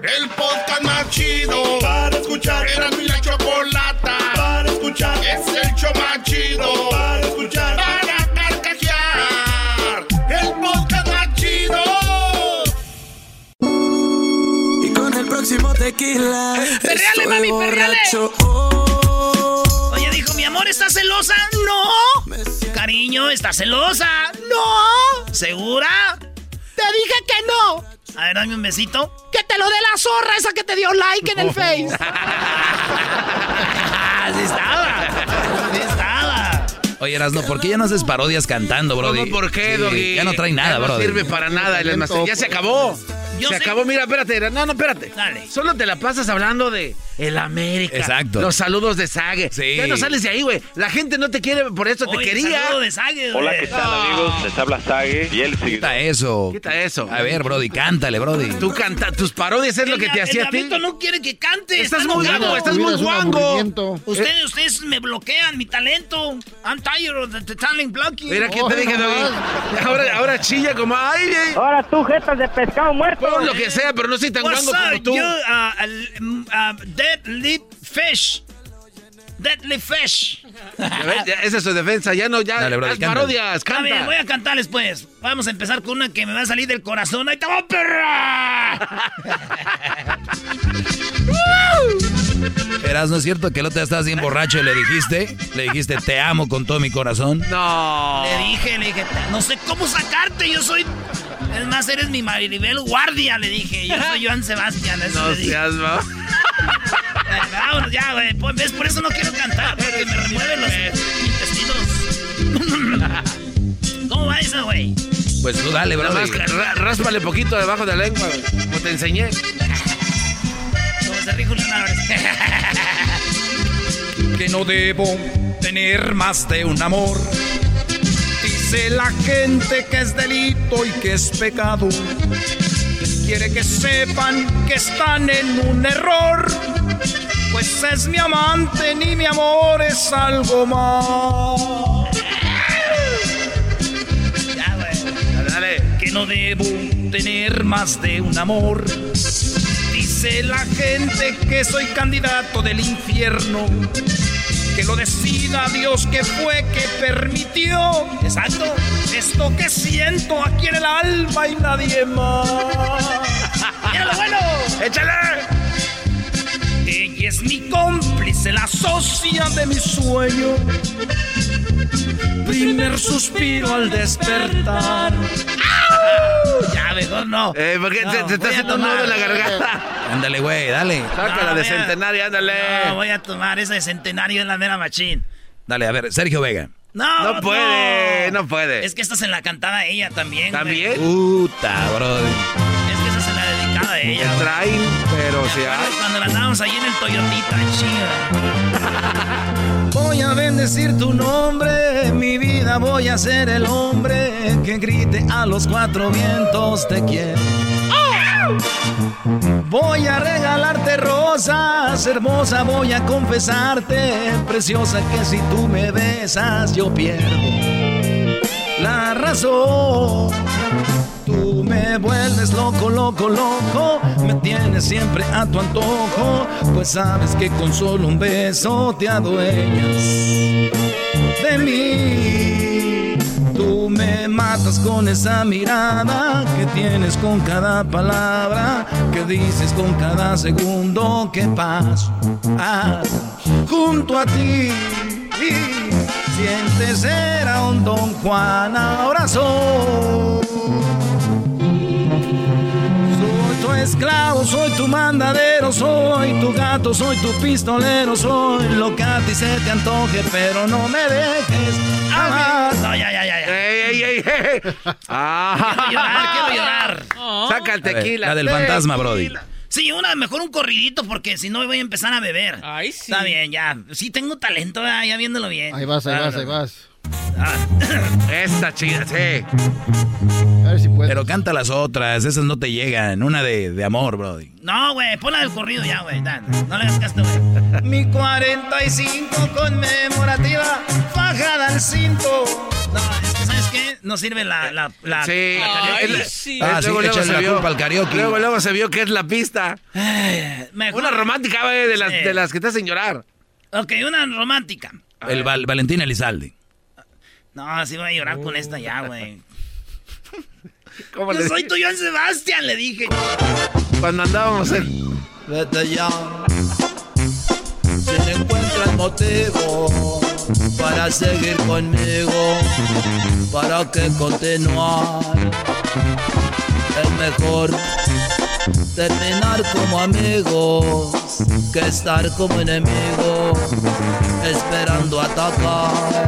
El podcast más chido para escuchar. Era mi la chocolata para escuchar. Es el show más chido para escuchar. Para carcajear. El podcast más chido. Y con el próximo tequila. ¡Perreale, mami, perreale! borracho. Oh, Oye, dijo, mi amor, ¿estás celosa? No. Cariño, ¿estás celosa? No. ¿Segura? Te dije que no. A ver, dame un besito. Que te lo dé la zorra esa que te dio like en el Face. Así estaba. Así estaba. Oye, Erasno, ¿por qué ya no haces parodias cantando, Brody? ¿Cómo por qué, Sí, Doggy? Ya no trae nada, Ya no Brody. sirve para nada el almacén. Ya se acabó. Yo se sé- acabó, mira, espérate. No, no, espérate. Dale. Solo te la pasas hablando de el América. Exacto. Los saludos de Sague. Sí. Ya no sales de ahí, güey. La gente no te quiere, por eso te quería. saludo de Sague, Hola. ¿qué tal amigos? Les habla Sage y el seguidor. Quita eso. Quita eso. A ver, Brody, cántale, Brody. Tú canta, tus parodias es lo que El- te hacía a El ti. No quiere que cante. Estás está muy guango, estás muy guango. Ustedes, ustedes me bloquean mi talento. I'm tired of the, talent blocking. Mira que te dije, Doggy. Ahora, ahora chilla como, ay, ay. Ahora tú, jetas de pescado muerto. Pon lo que sea, pero no soy tan guango como tú. you, uh, uh, uh, deadly fish. Deadly fish. Ves, ya, Esa es su defensa. Ya no, ya. Dale, haz canta. parodias, Está bien, canta. voy a cantarles pues. Vamos a empezar con una que me va a salir del corazón. ¡Ahí te va, perra! Erasno, ¿es cierto que el otro día estabas bien borracho y le dijiste? Le dijiste, te amo con todo mi corazón. No. Le dije, le dije, no sé cómo sacarte, yo soy... Es más, eres mi Maribel Guardia, le dije. Yo soy Joan Sebastián, eso No seas, Vámonos ya, güey. Pues, ¿ves? Por eso no quiero cantar, porque me remueven los intestinos. ¿Cómo va esa, güey? Pues tú dale, ra- ráspale poquito debajo de la lengua, güey, como te enseñé. ¿Cómo se Álvarez? que no debo tener más de un amor. Dice la gente que es delito y que es pecado. Quiere que sepan que están en un error. Pues es mi amante, ni mi amor es algo más. ya, güey. Dale, dale. Que no debo tener más de un amor. Dice la gente que soy candidato del infierno. Que lo decida Dios que fue que permitió. Exacto. Esto que siento aquí en el alma y nadie más. ¡Mira lo bueno! ¡Échale! Ella es mi cómplice, la socia de mi sueño. Primer suspiro al despertar. Ya, mejor no. Eh, porque No, te, te está haciendo un nudo en la garganta. Ándale, güey, dale. Sácala No, de a- centenario, ándale. No, voy a tomar esa de centenario en la mera machín. Dale, a ver, Sergio Vega. No, No puede, no puede. Es que esta se la cantaba ella también. güey. ¿También? Puta, Brody. Es que esa se la dedicaba a ella. güey. Pero. Cuando la andábamos ahí en el Toyotita, chinga. Voy a bendecir tu nombre, mi vida voy a ser el hombre que grite a los cuatro vientos te quiero. Voy a regalarte rosas, hermosa, voy a confesarte, preciosa, que si tú me besas yo pierdo la razón. Me vuelves loco, loco, loco, me tienes siempre a tu antojo, pues sabes que con solo un beso te adueñas de mí. Tú me matas con esa mirada que tienes con cada palabra, que dices con cada segundo que paso junto a ti. Sientes ser a un Don Juan, ahora soy esclavo, soy tu mandadero, soy tu gato, soy tu pistolero, soy lo que a ti se te antoje, pero no me dejes amar. No, ya, ya, ya, ya. ¡Ey, ey, ey! Ah. Quiero llorar, quiero llorar. Saca el tequila. La del fantasma, Brody. Sí, una, mejor un corridito porque si no voy a empezar a beber. Ay, sí. Está bien, ya. Sí tengo talento, ya, ya viéndolo bien. Ahí vas, ahí vas, ahí vas. Esta chida, sí. A ver si puedes. Pero canta las otras, esas no te llegan. Una de, de amor, Brody. No, güey, ponla del corrido ya, güey. No le hagas caso, güey. Mi 45 conmemorativa, fajada al cinto. No, es que, ¿sabes qué? No sirve la... la, la Sí. la sí. Ah, Eh, sí, luego, luego se la vio. culpa al karaoke. Luego, luego se vio que es la pista. Mejor- Una romántica, güey, de las, Sí. de las que te hacen llorar. Ok, una romántica. El Val- Valentín Elizalde. No, sí voy a llorar con esta ya, güey. ¿Cómo Yo le soy tu Joan Sebastián, le dije. Cuando andábamos en... Vete ya. Si no encuentras motivo para seguir conmigo, para que continuar, es mejor terminar como amigos que estar como enemigos, esperando atacar.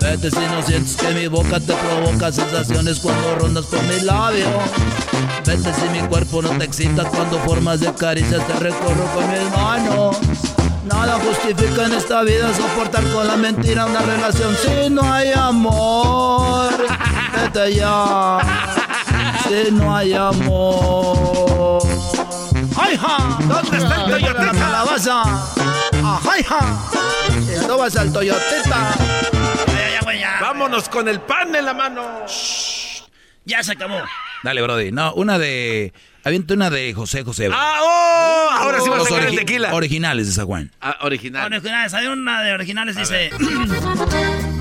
Vete si no sientes que mi boca te provoca sensaciones cuando rondas por mis labios. Vete si mi cuerpo no te excita cuando formas de caricias te recorro con mis manos. Nada justifica en esta vida soportar con la mentira una relación si no hay amor. Vete ya. Si no hay amor. ¡Ay, ja! ¿Dónde está el Toyotita? la calabaza! ¡Ajá, ja! ¿Dónde vas al Toyotita? Vámonos con el pan en la mano. Ya se acabó. Dale, Brody. No, una de. Avienta una de José José. ¡Ah, oh! Ahora sí va a sacar el tequila. Originales de San Juan. Ah, original. Originales, hay una de originales, dice.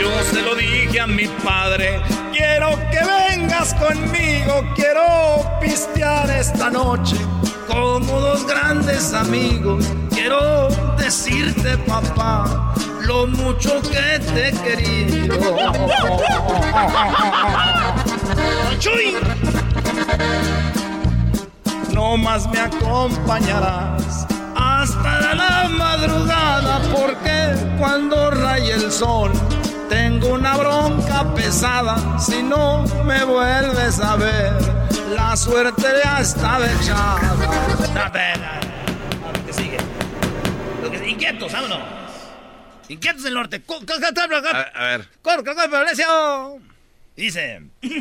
Yo se lo dije a mi padre, quiero que vengas conmigo, quiero pistear esta noche como dos grandes amigos. Quiero decirte, papá, lo mucho que te he querido. ¡Chuy! No más me acompañarás hasta la madrugada porque cuando raye el sol tengo una bronca pesada si no me vuelves a ver la suerte ya está echada. Lo que sigue. Inquietos, vámonos. Inquietos del norte. A, a ver. Cor, cor, cor, Progreso. Dice.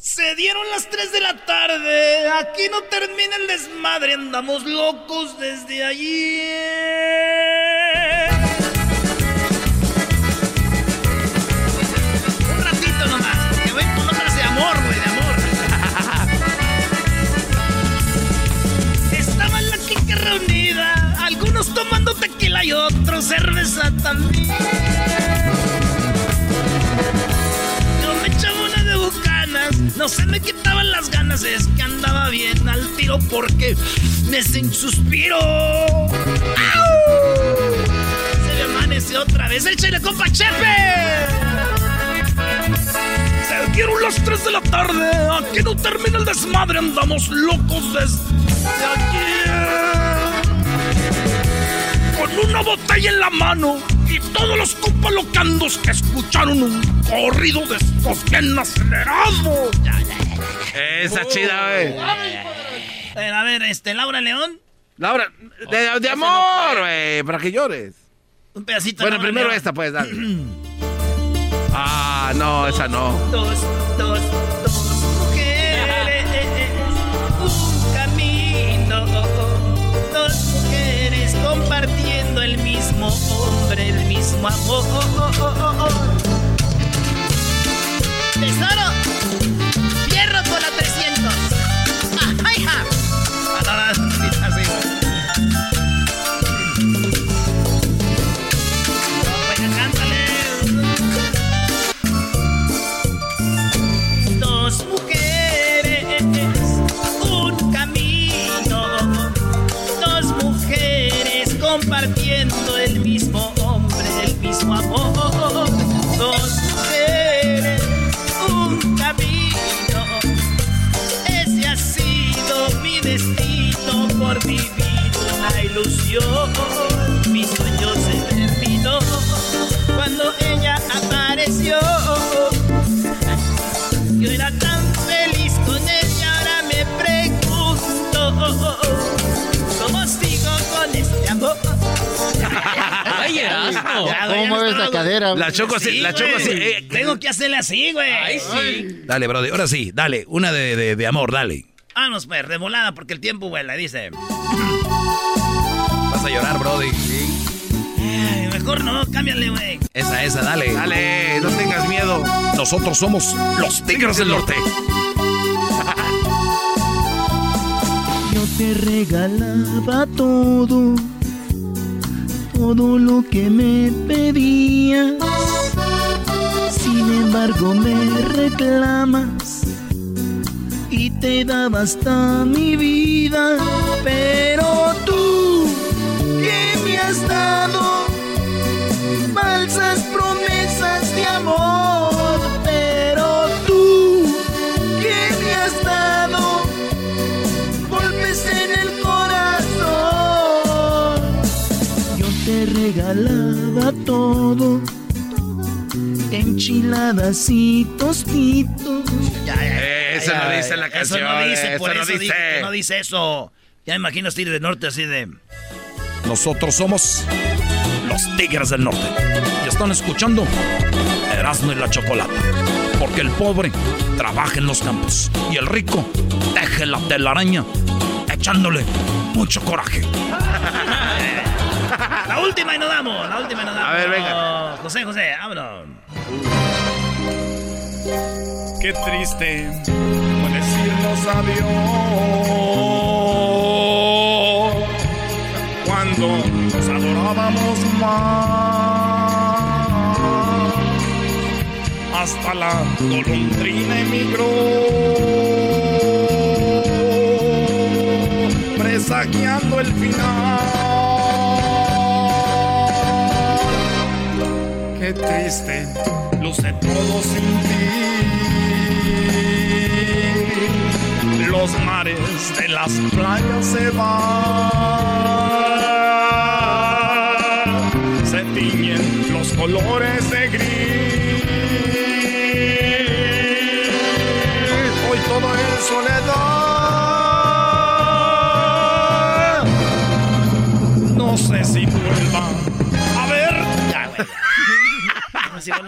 Se dieron las 3 de la tarde. Aquí no termina el desmadre. Andamos locos desde ayer. Tequila y otros cerveza también. Yo me echaba una de bucanas, no se me quitaban las ganas, es que andaba bien al tiro porque me sin suspiro. ¡Au! Se me amaneció otra vez el chile compa Chepe. Se dieron las 3 de la tarde, aquí no termina el desmadre, andamos locos desde ayer. Con una botella en la mano y todos los compas locandos que escucharon un corrido de estos bien ya. Esa chida, güey. Eh, A ver, este, Laura León, Laura, de, de amor, güey, para que llores. un pedacito. de Bueno, Laura primero León. esta, pues, dale. Ah, no, esa no. Dos, dos, dos hombre, el mismo amor. Tesoro, ilusión. Mi sueño se terminó cuando ella apareció. Yo era tan feliz con ella, ahora me pregunto cómo sigo con este amor. Ay, Erasmo. ¿Cómo está- la cadera? La choco así, Sí, la choco así. eh, Tengo que hacerle así, güey. Ay, sí. Dale, brody, ahora sí, dale, una de, de, de amor, dale. Vámonos, pues, revolada porque el tiempo vuela, dice. Vas a llorar, brody. Ay, mejor no, cámbiale, güey. Esa, esa, dale. Dale, no tengas miedo. Nosotros somos los Tigres del Norte. Yo te regalaba todo, todo lo que me pedías. Sin embargo me reclamas y te daba hasta mi vida. Pero tú, ¿qué me has dado? Falsas promesas enchiladas y tostitos. Ya, ya, ya, eso ya, no dice la Eso canción, no dice, eso por no eso dice. dije que no dice eso. Ya me imagino Tigre del Norte así de... Nosotros somos los Tigres del Norte. Y están escuchando Erasmo y la Chocolata. Porque el pobre trabaja en los campos y el rico teje la telaraña echándole mucho coraje. La última y nos damos, la última y nos damos. A ver, venga. José, José, vámonos. Qué triste decirnos adiós cuando nos adorábamos más. Hasta la golondrina emigró, presagiando el final. Triste luce todo sin ti. Los mares de las playas se van. Se tiñen los colores de gris. Hoy todo es soledad.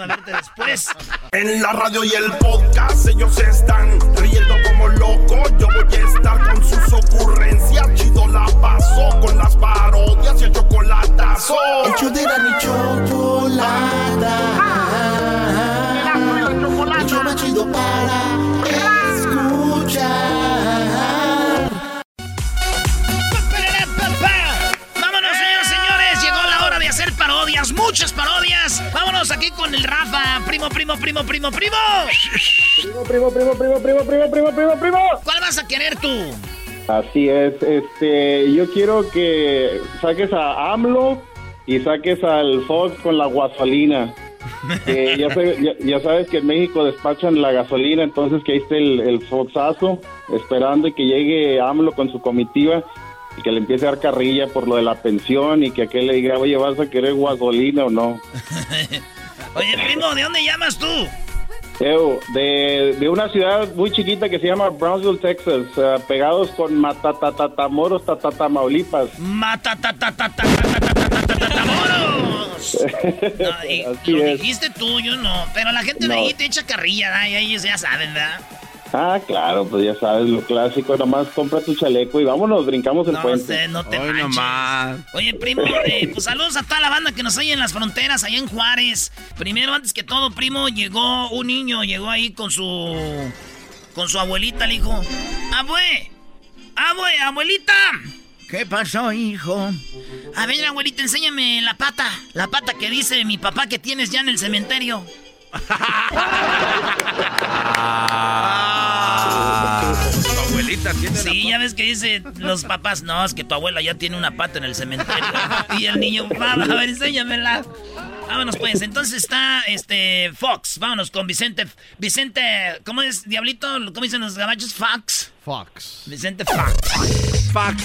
A verte después. En la radio y el podcast ellos están riendo como locos. Yo voy a estar con sus ocurrencias. Chido la paso con las parodias y el chocolatazo. El de la chocolata. Rafa. Primo, primo, primo, primo, primo. Primo, primo, primo, primo, primo, primo, primo, primo, primo. ¿Cuál vas a querer tú? Así es, este, yo quiero que saques a AMLO y saques al Fox con la gasolina. Ya sabes que en México despachan la gasolina, entonces que ahí esté el, el Foxazo esperando y que llegue AMLO con su comitiva y que le empiece a dar carrilla por lo de la pensión y que aquel le diga, oye, ¿vas a querer gasolina o no? Oye, primo, ¿de dónde llamas tú? De, de, una ciudad muy chiquita que se llama Brownsville, Texas, uh, pegados con Matatatamoros, Tatatamaulipas. Matatatatamauros. No, y, lo dijiste tú, yo no. Pero la gente no. de ahí te echa carrilla, ¿eh? y ellos ya saben, ¿verdad? Ah, claro, pues ya sabes, lo clásico, nomás compra tu chaleco y vámonos, brincamos el No puente. sé, no te nomás. Oye, primo, eh, pues saludos a toda la banda que nos oye en las fronteras, allá en Juárez. Primero, antes que todo, primo, llegó un niño, llegó ahí con su... Con su abuelita, le dijo, abue, abue, abuelita. ¿Qué pasó, hijo? A ver, abuelita, enséñame la pata, la pata que dice mi papá que tienes ya en el cementerio. Tu abuelita tiene Sí, ya ves que dice los papás, no, es que tu abuela ya tiene una pata en el cementerio. Y el niño, papá, a ver, enséñamela. Vámonos pues, entonces está este Fox. Vámonos con Vicente. Vicente, ¿cómo es, Diablito? ¿Cómo dicen los gabachos? Fox. Fox. Vicente Fox. Fox.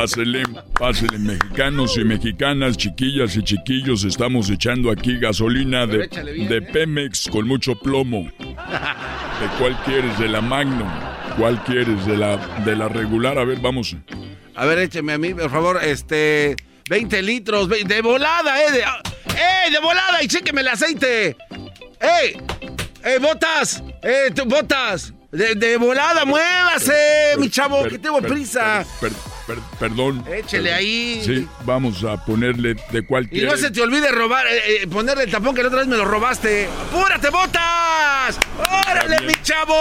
Pásele, pásele, mexicanos y mexicanas, chiquillas y chiquillos, estamos echando aquí gasolina de, de Pemex con mucho plomo. ¿De cuál quieres? ¿De la Magnum? ¿Cuál quieres? ¿De la, de la regular? A ver, vamos. A ver, écheme a mí, por favor, este... 20 litros, de volada, eh. De, ¡Eh, de volada! Y chéqueme el aceite. ¡Ey! ¡Eh, botas! ¡Eh, botas! De, de volada, muévase, mi chavo, que tengo prisa. Perdón. Échele ahí. Sí, vamos a ponerle de cualquier. Y no se te olvide robar, eh, eh, ponerle el tapón que la otra vez me lo robaste. ¡Apúrate, botas! ¡Órale, mi chavo!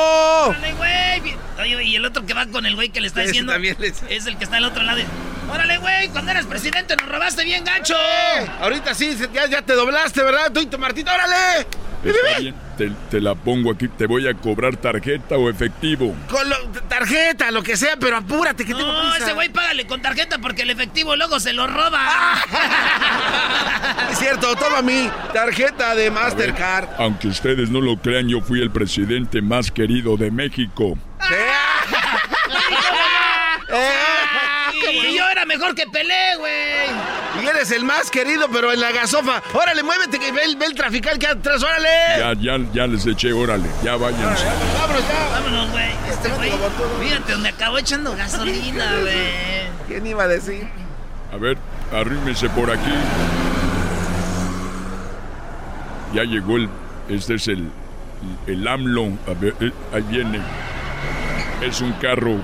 ¡Órale, güey! Oye, y el otro que va con el güey que le está diciendo. Es el que está al otro lado. ¡Órale, güey! Cuando eras presidente nos robaste bien gacho. Eh, ahorita sí, ya, ya te doblaste, ¿verdad? Tú y tu Martito, órale. Está bien, te, la pongo aquí. ¿Te voy a cobrar tarjeta o efectivo? Con tarjeta, lo que sea, pero apúrate que no, tengo prisa. ese güey págale con tarjeta porque el efectivo luego se lo roba. es cierto, toma mi tarjeta de Mastercard. aunque ustedes no lo crean, yo fui el presidente más querido de México. Y yo era mejor que Pelé, güey. Y eres el más querido, pero en la gasofa. Órale, muévete, que ve el, ve el trafical que atrás, órale. Ya, ya, ya les eché, órale, ya váyanse. Vámonos, ya. Vámonos, güey. Este güey, fíjate, donde acabó echando gasolina, güey. ¿Quién iba a decir? A ver, arrímese por aquí. Ya llegó el. Este es el. El AMLO. A ver, eh, ahí viene. Es un carro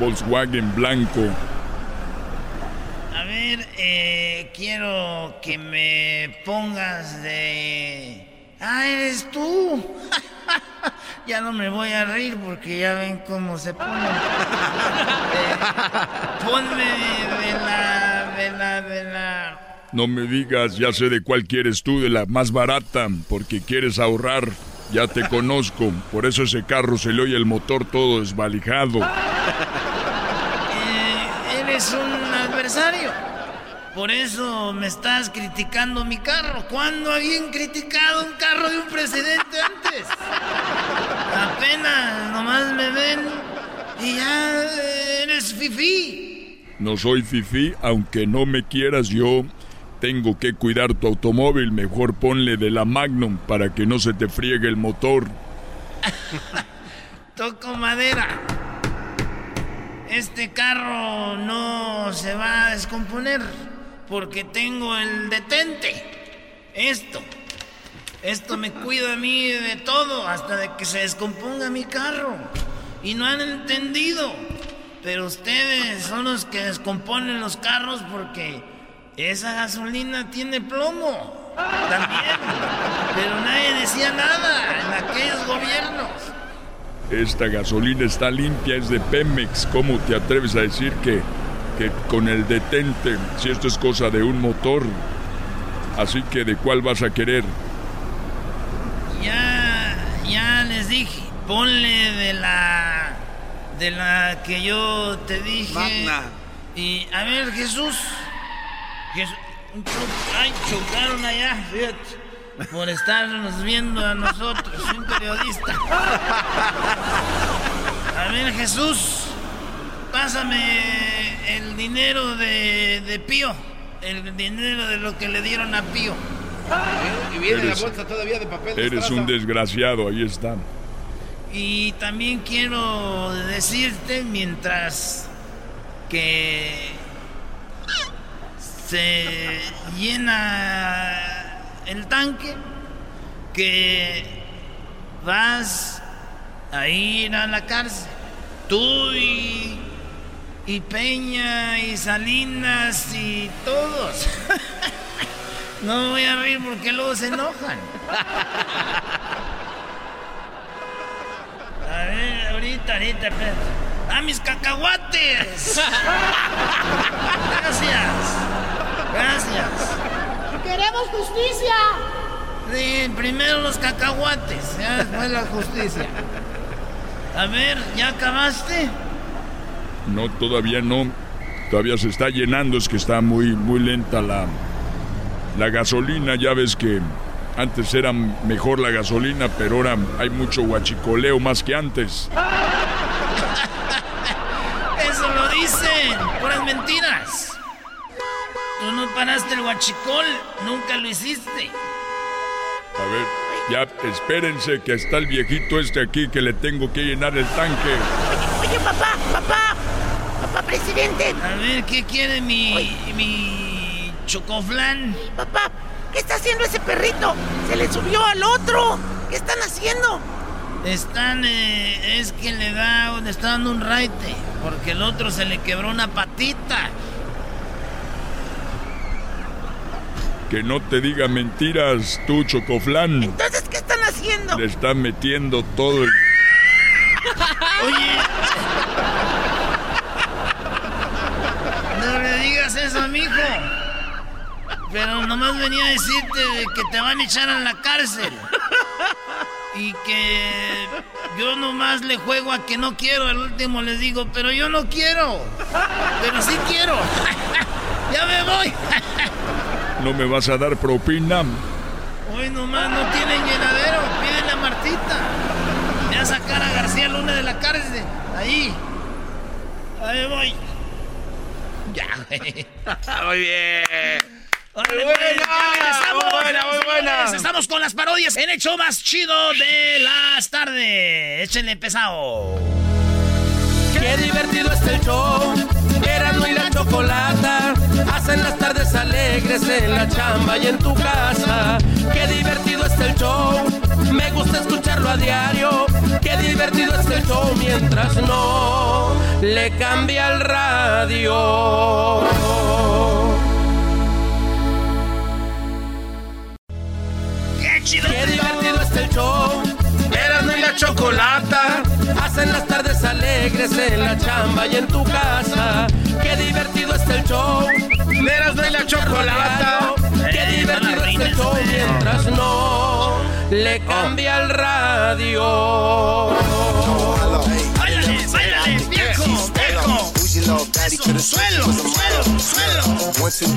Volkswagen blanco. Ver, eh, quiero que me pongas de... Ah, eres tú. ya no me voy a reír porque ya ven cómo se pone. Eh, ponme de la, de la, de la... No me digas, ya sé de cuál quieres tú, de la más barata, porque quieres ahorrar. Ya te conozco, por eso ese carro se le oye el motor todo desvalijado. Eh, eres un adversario. Por eso me estás criticando mi carro. ¿Cuándo habían criticado un carro de un presidente antes? Apenas nomás me ven y ya eres fifí. No soy fifí, aunque no me quieras yo tengo que cuidar tu automóvil, mejor ponle de la Magnum para que no se te friegue el motor. Toco madera. Este carro no se va a descomponer porque tengo el detente. Esto. Esto me cuida a mí de todo hasta de que se descomponga mi carro. Y no han entendido. Pero ustedes son los que descomponen los carros porque esa gasolina tiene plomo. También. Pero nadie decía nada en aquellos gobiernos. Esta gasolina está limpia, es de Pemex. ¿Cómo te atreves a decir que, que con el detente, si esto es cosa de un motor? Así que, ¿de cuál vas a querer? Ya, ya les dije, ponle de la, de la que yo te dije. Y a ver, Jesús, Ay, chocaron allá, fíjate. Por estarnos viendo a nosotros, un periodista. A ver, Jesús, pásame el dinero de, de Pío. El dinero de lo que le dieron a Pío. Y viene la bolsa todavía de papel. eres un desgraciado, ahí está. Y también quiero decirte, mientras que se llena el tanque, que vas a ir a la cárcel. Tú y, y Peña y Salinas y todos. no voy a reír porque luego se enojan. A ver, ahorita, ahorita, espérate. ¡A mis cacahuates! Gracias. Gracias. ¡Queremos justicia! Sí, primero los cacahuates, ya después la justicia. A ver, ¿ya acabaste? No, todavía no. Todavía se está llenando, es que está muy, muy lenta la, la gasolina. Ya ves que antes era mejor la gasolina, pero ahora hay mucho guachicoleo más que antes. Eso lo dicen, puras mentiras. Tú no paraste el guachicol, nunca lo hiciste. A ver, ya espérense que está el viejito este aquí que le tengo que llenar el tanque. Oye, papá, papá, papá presidente. A ver, ¿qué quiere mi, mi chocoflán? Papá, ¿qué está haciendo ese perrito? Se le subió al otro. ¿Qué están haciendo? Están, eh, es que le da, le está dando un raite, porque el otro se le quebró una patita. Que no te diga mentiras, tú, Chocoflán. Entonces, ¿qué están haciendo? Le están metiendo todo el... Oye. No le digas eso a mi hijo. Pero nomás venía a decirte que te van a echar a la cárcel. Y que yo nomás le juego a que no quiero. Al último les digo, pero yo no quiero. Pero sí quiero. ya me voy. ¿No me vas a dar propina? Hoy nomás no tienen llenadero. Pídenle a Martita. Voy a sacar a García Luna de la cárcel. Ahí. Ahí voy. Ya, güey. Muy bien. Muy pues, buena, ya regresamos, muy buena, muy buena. Estamos con las parodias en el show más chido de las tardes. Échenle pesado. Qué divertido está el show. Erasmo y la chocolata hacen las tardes alegres en la chamba y en tu casa. Qué divertido está el show. Me gusta escucharlo a diario. Qué divertido está el show mientras no le cambia el radio. ¡Qué chido! Qué divertido está el show. Erasmo y la chocolata hacen las tardes alegres en la chamba y en tu casa. Qué divertido está el show. Erasmo y la chocolata. Qué divertido está el show mientras no le cambia el radio. ¡Báilale, báilale, viejo, viejo! Eso, suelo, suelo, suelo.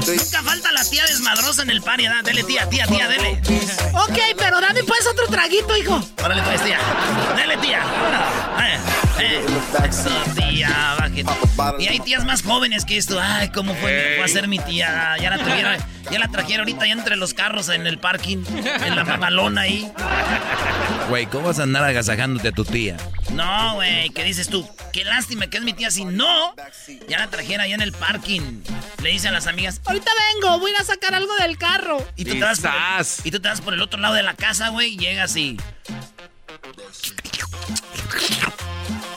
Nunca falta la tía desmadrosa en el party, ¿verdad? Dele, tía, tía, tía, dele. Ok, pero dame pues otro traguito, hijo. Órale, pues, tía. Dele, tía. Eh, eh. Tía, bájate. Y hay tías más jóvenes que esto. Ay, cómo fue, fue a ser mi tía. Ya la trajeron, ya la trajeron ahorita ya entre los carros en el parking, en la mamalona ahí. Güey, ¿cómo vas a andar agasajándote a tu tía? No, güey, ¿qué dices tú? Qué lástima que es mi tía. Si no, ya la trajera allá en el parking. Le dicen a las amigas, Ahorita vengo, voy a ir a sacar algo del carro. y tú, te vas por el, y tú te vas por el otro lado de la casa, güey, y llegas y...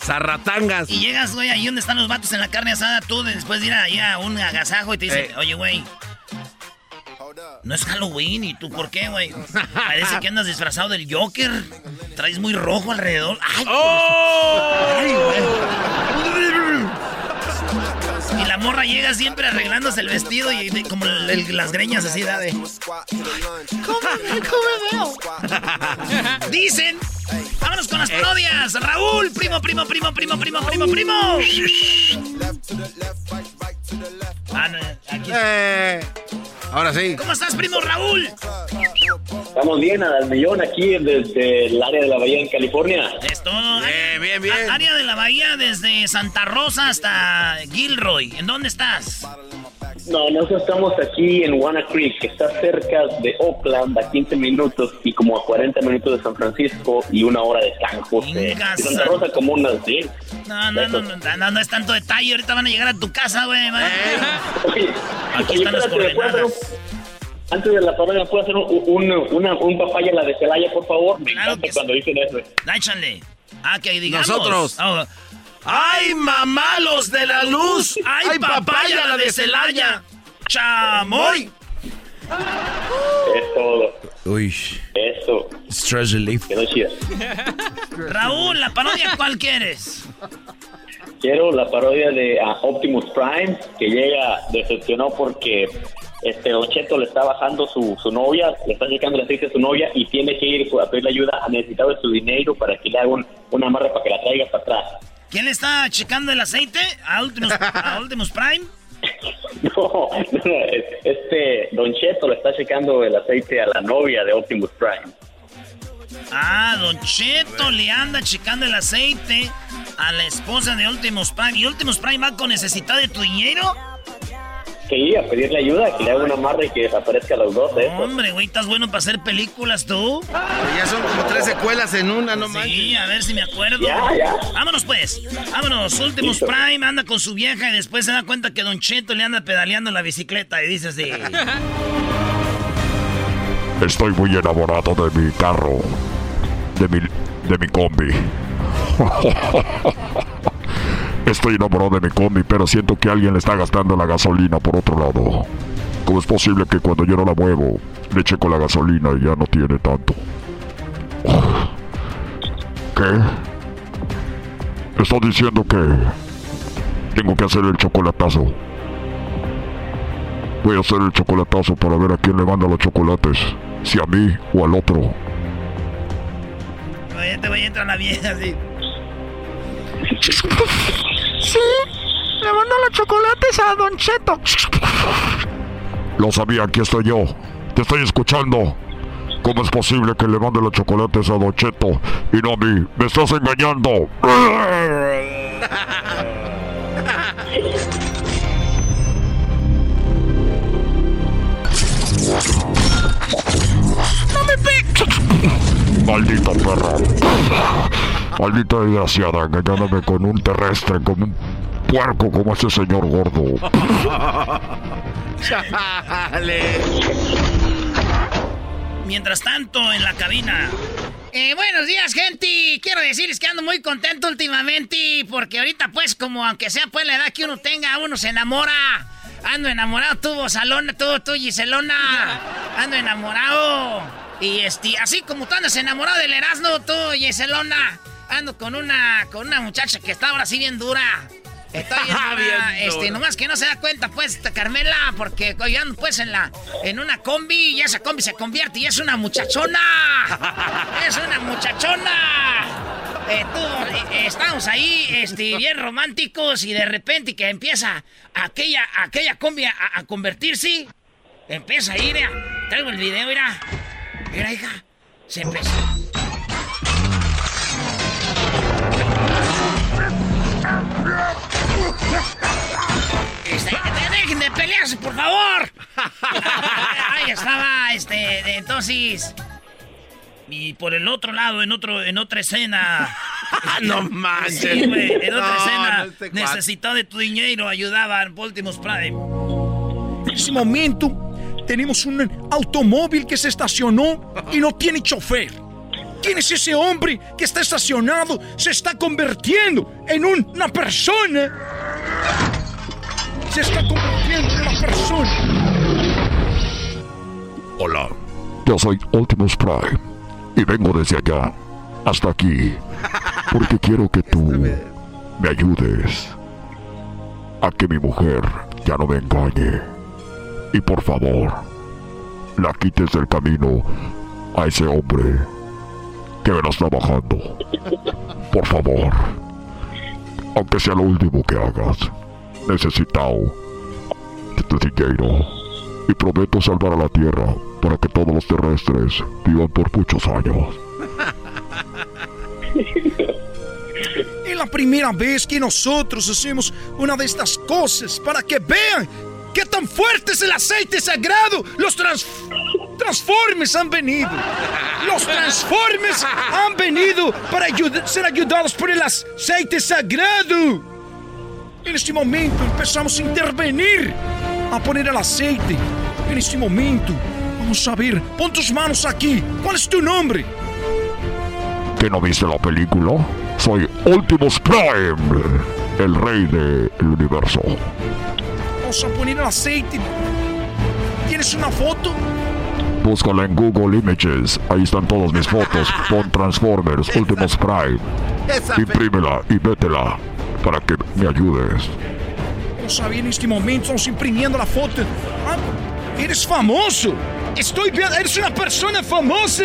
Zarratangas. Y llegas, güey, ahí donde están los vatos en la carne asada, tú después de ir allá a un agasajo y te dicen, Eh. oye, güey, no es Halloween, ¿y tú por qué, güey? Parece que andas disfrazado del Joker. Traes muy rojo alrededor. ¡Ay! Ay, güey. Morra llega siempre arreglándose el vestido y como el- el- las greñas así, da de... ¿Cómo, cómo veo? Dicen. Vámonos con las parodias. Raúl, primo, primo, primo, primo, primo, primo, primo. Ah, no, aquí. Eh, ahora sí. ¿Cómo estás, primo Raúl? Estamos bien, al millón aquí desde el área de la Bahía en California. Esto. Bien, bien, bien. Área de la bahía desde Santa Rosa hasta Gilroy. ¿En dónde estás? No, nosotros estamos aquí en Wanna Creek, que está cerca de Oakland, a 15 minutos y como a 40 minutos de San Francisco y una hora de San José. Y Santa Rosa como unas 10. No, no, no, no, no, no es tanto detalle. Ahorita van a llegar a tu casa, güey. Aquí están las espérate, ¿me puedo hacer un- coordenadas. Antes de la parodia, ¿puedo hacer un, un, una- un papaya a la de Celaya, por favor? Me Claro encanta que sí. cuando dicen eso. Échale. Ah, que digamos. Nosotros. ¡Ay, mamá, los de la luz! ¡Ay, ¡Ay, papaya, papaya, la de Celaya! ¡Chamoy! Es todo. Uy, Eso. stress relief. Que no chida. Raúl, la parodia, ¿cuál quieres? Quiero la parodia de ah, Optimus Prime, que llega, decepcionó porque este Don Cheto le está bajando su, su novia, le está sacando el aceite a su novia y tiene que ir a pedirle ayuda a necesitado de su dinero para que le haga un, un amarre para que la traiga para atrás. ¿Quién le está checando el aceite? ¿A Optimus Prime? No, no, este Don Cheto le está checando el aceite a la novia de Optimus Prime. Ah, Don Cheto le anda checando el aceite a la esposa de Optimus Prime. ¿Y Optimus Prime va con necesidad de tu dinero? Sí, a pedirle ayuda, que le haga un amarre y que desaparezca a los dos, ¿eh? Hombre, güey, estás bueno para hacer películas tú. ya son como tres secuelas en una, no manches. Sí, a ver si me acuerdo. Ya, ya. Vámonos pues. Vámonos. Listo. Prime anda con su vieja y después se da cuenta que Don Cheto le anda pedaleando la bicicleta y dice así. Estoy muy enamorado de mi carro. De mi, de mi combi. Estoy enamorado de mi combi, pero siento que alguien le está gastando la gasolina por otro lado. ¿Cómo es posible que cuando yo no la muevo, le checo la gasolina y ya no tiene tanto? ¿Qué? Estoy diciendo que tengo que hacer el chocolatazo. Voy a hacer el chocolatazo para ver a quién le manda los chocolates. Si a mí o al otro. Oye, te voy a entrar la vieja así. Sí, le mando los chocolates a Don Cheto. Lo sabía, aquí estoy yo. Te estoy escuchando. ¿Cómo es posible que le mande los chocolates a Don Cheto y no a mí? ¡Me estás engañando! ¡No me pegues! Maldita perra. Maldita desgraciada, engañándome con un terrestre, con un puerco como ese señor gordo. Chale. Mientras tanto, en la cabina. Eh, buenos días, gente. Quiero decirles que ando muy contento últimamente porque ahorita, pues, como aunque sea pues la edad que uno tenga, uno se enamora. Ando enamorado, tú, Salona, tú, tú, Giselona. Ando enamorado. Y este, así como tú andas enamorado del Erasmo, tú, Giselona. Ando con una, con una muchacha que está ahora sí bien dura. Está bien dura. Bien este, dura. nomás que no se da cuenta, pues, Carmela, porque yo ando, pues, en la, en una combi y esa combi se convierte y es una muchachona. ¡Es una muchachona! Eh, tú, eh, estamos ahí, este, bien románticos y de repente que empieza aquella, aquella combi a, a convertirse, empieza a ir, mira, traigo el video, mira, mira, hija, se empezó. Por favor. Ahí estaba, este, entonces. Y por el otro lado, en otro, en otra escena. no manches. Sí, güey, en otra No, escena. no, este necesitaba de tu dinero, ayudaban Optimus Prime. En ese momento tenemos un automóvil que se estacionó y no tiene chofer. ¿Quién es ese hombre que está estacionado? Se está convirtiendo en un- una persona. Se está convirtiendo en una persona. Hola, yo soy Optimus Prime y vengo desde allá hasta aquí porque quiero que tú me ayudes a que mi mujer ya no me engañe y por favor la quites del camino a ese hombre que me la está bajando. Por favor, aunque sea lo último que hagas, necesitado de tu dinero y prometo salvar a la Tierra para que todos los terrestres vivan por muchos años. Es la primera vez que nosotros hacemos una de estas cosas para que vean qué tan fuerte es el aceite sagrado. Los trans transformes han venido. Los transformes han venido para ayud- ser ayudados por el aceite sagrado. En este momento empezamos a intervenir, a poner el aceite. En este momento, vamos a ver, pon tus manos aquí. ¿Cuál es tu nombre? ¿Que no viste la película? Soy Optimus Prime, el rey del universo. Vamos a poner el aceite. ¿Tienes una foto? Búscala en Google Images, ahí están todas mis fotos. Pon Transformers, Optimus Prime. Imprímela y vétela. Para que me ayudes. No sabía en este momento, estamos imprimiendo la foto. Ah, eres famoso. Estoy viendo, eres una persona famosa.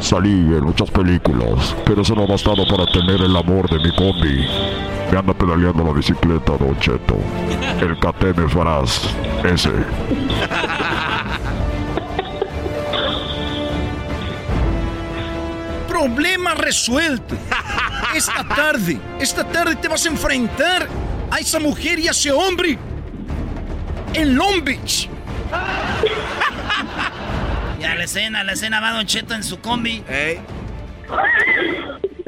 Salí en muchas películas, pero eso no ha bastado para tener el amor de mi combi. Me anda pedaleando la bicicleta, Don Cheto. El KTM Faraz, ese. Problema resuelto. Esta tarde, esta tarde te vas a enfrentar a esa mujer y a ese hombre en Long Beach. Ya la escena, la escena va Don Cheto en su combi.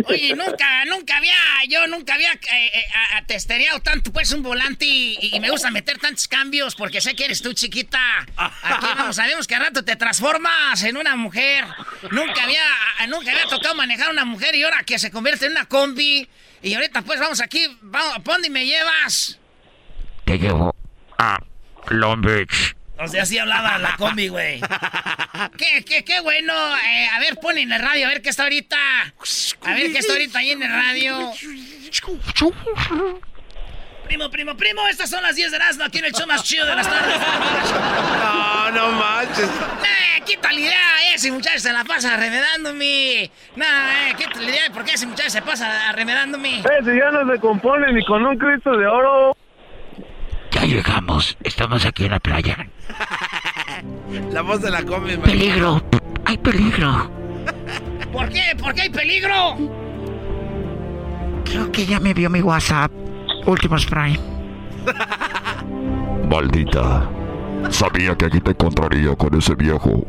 Oye, nunca, nunca había, yo nunca había eh, eh, tanto pues un volante y, y me gusta meter tantos cambios porque sé que eres tú chiquita. Aquí vamos, sabemos que a rato te transformas en una mujer. Nunca había, nunca había tocado manejar una mujer y ahora que se convierte en una combi. Y ahorita pues vamos aquí, vamos, ¿a dónde me llevas? Te llevo a Long Beach. O sea, así hablaba la combi, güey. ¿Qué, qué, qué bueno? Eh, a ver, pon en el radio, a ver qué está ahorita. A ver qué está ahorita ahí en el radio. Primo, primo, primo, estas son las 10 de Erasmo, aquí en el show más chido de las tardes. No, no manches. Eh, quita la idea, ese muchacho se la pasa arremedándome. No, eh, quita la idea, de ¿por qué ese muchacho se pasa arremedándome? Ese ya no se compone ni con un Cristo de oro. Ya llegamos, estamos aquí en la playa. La voz de la combi. man. Peligro, hay peligro. ¿Por qué? ¿Por qué hay peligro? Creo que ya me vio mi WhatsApp. Últimos Prime. Maldita. Sabía que aquí te encontraría con ese viejo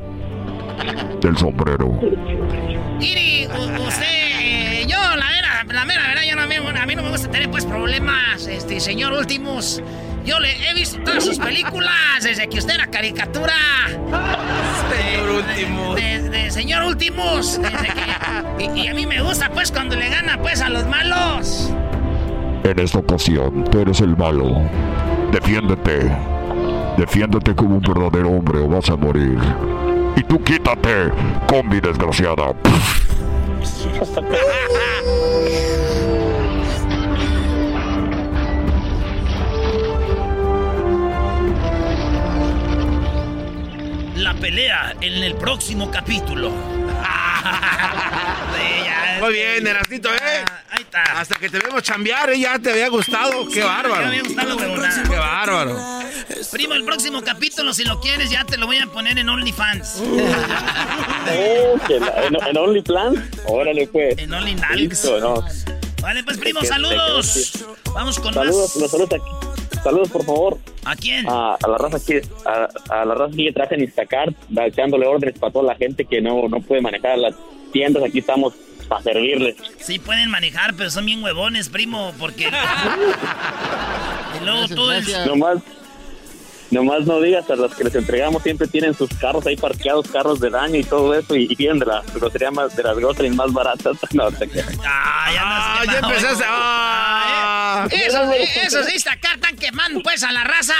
del sombrero. Iri, usted, eh, yo, la vera, la mera verdad, yo no, me- a mí no me gusta tener pues problemas, este, señor Últimos. Yo le he visto todas sus películas desde que usted era caricatura. Señor Últimos. De, de señor Últimos. desde que- y, y a mí me gusta pues cuando le gana pues a los malos. En esta ocasión, tú eres el malo. Defiéndete. Defiéndete como un verdadero hombre o vas a morir. Y tú quítate, combi desgraciada. La pelea en el próximo capítulo. Sí, Muy bien, Erasnito, ¿eh? Ahí está. Hasta que te vemos chambear, ¿eh? Ya te había gustado. Qué Sí, bárbaro. ya me había gustado. Qué bárbaro. Primo, el próximo capítulo, si lo quieres, ya te lo voy a poner en OnlyFans. Oh, en, en OnlyFans. Órale, pues. En OnlyNalgs. Listo, no. Vale, pues, primo, saludos. Vamos con Saludos, más. los saludos aquí. Saludos, por favor. ¿A quién? A, a la raza aquí, a, a la raza que traje en Instacart, echándole órdenes para toda la gente que no, no puede manejar las tiendas. Aquí estamos para servirles. Sí pueden manejar, pero son bien huevones, primo, porque... y luego todo el... Nomás, nomás no digas a los que les entregamos siempre tienen sus carros ahí parqueados, carros de daño y todo eso, y, y piden de la grosería más, de las groserías más baratas. No, te creas. Ah, ya, Ah, ya quemado. empezaste. Ah. Esos, esos de Instacart están quemando, pues, a la raza.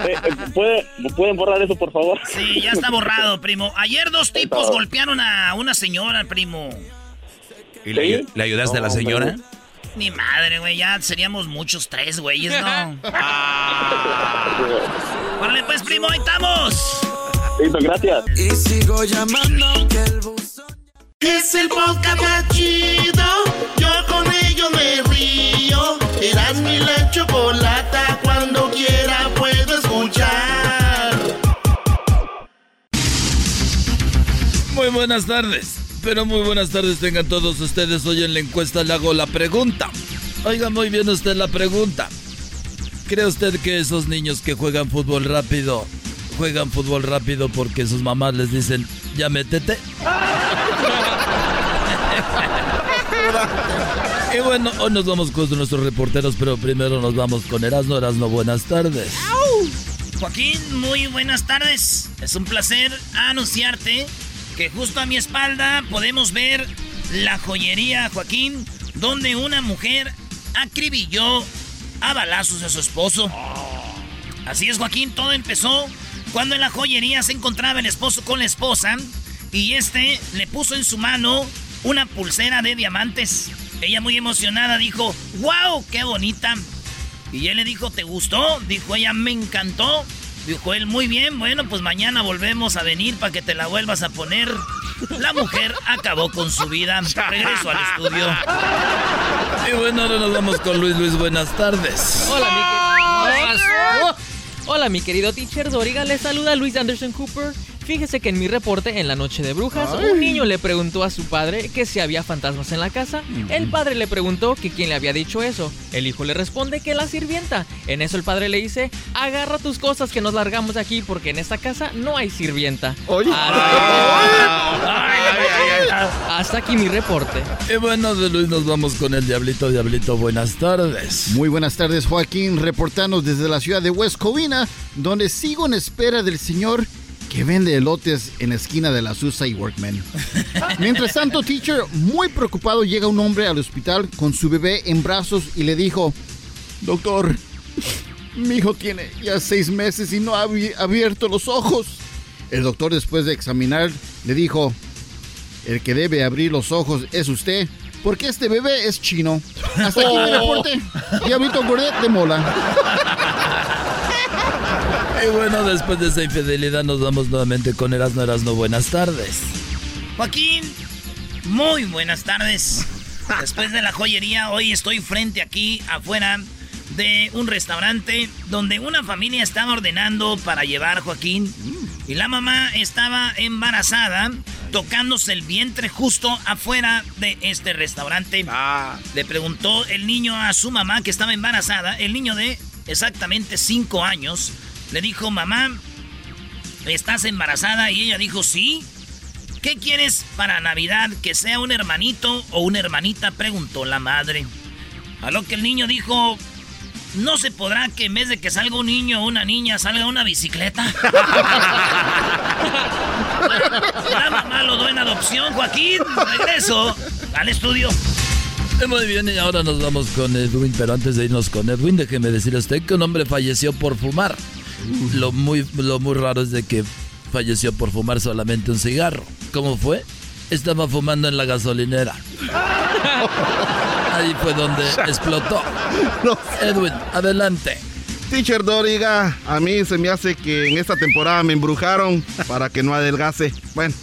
Eh, eh, ¿puede- ¿Pueden borrar eso, por favor? Sí, ya está borrado, primo. Ayer dos tipos golpearon a una señora, primo. ¿Y le, le ayudaste a la señora? Ni madre, güey, ya seríamos muchos, tres güeyes, ¿no? Órale, pues, primo, ahí estamos. Listo, gracias. Y sigo llamando que el buzón Es el podcast más chido. Yo con ello me río. Eras mi la chocolata. Cuando quiera puedo escuchar. Muy buenas tardes. Pero muy buenas tardes tengan todos ustedes. Hoy en la encuesta le hago la pregunta. Oiga muy bien usted la pregunta. ¿Cree usted que esos niños que juegan fútbol rápido juegan fútbol rápido porque sus mamás les dicen, ya métete? Y bueno, hoy nos vamos con nuestros reporteros, pero primero nos vamos con Erasno. Erasno, buenas tardes. Joaquín, muy buenas tardes. Es un placer anunciarte que justo a mi espalda podemos ver la joyería, Joaquín, donde una mujer acribilló a balazos a su esposo. Así es, Joaquín, todo empezó cuando en la joyería se encontraba el esposo con la esposa y este le puso en su mano una pulsera de diamantes. Ella muy emocionada dijo, wow, qué bonita. Y él le dijo, ¿te gustó? Dijo ella, me encantó. Dijo él, muy bien, bueno, pues mañana volvemos a venir para que te la vuelvas a poner. La mujer acabó con su vida. Regreso al estudio. Y bueno, ahora nos vamos con Luis. Luis, buenas tardes. Hola, mi querido. Hola, mi querido teacher Doriga. Le saluda Luis Anderson Cooper. Fíjese que en mi reporte en la noche de brujas, un niño le preguntó a su padre que si había fantasmas en la casa. El padre le preguntó que quién le había dicho eso. El hijo le responde que la sirvienta. En eso el padre le dice, agarra tus cosas que nos largamos de aquí porque en esta casa no hay sirvienta. Hasta aquí mi reporte. Y bueno, de Luis nos vamos con el Diablito. Diablito, buenas tardes. Muy buenas tardes, Joaquín, reportando desde la ciudad de West Covina, donde sigo en espera del señor que vende elotes en la esquina de la Susa y Workman. Mientras tanto, teacher, muy preocupado, llega un hombre al hospital con su bebé en brazos y le dijo, doctor, mi hijo tiene ya seis meses y no ha abi- abierto los ojos. El doctor, después de examinar, le dijo, el que debe abrir los ojos es usted, porque este bebé es chino. Hasta aquí mi reporte. Diablito Gordet de Mola. Y bueno, después de esa infidelidad nos vamos nuevamente con Erasno Erasno. Buenas tardes. Joaquín, muy buenas tardes. Después de la joyería, hoy estoy frente aquí afuera de un restaurante donde una familia estaba ordenando para llevar Joaquín y la mamá estaba embarazada tocándose el vientre justo afuera de este restaurante. Le preguntó el niño a su mamá que estaba embarazada, el niño de exactamente 5 años, le dijo, mamá, ¿estás embarazada? Y ella dijo, sí. ¿Qué quieres para Navidad? ¿Que sea un hermanito o una hermanita? Preguntó la madre. A lo que el niño dijo, ¿no se podrá que en vez de que salga un niño o una niña salga una bicicleta? la mamá lo doy en adopción, Joaquín. Regreso al estudio. Muy bien, y ahora nos vamos con Edwin, pero antes de irnos con Edwin, déjeme decirle a usted que un hombre falleció por fumar. Lo muy, lo muy raro es de que falleció por fumar solamente un cigarro. ¿Cómo fue? Estaba fumando en la gasolinera. Ahí fue donde explotó. Edwin, adelante. Teacher Doriga, a mí se me hace que en esta temporada me embrujaron para que no adelgase. Bueno,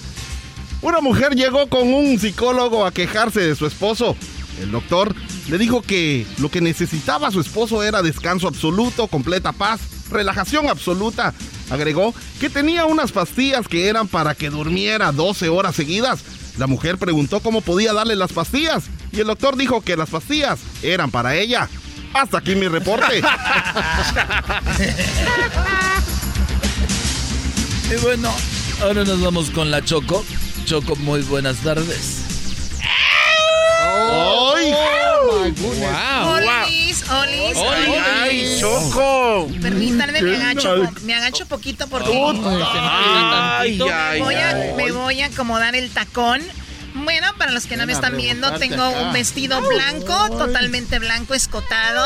una mujer llegó con un psicólogo a quejarse de su esposo. El doctor le dijo que lo que necesitaba su esposo era descanso absoluto, completa paz, relajación absoluta. Agregó que tenía unas pastillas que eran para que durmiera 12 horas seguidas. La mujer preguntó cómo podía darle las pastillas y el doctor dijo que las pastillas eran para ella. Hasta aquí mi reporte. Y bueno, ahora nos vamos con la Choco. Choco, muy buenas tardes. ¡Ay! Olis, olis, olis. ¡Ay, Choco! Permítanme, me ¿Qué agacho, me agacho poquito porque Ay, me, ay, voy a, ay. me voy a acomodar el tacón. Bueno, para los que no me están viendo, tengo acá. un vestido blanco, totalmente blanco, escotado.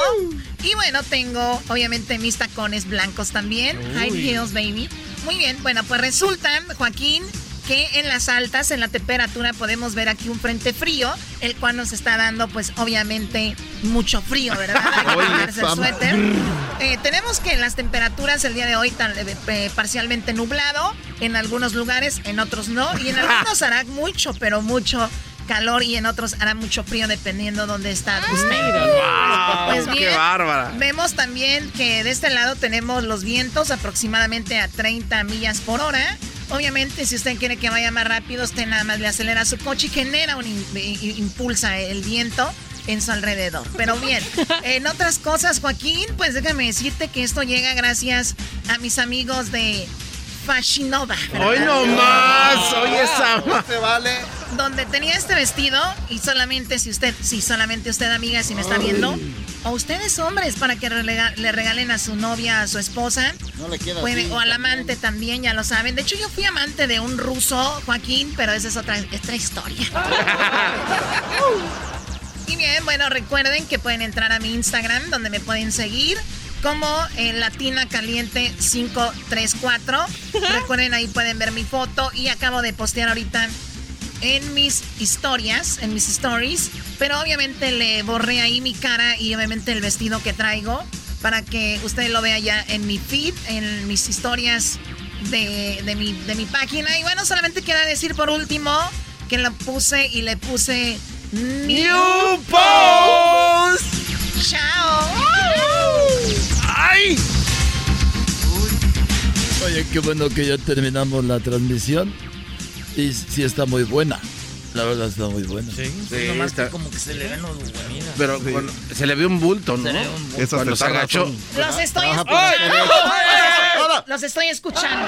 Y bueno, tengo obviamente mis tacones blancos también. High heels, baby. Muy bien, bueno, pues resulta, Joaquín, que en las altas, en la temperatura, podemos ver aquí un frente frío, el cual nos está dando, pues obviamente, mucho frío, ¿verdad? Hay que el suéter. Eh, tenemos que las temperaturas el día de hoy tan, eh, eh, parcialmente nublado, en algunos lugares, en otros no, y en algunos hará mucho, pero mucho calor y en otros hará mucho frío dependiendo dónde está usted. Wow, pues qué bárbara. vemos también que de este lado tenemos los vientos aproximadamente a 30 millas por hora. Obviamente, si usted quiere que vaya más rápido, usted nada más le acelera su coche y genera un in- i- impulsa el viento en su alrededor. Pero bien, en otras cosas, Joaquín, pues déjame decirte que esto llega gracias a mis amigos de Fashinova. Hoy no más, oye esa ma- se vale. Donde tenía este vestido y solamente si usted, si solamente usted amiga, si me está viendo, o ustedes hombres para que relega- le regalen a su novia, a su esposa, No le queda puede- así. o al amante también, ya lo saben. De hecho, yo fui amante de un ruso, Joaquín, pero esa es otra, otra historia. Y bien, bueno, recuerden que pueden entrar a mi Instagram, donde me pueden seguir como eh, Latina Caliente 534. Recuerden, ahí pueden ver mi foto. Y acabo de postear ahorita en mis historias, en mis stories, pero obviamente le borré ahí mi cara y obviamente el vestido que traigo para que usted lo vea ya en mi feed, en mis historias de, de, mi, de mi página. Y bueno, solamente quiero decir por último que lo puse y le puse New Post. Chao. ¡Ay! Oye, qué bueno que ya terminamos la transmisión. Y sí está muy buena. La verdad está muy buena. Sí, Sí, nomás está- que como que se le ven los Pero con- se le ve un bulto, ¿no? Se le ve un bulto. Eso cuando se agachó. Los estoy escuchando. Los estoy escuchando.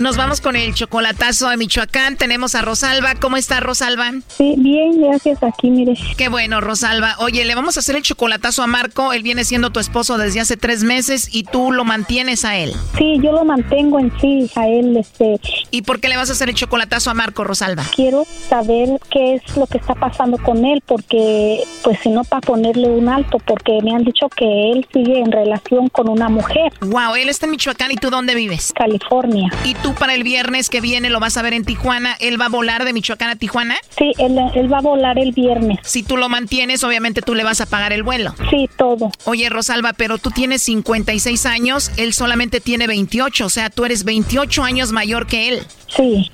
Nos vamos con el chocolatazo a Michoacán. Tenemos a Rosalba. ¿Cómo está Rosalba? Sí, bien, gracias. Aquí, mire. Qué bueno, Rosalba. Oye, le vamos a hacer el chocolatazo a Marco. Él viene siendo tu esposo desde hace tres meses y tú lo mantienes a él. Sí, yo lo mantengo en sí, a él, este. ¿Y por qué le vas a hacer el chocolatazo a Marco, Rosalba? Quiero saber qué es lo que está pasando con él, porque, pues, si no, para ponerle un alto, porque me han dicho que él sigue en relación con una mujer. Wow, él está en Michoacán y tú dónde vives? California. ¿Y tú para el viernes que viene lo vas a ver en Tijuana? ¿Él va a volar de Michoacán a Tijuana? Sí, él, él va a volar el viernes. Si tú lo mantienes, obviamente tú le vas a pagar el vuelo. Sí, todo. Oye, Rosalba, pero tú tienes 56 años, él solamente tiene 28, o sea, tú eres 28 años mayor que él. Sí.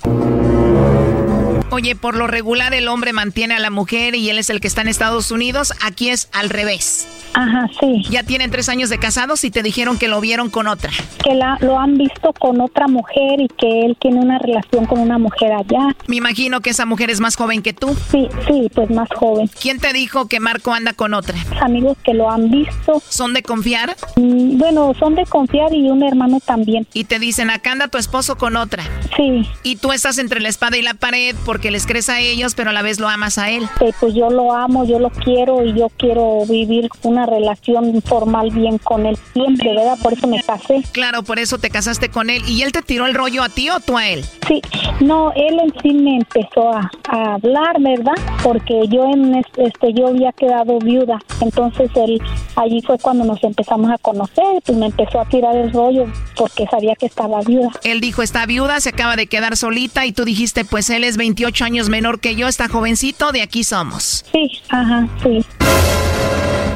Oye, por lo regular el hombre mantiene a la mujer y él es el que está en Estados Unidos. Aquí es al revés. Ajá, sí. Ya tienen tres años de casados y te dijeron que lo vieron con otra. Que la, lo han visto con otra mujer y que él tiene una relación con una mujer allá. Me imagino que esa mujer es más joven que tú. Sí, sí, pues más joven. ¿Quién te dijo que Marco anda con otra? Amigos que lo han visto. ¿Son de confiar? Mm, bueno, son de confiar y un hermano también. Y te dicen, acá anda tu esposo con otra. Sí. Y tú estás entre la espada y la pared porque les crees a ellos, pero a la vez lo amas a él. Sí, pues yo lo amo, yo lo quiero y yo quiero vivir una relación formal bien con él siempre, ¿verdad? Por eso me casé. Claro, por eso te casaste con él. ¿Y él te tiró el rollo a ti o tú a él? Sí, no, él en sí me empezó a, a hablar, ¿verdad? Porque yo en es- este yo había quedado viuda, entonces él allí fue cuando nos empezamos a conocer, pues me empezó a tirar el rollo porque sabía que estaba viuda. Él dijo, está viuda, se acaba de quedar solita y tú dijiste, pues él es 28 años menor que yo, está jovencito, de aquí somos. Sí, ajá, sí.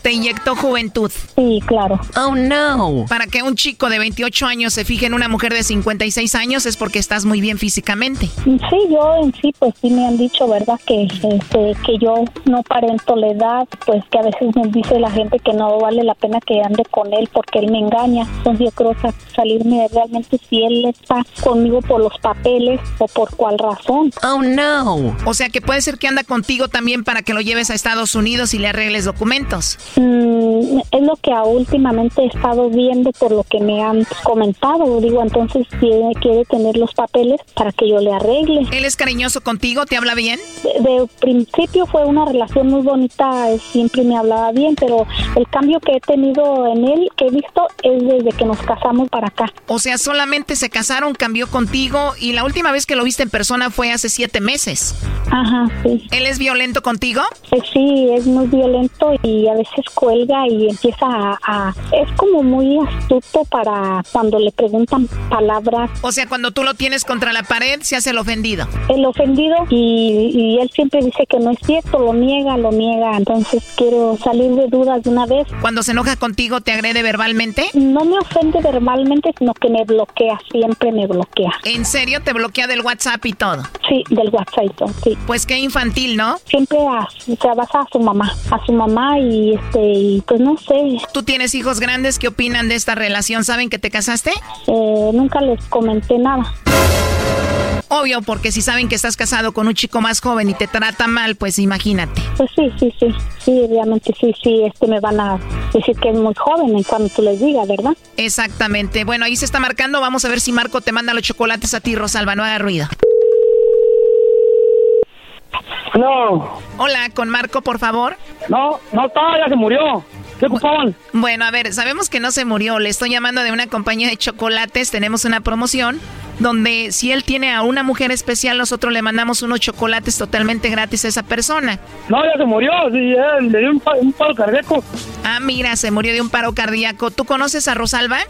Te inyectó juventud. Sí, claro. Oh, no. Para que un chico de 28 años se fije en una mujer de 56 años es porque estás muy bien físicamente. Sí, yo en sí, pues sí me han dicho, ¿verdad? Que, este, que yo no parento la edad, pues que a veces me dice la gente que no vale la pena que ande con él porque él me engaña. Entonces yo creo sa- salirme de realmente si él está conmigo por los papeles o por cuál razón. Oh, no. O sea que puede ser que anda contigo también para que lo lleves a Estados Unidos y le arregles documentos. Mm, es lo que últimamente he estado viendo por lo que me han comentado. Digo, entonces quiere, quiere tener los papeles para que yo le arregle. ¿Él es cariñoso contigo? ¿Te habla bien? De, de principio fue una relación muy bonita, siempre me hablaba bien, pero el cambio que he tenido en él, que he visto, es desde que nos casamos para acá. O sea, solamente se casaron, cambió contigo y la última vez que lo viste en persona fue hace siete meses. Ajá, sí. ¿Él es violento contigo? Eh, sí, es muy violento y a veces cuelga y empieza a, a- Es como muy astuto para cuando le preguntan palabras. O sea, cuando tú lo tienes contra la pared, se hace el ofendido. El ofendido y, y él siempre dice que no es cierto, lo niega, lo niega. Entonces quiero salir de dudas de una vez. Cuando se enoja contigo, ¿te agrede verbalmente? No me ofende verbalmente, sino que me bloquea, siempre me bloquea. ¿En serio? ¿Te bloquea del WhatsApp y todo? Sí, del WhatsApp, y todo, sí. Pues qué infantil, ¿no? Siempre a, se basa a su mamá, a su mamá y este, y pues no sé, ¿Tú tienes hijos grandes? ¿Qué opinan de esta relación? ¿Saben que te casaste? eh, nunca les comenté nada. Obvio, porque si saben que estás casado con un chico más joven y te trata mal, pues imagínate. Pues sí, sí, sí, sí, obviamente sí, sí, este me van a decir que es muy joven en cuanto tú les digas, ¿verdad? Exactamente. Bueno, ahí se está marcando. Vamos a ver si Marco te manda los chocolates a ti, Rosalba. No haga ruido. No. Hola, con Marco, por favor. No, no está, ya se murió. ¿Qué ocupaban? Bueno, a ver, sabemos que no se murió. Le estoy llamando de una compañía de chocolates. Tenemos una promoción donde si él tiene a una mujer especial, nosotros le mandamos unos chocolates totalmente gratis a esa persona. No, ya se murió. Sí, le dio un, un paro cardíaco. Ah, mira, se murió de un paro cardíaco. ¿Tú conoces a Rosalba?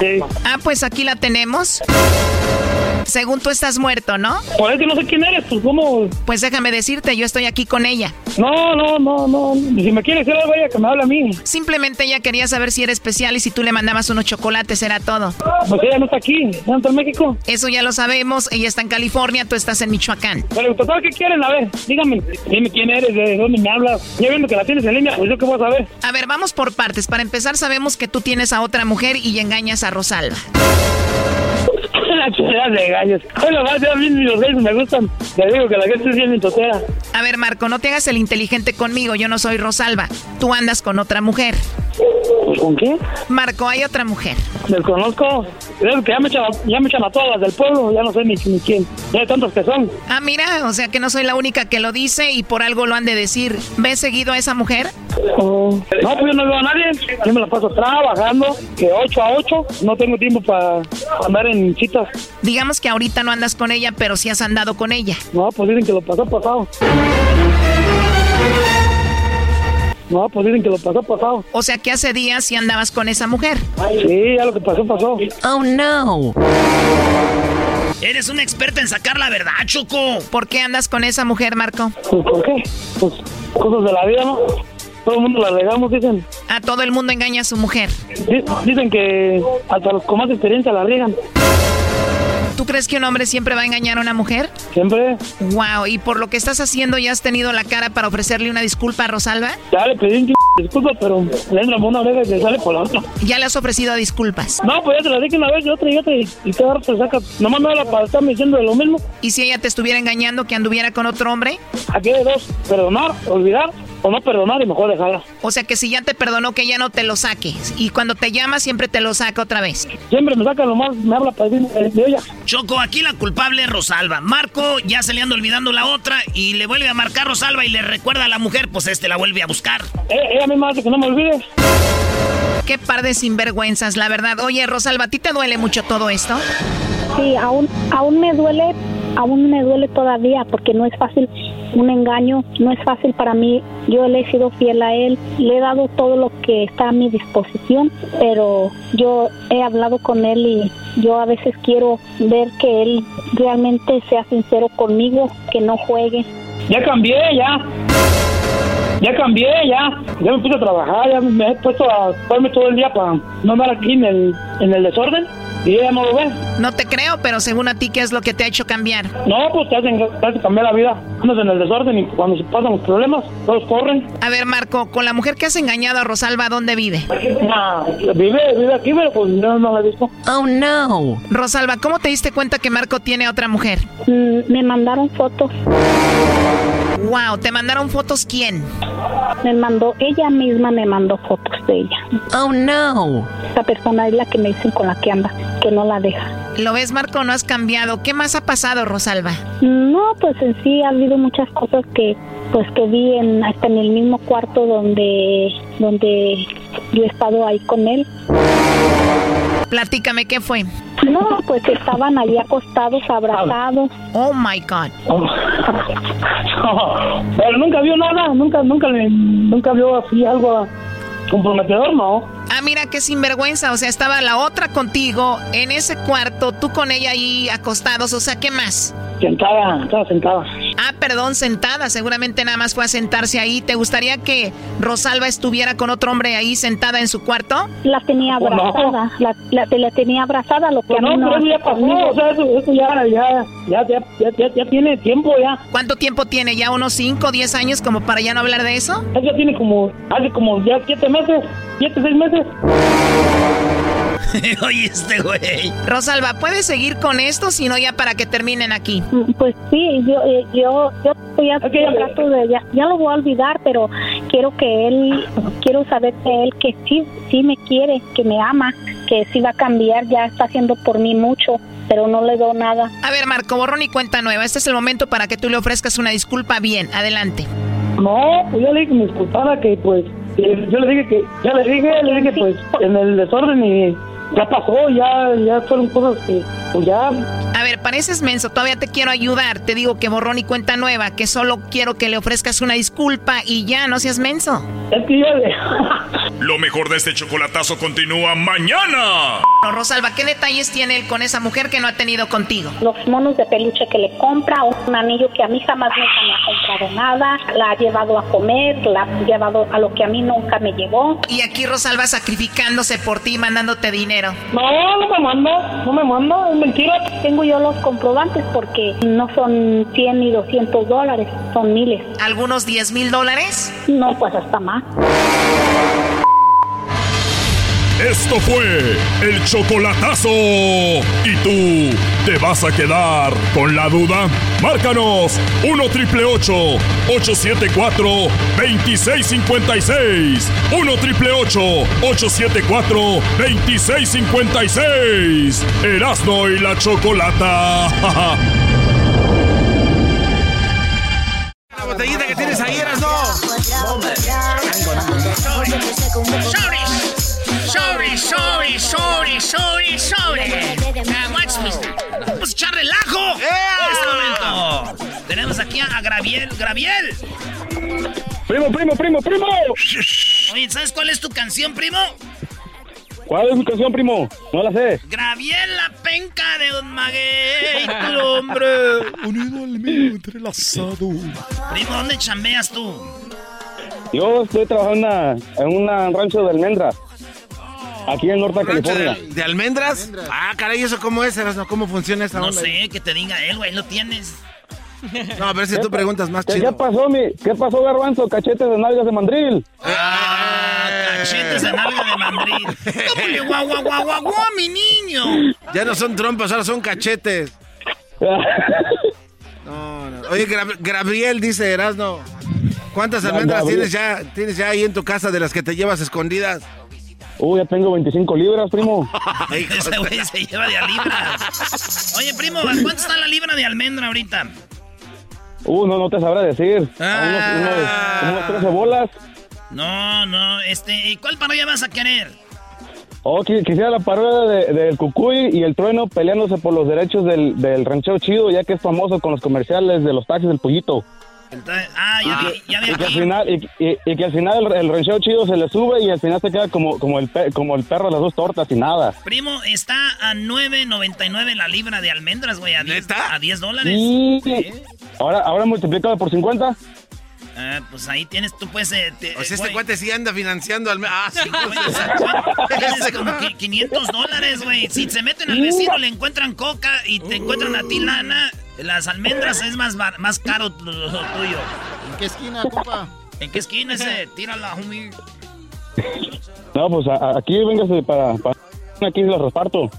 Sí. Ah, pues aquí la tenemos. Según tú estás muerto, ¿no? Pues es que no sé quién eres, pues cómo. Pues déjame decirte, yo estoy aquí con ella. No, no, no, no. Si me quiere decir algo, ella que me hable a mí. Simplemente ella quería saber si era especial y si tú le mandabas unos chocolates, era todo. Pues ella no está aquí, ella está en México. Eso ya lo sabemos, ella está en California, tú estás en Michoacán. Pero total, ¿qué quieren? A ver, dígame, dime quién eres, de dónde me hablas. Ya viendo que la tienes en línea, pues yo qué voy a saber. A ver, vamos por partes. Para empezar, sabemos que tú tienes a otra mujer y engañas a Rosalba. La chulada de gallos. Bueno, más a mí los gallos me gustan. Le digo que la gente es bien intotera. A ver, Marco, no te hagas el inteligente conmigo. Yo no soy Rosalba. Tú andas con otra mujer. ¿Con qué? Marco, hay otra mujer. Desconozco. Creo que ya me, echan, ya me a todas las del pueblo. Ya no sé ni, ni quién. Ya hay tantos que son. Ah, mira, o sea que no soy la única que lo dice y por algo lo han de decir. ¿Ves seguido a esa mujer? Oh, no, pues yo no veo a nadie. Yo me la paso trabajando, que 8 a 8. No tengo tiempo para andar en Digamos que ahorita no andas con ella, pero sí has andado con ella. No, pues dicen que lo pasó pasado. No, pues dicen que lo pasó pasado. O sea que hace días sí andabas con esa mujer. Sí, ya lo que pasó pasó. Oh, no. Eres un experto en sacar la verdad, Choco. ¿Por qué andas con esa mujer, Marco? Pues, ¿Por qué? Pues cosas de la vida, ¿no? Todo el mundo la regamos, dicen. A todo el mundo engaña a su mujer. Dicen que hasta los con más experiencia la riegan. ¿Tú crees que un hombre siempre va a engañar a una mujer? Siempre. Wow, y por lo que estás haciendo, ¿ya has tenido la cara para ofrecerle una disculpa a Rosalba? Ya le pedí un disculpa, pero le entra por una oreja y se sale por la otra. ¿Ya le has ofrecido disculpas? No, pues ya te la dije una vez y otra y otra y, y cada rato saca. Nomás me habla para estarme diciendo de lo mismo. ¿Y si ella te estuviera engañando que anduviera con otro hombre? Aquí hay dos, perdonar, olvidar o no perdonar y mejor dejarla. O sea que si ya te perdonó que ya no te lo saque. Y cuando te llama siempre te lo saca otra vez. Siempre me saca nomás, me habla para decirme de ella. Choco, aquí la culpable es Rosalba. Marco ya se le anda olvidando la otra y le vuelve a marcar Rosalba y le recuerda a la mujer, pues este la vuelve a buscar. Eh, ella misma hace que no me olvide. Qué par de sinvergüenzas, la verdad. Oye, Rosalba, ¿a ti te duele mucho todo esto? Sí, aún, aún me duele, aún me duele todavía porque no es fácil un engaño, no es fácil para mí. Yo le he sido fiel a él, le he dado todo lo que está a mi disposición, pero yo he hablado con él y yo a veces quiero ver que él realmente sea sincero conmigo, que no juegue. Ya cambié, ya. Ya cambié, ya. Ya me puse a trabajar, ya me he puesto a ponerme todo el día para no andar aquí en el, en el desorden. Y ella no lo ve. No te creo, pero según a ti, ¿qué es lo que te ha hecho cambiar? No, pues te hacen, te hacen cambiar la vida. Andas en el desorden y cuando se pasan los problemas, todos corren. A ver, Marco, con la mujer que has engañado a Rosalba, ¿dónde vive? Nah, vive, vive aquí, pero pues no, no la he visto. Oh, no. Rosalba, ¿cómo te diste cuenta que Marco tiene a otra mujer? Mm, me mandaron fotos. Wow, ¿te mandaron fotos quién? Me mandó, ella misma me mandó fotos de ella. Oh, no. Esa persona es la que me dicen con la que anda, que no la deja. ¿Lo ves, Marco? No has cambiado. ¿Qué más ha pasado, Rosalba? No, pues en sí ha habido muchas cosas que, pues que vi en, hasta en el mismo cuarto donde, donde yo he estado ahí con él. Platícame, ¿qué fue? No, pues estaban allí acostados, abrazados. Oh my God. pero nunca vio nada, nunca, nunca, le- nunca vio así algo comprometedor, ¿no? Ah, mira qué sinvergüenza. O sea, estaba la otra contigo en ese cuarto, tú con ella ahí acostados. O sea, ¿qué más? Sentada, estaba sentada. Ah, perdón, sentada. Seguramente nada más fue a sentarse ahí. ¿Te gustaría que Rosalba estuviera con otro hombre ahí sentada en su cuarto? La tenía Pues no. abrazada, la, la, la tenía abrazada, lo que Pues a mí no, no pero eso ya pasó, conmigo. o sea, eso, eso ya, ya, ya, ya, ya, ya, ya tiene tiempo ya. ¿Cuánto tiempo tiene? ¿Ya unos 5 o 10 años como para ya no hablar de eso? Eso ya tiene como, hace como ya siete meses, siete, seis meses. Oye, este güey. Rosalba, ¿puedes seguir con esto? Si no, ya para que terminen aquí. Mm, Pues sí, yo, eh, yo, yo ya trato de, ya, ya lo voy a olvidar, pero quiero que él, quiero saber de él que sí, sí me quiere, que me ama, que sí va a cambiar, ya está haciendo por mí mucho, pero no le doy nada. A ver, Marco, borrón y cuenta nueva. Este es el momento para que tú le ofrezcas una disculpa bien. Adelante. No, pues yo le dije que me disculpara, que pues, yo le dije que, ya le dije, le dije pues, en el desorden y ya pasó, ya, ya fueron cosas que, pues ya. A ver, pareces menso, todavía te quiero ayudar. Te digo que borrón y cuenta nueva, que solo quiero que le ofrezcas una disculpa y ya, no seas menso. Es que yo le... Lo mejor de este chocolatazo continúa mañana. No, Rosalba, ¿qué detalles tiene él con esa mujer que no ha tenido contigo? Los monos de peluche que le compra, un anillo que a mí jamás nunca me ha comprado nada, la ha llevado a comer, la ha llevado a lo que a mí nunca me llevó. Y aquí Rosalba sacrificándose por ti, mandándote dinero. No, no me manda, no me manda, es mentira. Tengo yo los comprobantes porque no son 100 ni 200 dólares, son miles. ¿Algunos 10 mil dólares? No, pues hasta más. Esto fue el chocolatazo. ¿Y tú te vas a quedar con la duda? Márcanos 1 triple 874 2656. 1 triple 874 2656. Erasno y la chocolata. La botellita que tienes ahí, eras no. Sobre, sobre, sobre, sobre. Now watch me. Vamos a echar relajo. En este momento. Tenemos aquí a Graviel. Graviel. Primo, primo, primo, primo. Oye, ¿sabes cuál es tu canción, primo? ¿Cuál es mi canción, primo? No la sé. Graviel, la penca de Don Maguey, tu hombre. Unido al mío, entrelazado. Primo, ¿dónde chambeas tú? Yo estoy trabajando en un rancho de almendras. Aquí en Norte de ¿Rancho California. de, de almendras? Ah, caray, ¿eso cómo es, Erasno? ¿Cómo funciona esa No onda? sé, que te diga él, güey, lo tienes. No, a ver si ¿Qué tú preguntas más ¿Qué, chido. ¿Qué pasó, mi? ¿Qué pasó, Garbanzo? Cachetes de nalgas de mandril. Ah, cachetes de nalga de mandril. ¿Cómo le guau, guau, guau, guau, guau, mi niño? Ya no son trompas, ahora son cachetes. No, no. Oye, Gra- Gabriel dice Erasno, ¿cuántas almendras tienes ya, tienes ya ahí en tu casa de las que te llevas escondidas? Uy, ya tengo 25 libras, primo. Ese güey se lleva de a libras. Oye, primo, ¿a cuánto está la libra de almendra ahorita? Uh, no, no te sabrá decir. Ah. Unos, unos, unos 13 bolas. No, no, este, ¿y cuál parodia vas a querer? Oh, qui- quisiera la parodia de- del Cucuy y el Trueno peleándose por los derechos del, del ranchero chido, ya que es famoso con los comerciales de los taxis del pollito. Entonces, ah, ya vi, ya vi Y que al final, y, y- y que al final el, el ranchero chido se le sube y al final se queda como, como, el, pe- como el perro de las dos tortas y nada. Primo, está a 9.99 la libra de almendras, güey, a 10, a 10 dólares. Y ahora, ahora multiplicado por 50. Ah, pues ahí tienes, tú puedes... eh, te- O sea, este güey, cuate sí anda financiando al... Ah, sí, Tienes como qui- 500 dólares, güey. Si se meten al vecino, le encuentran coca y te encuentran a ti lana, las almendras es más, más caro lo, lo tuyo. ¿En qué esquina, compa? ¿En qué esquina ese? Tírala, homie. No, pues a- a- aquí véngase para, para- Aquí los reparto.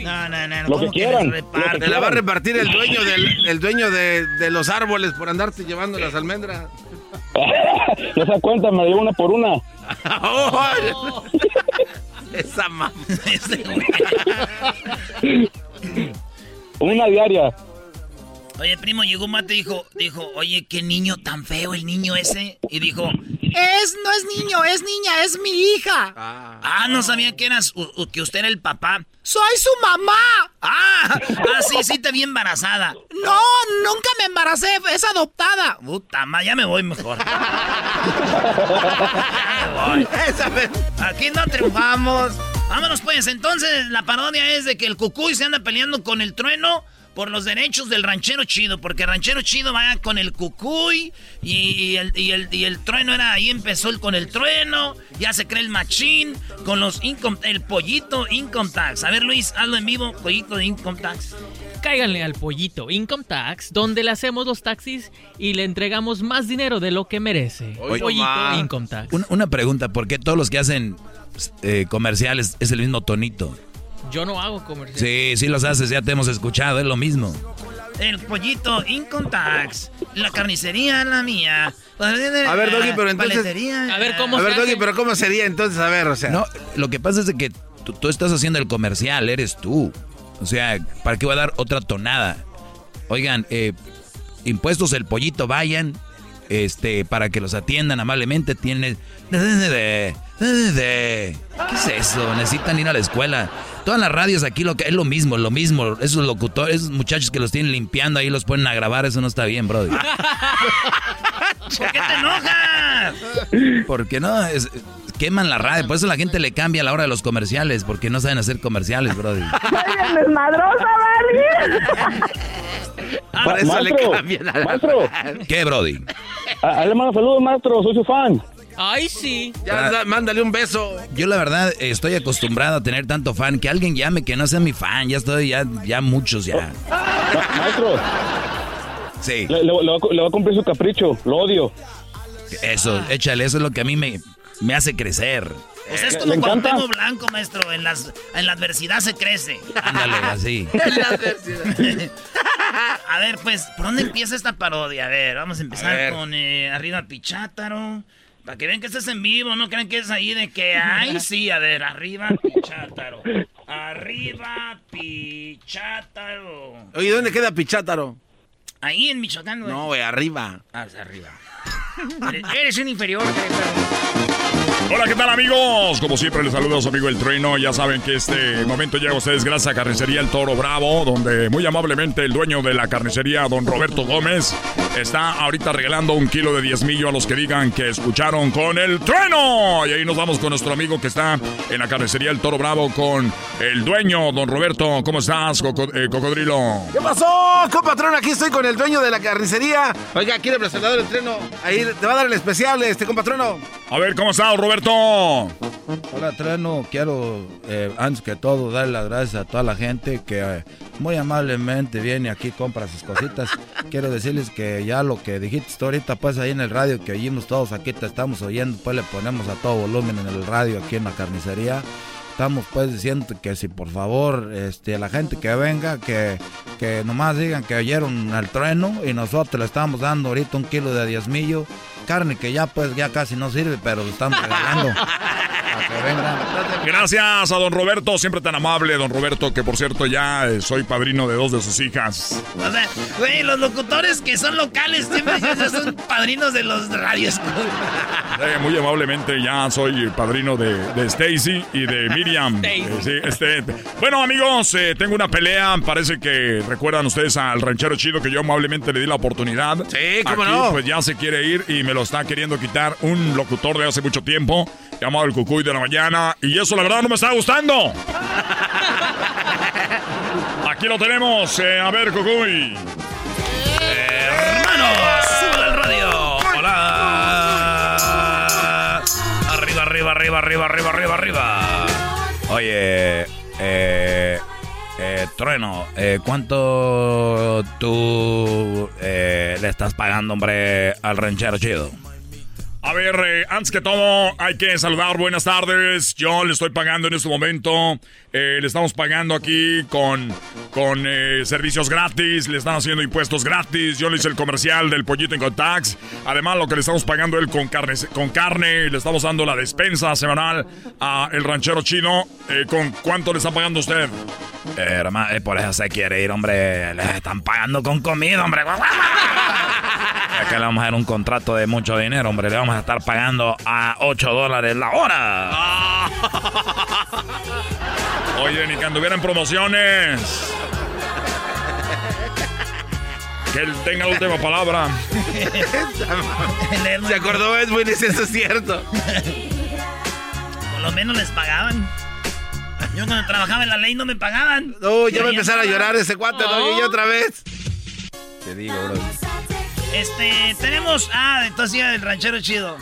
No, no, no. Lo ¿cómo que quieran, les lo que reparte? Te la va a repartir el dueño del el dueño de, de los árboles por andarte llevando las almendras. no se cuenta, me dio una por una. Oh, Esa mamá. Una diaria. Oye, primo, llegó un mate y dijo, dijo, oye, qué niño tan feo el niño ese. Y dijo, es, no es niño, es niña, es mi hija. Ah, no sabía que eras, u- u- que usted era el papá. Soy su mamá. Ah, ah, sí, sí, te vi embarazada. No, nunca me embaracé, es adoptada. Puta, ma, ya me voy mejor. Me voy. Aquí no triunfamos. Vámonos pues, entonces la parodia es de que el cucuy se anda peleando con el trueno por los derechos del ranchero chido, porque el ranchero chido va con el cucuy y, y el, y, el, y el trueno era, ahí empezó el con el trueno, ya se cree el machín, con los income, el pollito income tax. A ver Luis, hazlo en vivo, pollito de income tax. Cáiganle al pollito Income Tax, donde le hacemos los taxis y le entregamos más dinero de lo que merece. Oye, pollito. Income Tax. Una, una pregunta, ¿por qué todos los que hacen eh, comerciales es el mismo tonito? Yo no hago comercial. Sí, sí los haces, ya te hemos escuchado, es lo mismo. el pollito Incontax, la carnicería la mía. A ver, Doggy, pero entonces. A ver, ¿cómo A ver, Doggy, pero ¿cómo sería entonces? A ver, o sea. No, lo que pasa es de que tú, tú estás haciendo el comercial, eres tú. O sea, ¿para qué va a dar otra tonada? Oigan, eh, impuestos el pollito, vayan, este, para que los atiendan amablemente. Tienen... ¿Qué es eso? Necesitan ir a la escuela. Todas las radios aquí lo que es lo mismo, lo mismo. Esos locutores, esos muchachos que los tienen limpiando ahí los ponen a grabar, eso no está bien, brother. ¿Por qué te enojas? Porque no, es, queman la radio. Por eso la gente le cambia a la hora de los comerciales, porque no saben hacer comerciales, brother. desmadrosa, Barbie! Por eso le maestro, cambian a la maestro. ¿Qué, brody? Ah, le mando saludos, maestro. Soy su fan. Ay, sí. Ya, da- mándale un beso. Yo la verdad estoy acostumbrado a tener tanto fan. Que alguien llame que no sea mi fan. Ya estoy, ya, ya muchos ya. Ma- maestro, Sí, le, le- le va, a- le va a cumplir su capricho. Lo odio. eso, échale, eso es lo que a mí me, me hace crecer. Pues es ¿Le como? Cuauhtémoc Blanco, maestro. En, las, en la adversidad se crece. Ándale, así. A ver, pues, ¿por dónde empieza esta parodia? A ver, vamos a A empezar ver. con eh, Arriba Pichátaro. Para que vean que estás en vivo, no crean que es ahí de que, ay, sí, a ver, Arriba Pichátaro. Arriba Pichátaro. Oye, ¿dónde queda Pichátaro? Ahí en Michoacán, güey. No, güey, arriba. Ah, arriba. Eres- Eres un inferior, Hola, ¿qué tal amigos? Como siempre les saluda a su amigo El Trueno. Ya saben que este momento llega a ustedes gracias a Carnicería El Toro Bravo, donde muy amablemente el dueño de la carnicería, don Roberto Gómez, está ahorita regalando un kilo de diezmillo a los que digan que escucharon con El Trueno. Y ahí nos vamos con nuestro amigo que está en la carnicería El Toro Bravo con el dueño, don Roberto. ¿Cómo estás, Coco- eh, Cocodrilo? ¿Qué pasó, compatrón? Aquí estoy con el dueño de la carnicería. Oiga, ¿quiere presentador del treno? Ahí te va a dar el especial, este compatrono. A ver, ¿cómo estás, Roberto? Hola, Treno. Quiero, eh, antes que todo, dar las gracias a toda la gente que eh, muy amablemente viene aquí, compra sus cositas. Quiero decirles que ya lo que dijiste ahorita, pues ahí en el radio que oímos todos aquí, te estamos oyendo, pues le ponemos a todo volumen en el radio aquí en la carnicería. Estamos pues diciendo que si por favor este, la gente que venga, que, que nomás digan que oyeron al trueno y nosotros le estamos dando ahorita un kilo de diezmillo. Carne que ya pues ya casi no sirve, pero lo estamos regalando. Gracias a don Roberto, siempre tan amable, don Roberto, que por cierto ya eh, soy padrino de dos de sus hijas. O sea, güey, los locutores que son locales siempre ya son padrinos de los radios. Eh, muy amablemente ya soy padrino de, de Stacy y de Miriam. Eh, sí, este, bueno amigos, eh, tengo una pelea, parece que recuerdan ustedes al ranchero chido que yo amablemente le di la oportunidad. Sí, cómo Aquí, no. Pues ya se quiere ir y me lo está queriendo quitar un locutor de hace mucho tiempo, llamado el Cucuy de la Mañana, y eso la verdad no me está gustando. Aquí lo tenemos, eh, a ver Cucuy. Hermanos, sube al radio. Hola. Arriba, arriba, arriba, arriba, arriba, arriba, arriba. Oye, eh, eh, Trueno, eh, ¿cuánto tú eh, le estás pagando, hombre, al ranchero chido? A ver, eh, antes que todo, hay que saludar. Buenas tardes. Yo le estoy pagando en este momento. eh, le estamos pagando aquí con, con eh, servicios gratis. Le están haciendo impuestos gratis. Yo le hice el comercial del pollito en Contax. Además, lo que le estamos pagando él con carne. Con carne le estamos dando la despensa semanal a el ranchero chino. ¿Con cuánto le está pagando usted? Hermano, por eso se quiere ir, hombre. Le están pagando con comida, hombre. Acá le vamos a dar un contrato de mucho dinero, hombre. Le vamos a estar pagando a 8 dólares la hora. Oye, ni que anduvieran promociones. Que él tenga la última palabra. Se acordó, es muy eso es cierto. Por lo menos les pagaban. Yo cuando trabajaba en la ley no me pagaban. No, ya va a empezar a llorar ese cuate, Doggy, y otra vez. Te digo, bro. Este, tenemos. Ah, entonces ya el ranchero chido.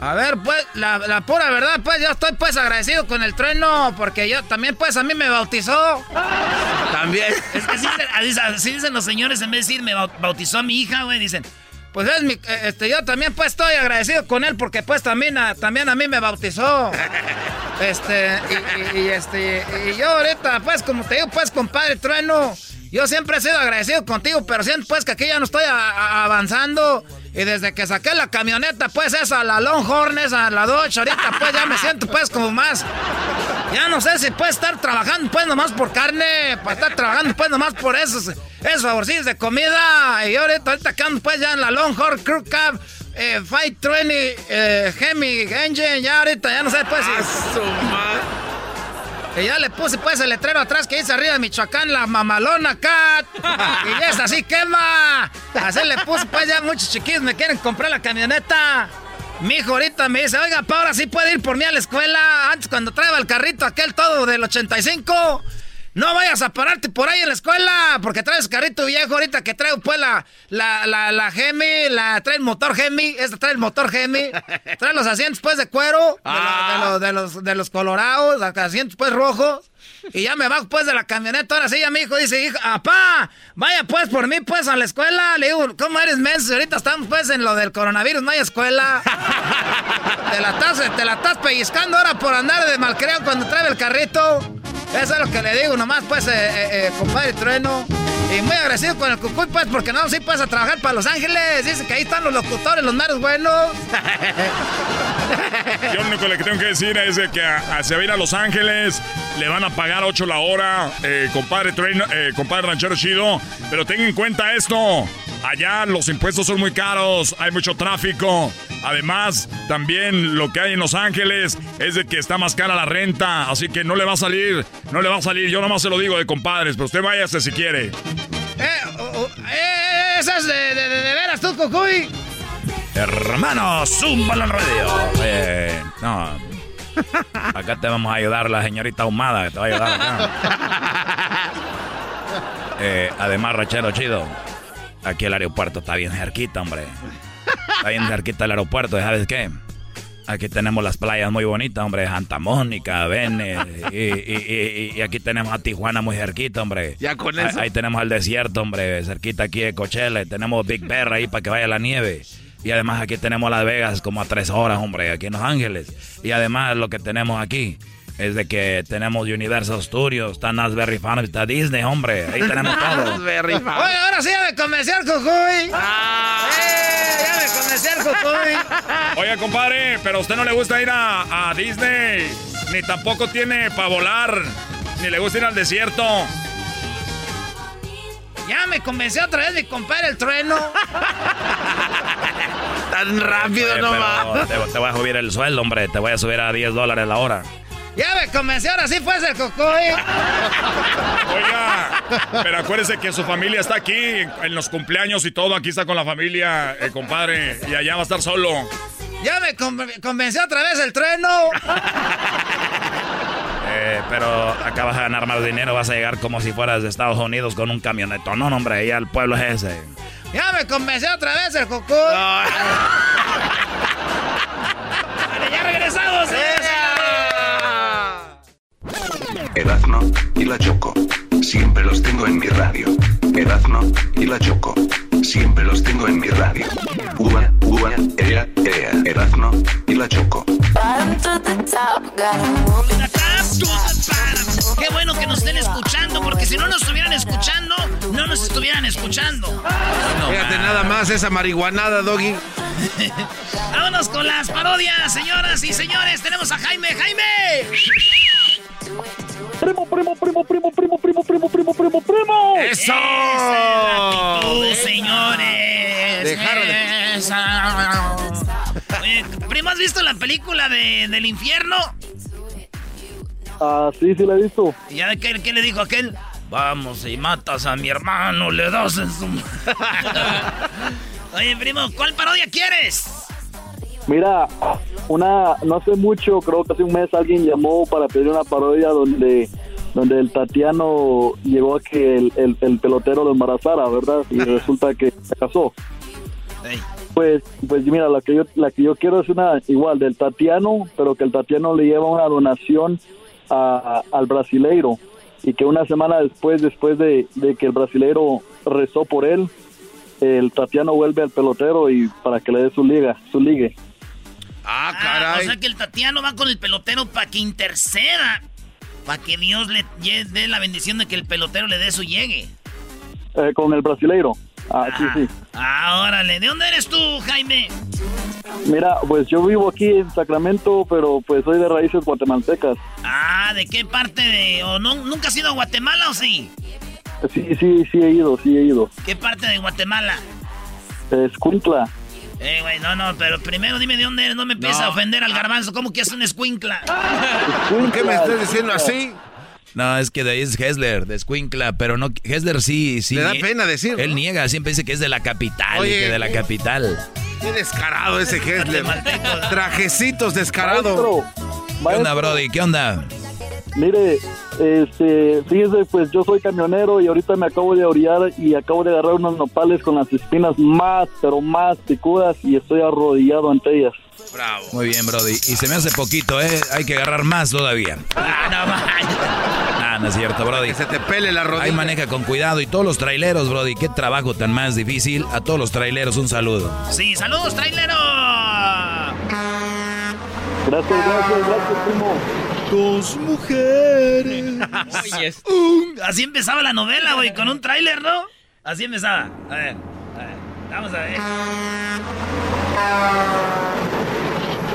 A ver, pues, la, la pura verdad, pues, yo estoy, pues, agradecido con el trueno, porque yo también, pues, a mí me bautizó. También. Es que así, así- así dicen los señores, en vez de decir me bau- bautizó a mi hija, güey, dicen. Pues es mi, eh, este, yo también, pues, estoy agradecido con él, porque, pues, también a, también a mí me bautizó. Este, y, y- y, este, y yo ahorita, pues, como te digo, pues, compadre trueno, Yo siempre he sido agradecido contigo, pero siento pues que aquí ya no estoy avanzando. Y desde que saqué la camioneta, pues esa, la Longhorn, esa, la Dodge, ahorita pues ya me siento pues como más... Ya no sé si puedo estar trabajando pues nomás por carne, para estar trabajando pues nomás por esos, esos favorcillos de comida. Y ahorita, ahorita que ando pues ya en la Longhorn Crew Cab, eh, Fight 20, eh, Hemi Engine, ya ahorita ya no sé pues si... Y ya le puse pues el letrero atrás que dice arriba de Michoacán, la mamalona cat. y ya es así, quema. Así le puse pues ya muchos chiquillos me quieren comprar la camioneta. Mi hijo ahorita me dice, oiga, pa, ahora sí puede ir por mí a la escuela. Antes cuando traía el carrito aquel todo del 85. No vayas a pararte por ahí en la escuela, porque traes carrito viejo ahorita que traigo pues la, la, la, la Gemi, la, trae el motor Gemi, esta trae el motor Gemi, trae los asientos pues de cuero, de, de, los, de los colorados, asientos pues rojos. Y ya me bajo pues de la camioneta. Ahora sí, ya mi hijo dice, hijo, apá, vaya pues por mí pues a la escuela. Le digo, ¿cómo eres menso? Ahorita estamos pues en lo del coronavirus, no hay escuela. te, la estás, te la estás pellizcando ahora por andar de malcreo cuando trae el carrito. Eso es lo que le digo nomás pues, eh, eh, eh Trueno. Y muy agradecido con el Cucuy, pues, porque no, sí puedes a trabajar para Los Ángeles. Dice que ahí están los locutores, los maros buenos. Yo lo único que tengo que decir es que se va a ir a Los Ángeles, le van a pagar 8 la hora, eh, compadre, Trueno, eh, compadre ranchero chido. Pero tengan en cuenta esto, allá los impuestos son muy caros, hay mucho tráfico. Además, también lo que hay en Los Ángeles es de que está más cara la renta, así que no le va a salir, no le va a salir. Yo nomás se lo digo de compadres, pero usted váyase si quiere. Eh, oh, oh, eh esas de, de, de, veras tú, Cucuy. Hermano, zúmbalo al radio. No. Acá te vamos a ayudar la señorita Ahumada, te va ayudar acá. Eh, además, Rachero Chido, aquí el aeropuerto está bien cerquita, hombre. Está bien cerquita el aeropuerto, ¿sabes qué? Aquí tenemos las playas muy bonitas, hombre. Santa Mónica, Vene. Y, aquí tenemos a Tijuana muy cerquita, hombre. Ya con eso. Ahí, tenemos el desierto, hombre. Cerquita aquí de Coachella. Tenemos Big Bear ahí para que vaya la nieve. Y además aquí tenemos Las Vegas como a tres horas, hombre. Aquí en Los Ángeles. Y además lo que tenemos aquí es de que tenemos Universal Studios, está Nasberry Farm, está Disney, hombre. Ahí tenemos todo. Oye, ahora sí ya me convencí al Cucuy. Ah. Eh, ya me convencí al Cucuy. Oye, compadre, pero a usted no le gusta ir a, a Disney, ni tampoco tiene para volar, ni le gusta ir al desierto. Ya me convenció otra vez de comprar el trueno. Tan rápido nomás. Te, te, voy a subir el sueldo, hombre. Te voy a subir a 10 dólares la hora. Ya me convenció, ahora sí fue el cocoy. Oiga, pero acuérdese que su familia está aquí en los cumpleaños y todo. Aquí está con la familia, el compadre, y allá va a estar solo. Ya me convenció otra vez el trueno. Eh, pero acá vas a ganar más dinero, vas a llegar como si fueras de Estados Unidos con un camionetón. No, hombre, ya el pueblo es ese. Ya me convenció otra vez el cocoy. ya regresamos. ¿eh? Edazno y la Choco. Siempre los tengo en mi radio. Edazno y la Choco. Siempre los tengo en mi radio. Uva, uva, ea, ea. Edazno y la Choco. Qué bueno que nos estén escuchando, porque si no nos estuvieran escuchando, no nos estuvieran escuchando. Fíjate nada más esa marihuanada, Doggy. Vámonos con las parodias, señoras y señores. Tenemos a Jaime. ¡Jaime! Primo, primo, primo, primo, primo, primo, primo, primo, primo, primo. ¡Eso! señores. Dejaron primo, ¿has visto la película de, del infierno? Ah, sí, sí la he visto. ¿Y ya qué, qué le dijo aquel? Vamos, y matas a mi hermano, le das en su... Oye, primo, ¿cuál parodia quieres? Mira, una, no hace mucho, creo que hace un mes alguien llamó para pedir una parodia donde donde el Tatiano llegó a que el, el, pelotero lo embarazara, ¿verdad? Y resulta que se casó. Pues, pues mira, la que yo, la que yo quiero es una igual del Tatiano, pero que el Tatiano le lleva una donación al brasileiro y que una semana después, después de, de que el brasileiro rezó por él, el Tatiano vuelve al pelotero y para que le dé su liga, su ligue. Ah, ah, caray. o sea que el Tatiano va con el pelotero para que interceda. Para que Dios le dé la bendición de que el pelotero le dé su llegue. Eh, con el brasileiro. Ah, sí, sí. Ah, órale. ¿De dónde eres tú, Jaime? Mira, pues yo vivo aquí en Sacramento, pero pues soy de raíces guatemaltecas. Ah, ¿de qué parte de...? ¿O no, nunca has ido a Guatemala o sí? Sí, sí, sí he ido, sí he ido. ¿Qué parte de Guatemala? Escuintla. Eh, güey, no, no, pero primero dime de dónde eres, no me empieces a ofender al garbanzo. ¿Cómo que es un escuincla? ¿Por qué me estás diciendo así? No, es que de ahí es Hessler, de Squinkla, pero no, Hessler sí, sí. Le da pena decirlo. Él niega, siempre dice que es de la capital y que de la capital. Qué descarado ese Hessler. Trajecitos descarado. Maestro, ¿Qué onda, Brody? ¿Qué onda? Mire, este, fíjese, pues yo soy camionero y ahorita me acabo de orillar y acabo de agarrar unos nopales con las espinas más, pero más picudas y estoy arrodillado ante ellas. Bravo. Muy bien, Brody. Y se me hace poquito, ¿eh? Hay que agarrar más todavía. Ah, no, Ah, no es cierto, Brody. Que se te pele la rodilla. Ahí maneja con cuidado. Y todos los traileros, Brody, qué trabajo tan más difícil. A todos los traileros, un saludo. Sí, saludos, trailero. Gracias, gracias, gracias, primo. Dos mujeres. Un- Así empezaba la novela, güey, con un tráiler, ¿no? Así empezaba. A ver, a ver, vamos a ver.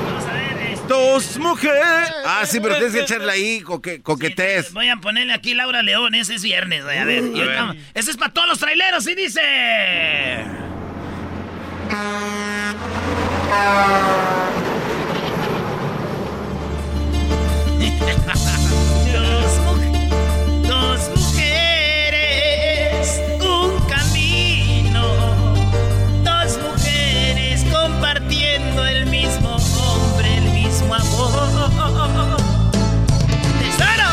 Vamos a ver. este, Dos mujeres. Ah, sí, pero tienes que echarle ahí coque, coquetés. Voy a ponerle aquí Laura León, ese es viernes, güey. A ver, A ver. ese es para todos los traileros, y dice. Compartiendo el mismo hombre, el mismo amor. ¡Tesoro!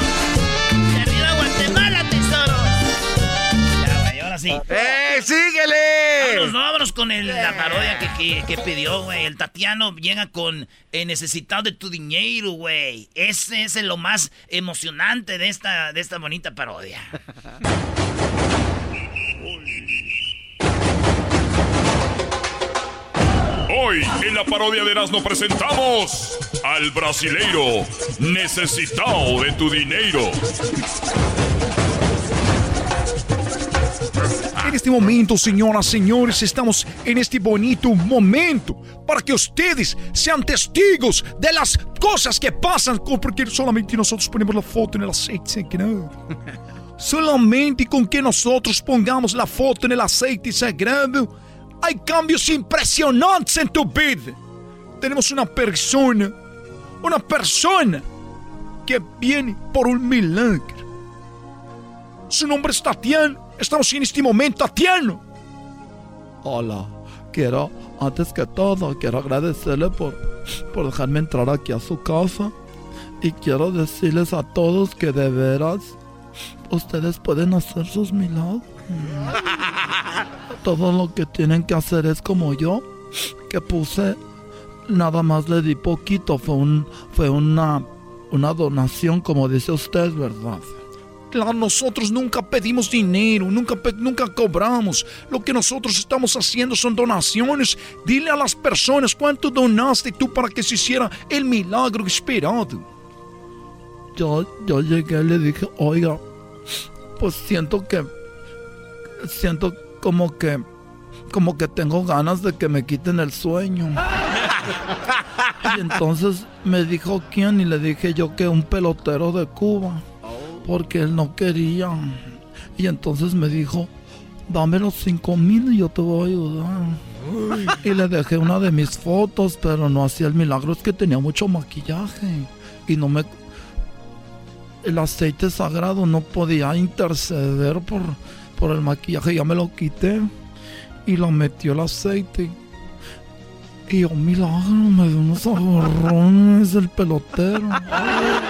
¡De arriba Guatemala, tesoro! Ya, güey, ahora sí. ¡Eh, síguele! Vámonos, no, vámonos con el- la parodia que, que, que pidió, güey. El Tatiano llega con eh, necesitado de tu dinero, güey. Ese es lo más emocionante de esta, de esta bonita parodia. Hoy en la parodia de Erasmo presentamos al brasileiro necesitado de tu dinero. En este momento, señoras, señores, estamos en este bonito momento para que ustedes sean testigos de las cosas que pasan, porque solamente nosotros ponemos la foto en el aceite sagrado. Solamente con que nosotros pongamos la foto en el aceite sagrado, hay cambios impresionantes en tu vida. Tenemos una persona, una persona que viene por un milagro. Su nombre es Tatiana. Estamos en este momento, Tatiano. Hola, quiero, antes que todo, quiero agradecerle por, por dejarme entrar aquí a su casa. Y quiero decirles a todos que de veras, ustedes pueden hacer sus milagros. Todo lo que tienen que hacer es como yo, que puse, nada más le di poquito, fue, un, fue una, una donación, como dice usted, ¿verdad? Claro, nosotros nunca pedimos dinero, nunca, cobramos. Lo que nosotros estamos haciendo son donaciones. Dile a las personas cuánto donaste tú para que se hiciera el milagro esperado. yo, yo llegué y le dije, oiga, pues siento que, siento como que, como que tengo ganas de que me quiten el sueño. Y entonces me dijo quién y le dije yo que un pelotero de Cuba, porque él no quería. Y entonces me dijo, dame los cinco mil y yo te voy a ayudar. Y le dejé una de mis fotos, pero no hacía el milagro, es que tenía mucho maquillaje y no me el aceite sagrado no podía interceder por, por el maquillaje. Ya me lo quité y lo metió el aceite. Y yo, milagro, me dio unos agarrones el pelotero.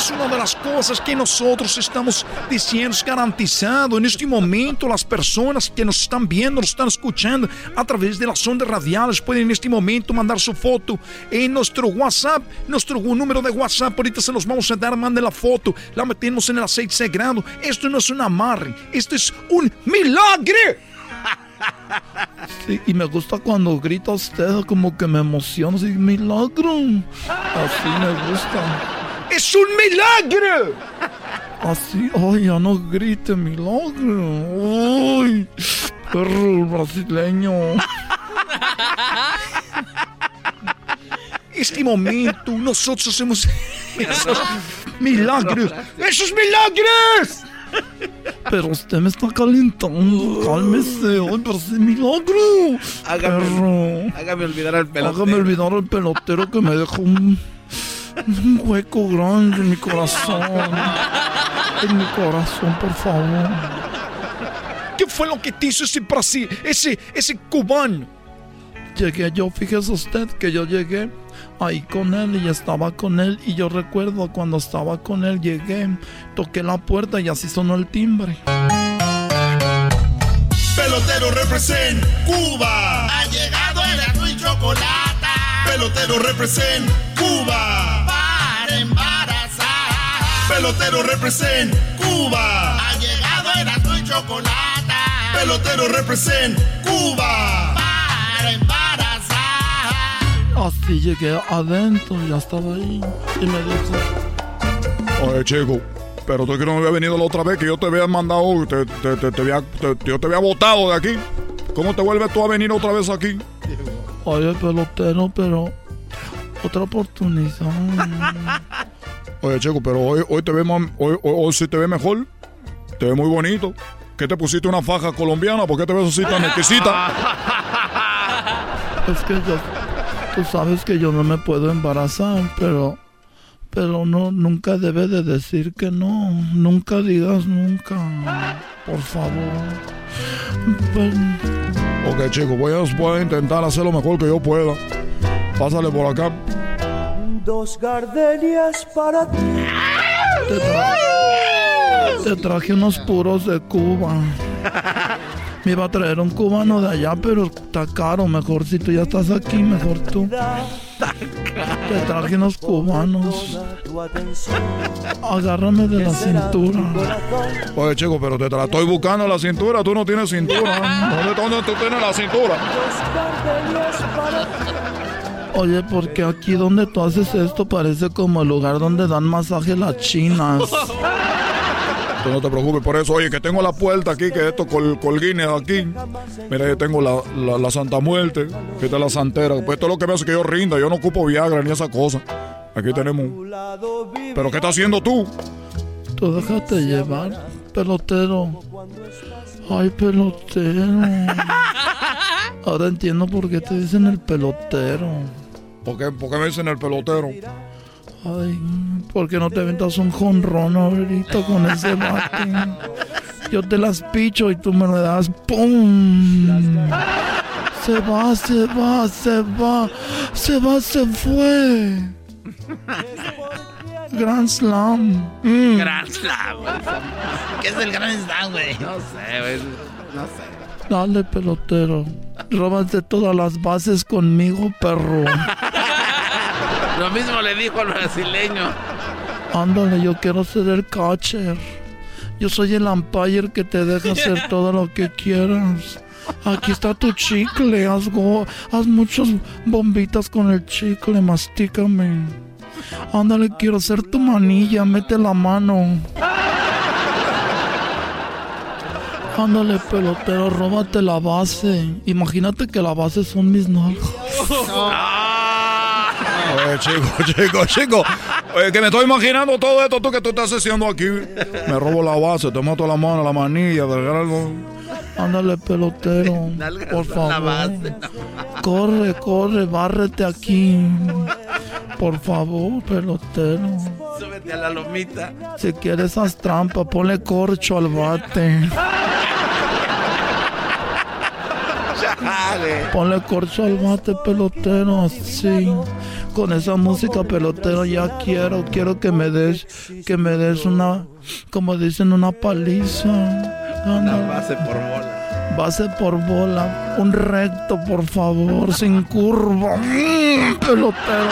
Es una de las cosas que nosotros estamos diciendo, es garantizado. En este momento, las personas que nos están viendo, nos están escuchando a través de las ondas radiales pueden en este momento mandar su foto en nuestro WhatsApp, nuestro número de WhatsApp. Ahorita se los vamos a dar, mande la foto, la metemos en el aceite sagrado. Esto no es un amarre, esto es un milagre. Sí, y me gusta cuando grita usted, como que me emociona, así, milagro. Así me gusta. ¡Es un milagro! Así, ay, ya no grite, milagro. Ay. Perro brasileño. Este momento nosotros hacemos esos milagros. ¡Esos milagros! Pero usted me está calentando. Cálmese, hoy pero es milagro. Perro. Hágame olvidar al pelotero. Hágame olvidar al pelotero que me dejó un, un hueco grande en mi corazón. En mi corazón, por favor. ¿Qué fue lo que te hizo ese Brasil, ese, ese cubano? Llegué yo, fíjese usted que yo llegué ahí con él y estaba con él y yo recuerdo cuando estaba con él llegué, toqué la puerta y así sonó el timbre. Pelotero represent Cuba. Ha llegado el azul y chocolate. Pelotero represent Cuba. Pelotero represent Cuba. Ha llegado el azul y chocolate. Pelotero represent Cuba. Para embarazar. Así llegué adentro, ya estaba ahí y me dijo, Oye, chico, pero tú que no me había venido la otra vez que yo te había mandado, te, te, te, te había, te- yo te había botado de aquí. ¿Cómo te vuelves tú a venir otra vez aquí? oye pelotero, pero otra oportunidad. Oye, chico, pero hoy, hoy te ve más, hoy, hoy, hoy sí te ve mejor. Te ve muy bonito. ¿Qué te pusiste una faja colombiana? ¿Por qué te ves así tan exquisita? Es que yo, tú sabes que yo no me puedo embarazar, pero, pero no, nunca debe de decir que no. Nunca digas nunca, por favor. Pues, Ok, chico, voy a, voy a intentar hacer lo mejor que yo pueda. Pásale por acá. Dos gardenias para ti. te, tra- te traje unos puros de Cuba. Me iba a traer un cubano de allá, pero está caro. Mejor si tú ya estás aquí, mejor tú. Te traje unos cubanos. Agárrame de la cintura. Oye, chico, pero te la estoy buscando la cintura. Tú no tienes cintura. ¿Dónde, dónde tú tienes la cintura? Oye, porque aquí donde tú haces esto parece como el lugar donde dan masaje las chinas. Tú no te preocupes por eso. Oye, que tengo la puerta aquí, que esto col, colguines aquí. Mira, yo tengo la, la, la Santa Muerte, que esta es la santera. Pues esto es lo que me hace que yo rinda. Yo no ocupo Viagra ni esa cosa. Aquí tenemos. ¿Pero qué estás haciendo tú? Tú déjate llevar, pelotero. Ay, pelotero. Ahora entiendo por qué te dicen el pelotero. ¿Por qué, por qué me dicen el pelotero? Ay, ¿por qué no te aventas un jonrón ahorita con ese bate? Yo te las picho y tú me lo das ¡Pum! Se va, se va, se va, se va, se fue. Grand Slam. Mm. Grand Slam. ¿Qué es el Grand Slam, güey? No sé, güey. No sé. Dale, pelotero. Róbate todas las bases conmigo, perro. Lo mismo le dijo al brasileño. Ándale, yo quiero ser el catcher. Yo soy el umpire que te deja hacer todo lo que quieras. Aquí está tu chicle. Haz, go- haz muchas bombitas con el chicle. Mastícame. Ándale, quiero ser tu manilla. Mete la mano. Ándale, pelotero, róbate la base. Imagínate que la base son mis nalgas. Oye, chico, chico, chico. Oye, que me estoy imaginando todo esto tú que tú estás haciendo aquí. Me robo la base, te mato la mano, la manilla, del grano. Ándale, pelotero. Por favor. Corre, corre, bárrete aquí. Por favor, pelotero. Súbete a la lomita. Si quieres haz trampa, ponle corcho al bate. Ponle corcho al bate, pelotero, así. Con esa música, pelotero, ya quiero, quiero que me des, que me des una, como dicen, una paliza. Una Ándale. base por bola. Base por bola, un recto, por favor, sin curva. Mm, pelotero.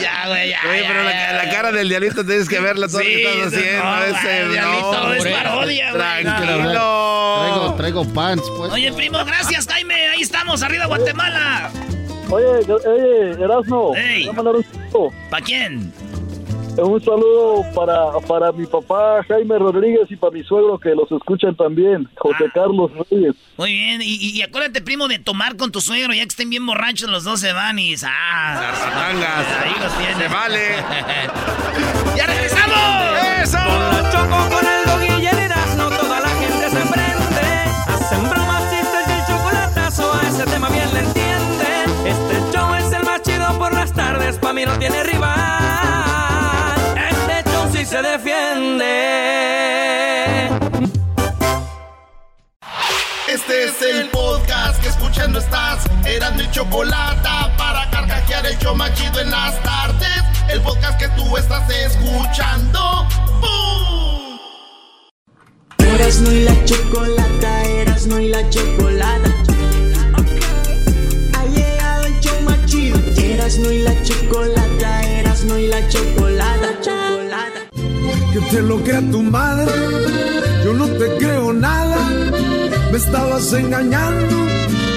Ya, güey, ya. Oye, ya, pero la, ya, la cara del dialito tienes que verla todo lo Sí, que estás haciendo. no, ese, el diablito no, es parodia, güey. Tranquilo. Traigo, traigo pants, pues. Oye, primo, gracias, Jaime. Ahí estamos, arriba Guatemala. Oye, oye, Erasmo. ¿Para quién? Un saludo para, para mi papá Jaime Rodríguez y para mi suegro que los escuchan también, José Ah. Carlos Reyes. Muy bien, y, y- acuérdate, primo, de tomar con tu suegro, ya que estén bien borrachos, los dos se van y dices, ah, ahí los tienes. Se vale. ¡Ya regresamos! ¡Eso! Con la choco, con el doggy y el toda la gente se prende. Hacen bromas, chistes y el chocolatazo, a ese tema bien le entienden. Este show es el más chido por las tardes, pa' mí no tiene rival. Este se defiende. Este es el podcast que escuchando estás. Eran mi chocolate para carcajear el show más chido en las tardes. El podcast que tú estás escuchando. ¡Bum! Erasno y la chocolata, Erasno y la chocolata. Ha llegado el show más chido. Erasno y la chocolata, Erasno y la chocolata, chocolata. Que te lo crea tu madre, yo no te creo nada. Me estabas engañando,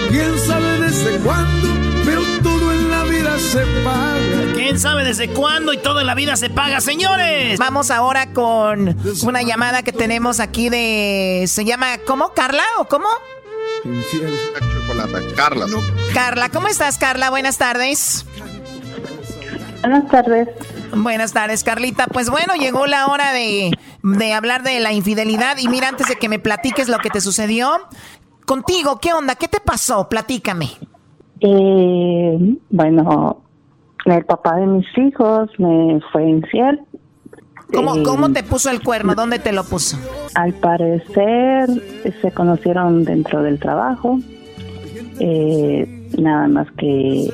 quién sabe desde cuándo, pero todo en la vida se paga. ¿Quién sabe desde cuándo y todo en la vida se paga, señores? Vamos ahora con una llamada que tenemos aquí de... ¿Se llama cómo? ¿Carla o cómo? Infiel. Chocolate, Carla. Carla, ¿cómo estás, Carla? Buenas tardes. Buenas tardes. Buenas tardes, Carlita. Pues bueno, llegó la hora de, de hablar de la infidelidad. Y mira, antes de que me platiques lo que te sucedió, contigo, ¿qué onda? ¿Qué te pasó? Platícame. Eh, bueno, el papá de mis hijos me fue infiel. ¿Cómo, Eh, ¿Cómo te puso el cuerno? ¿Dónde te lo puso? Al parecer se conocieron dentro del trabajo. Eh, nada más que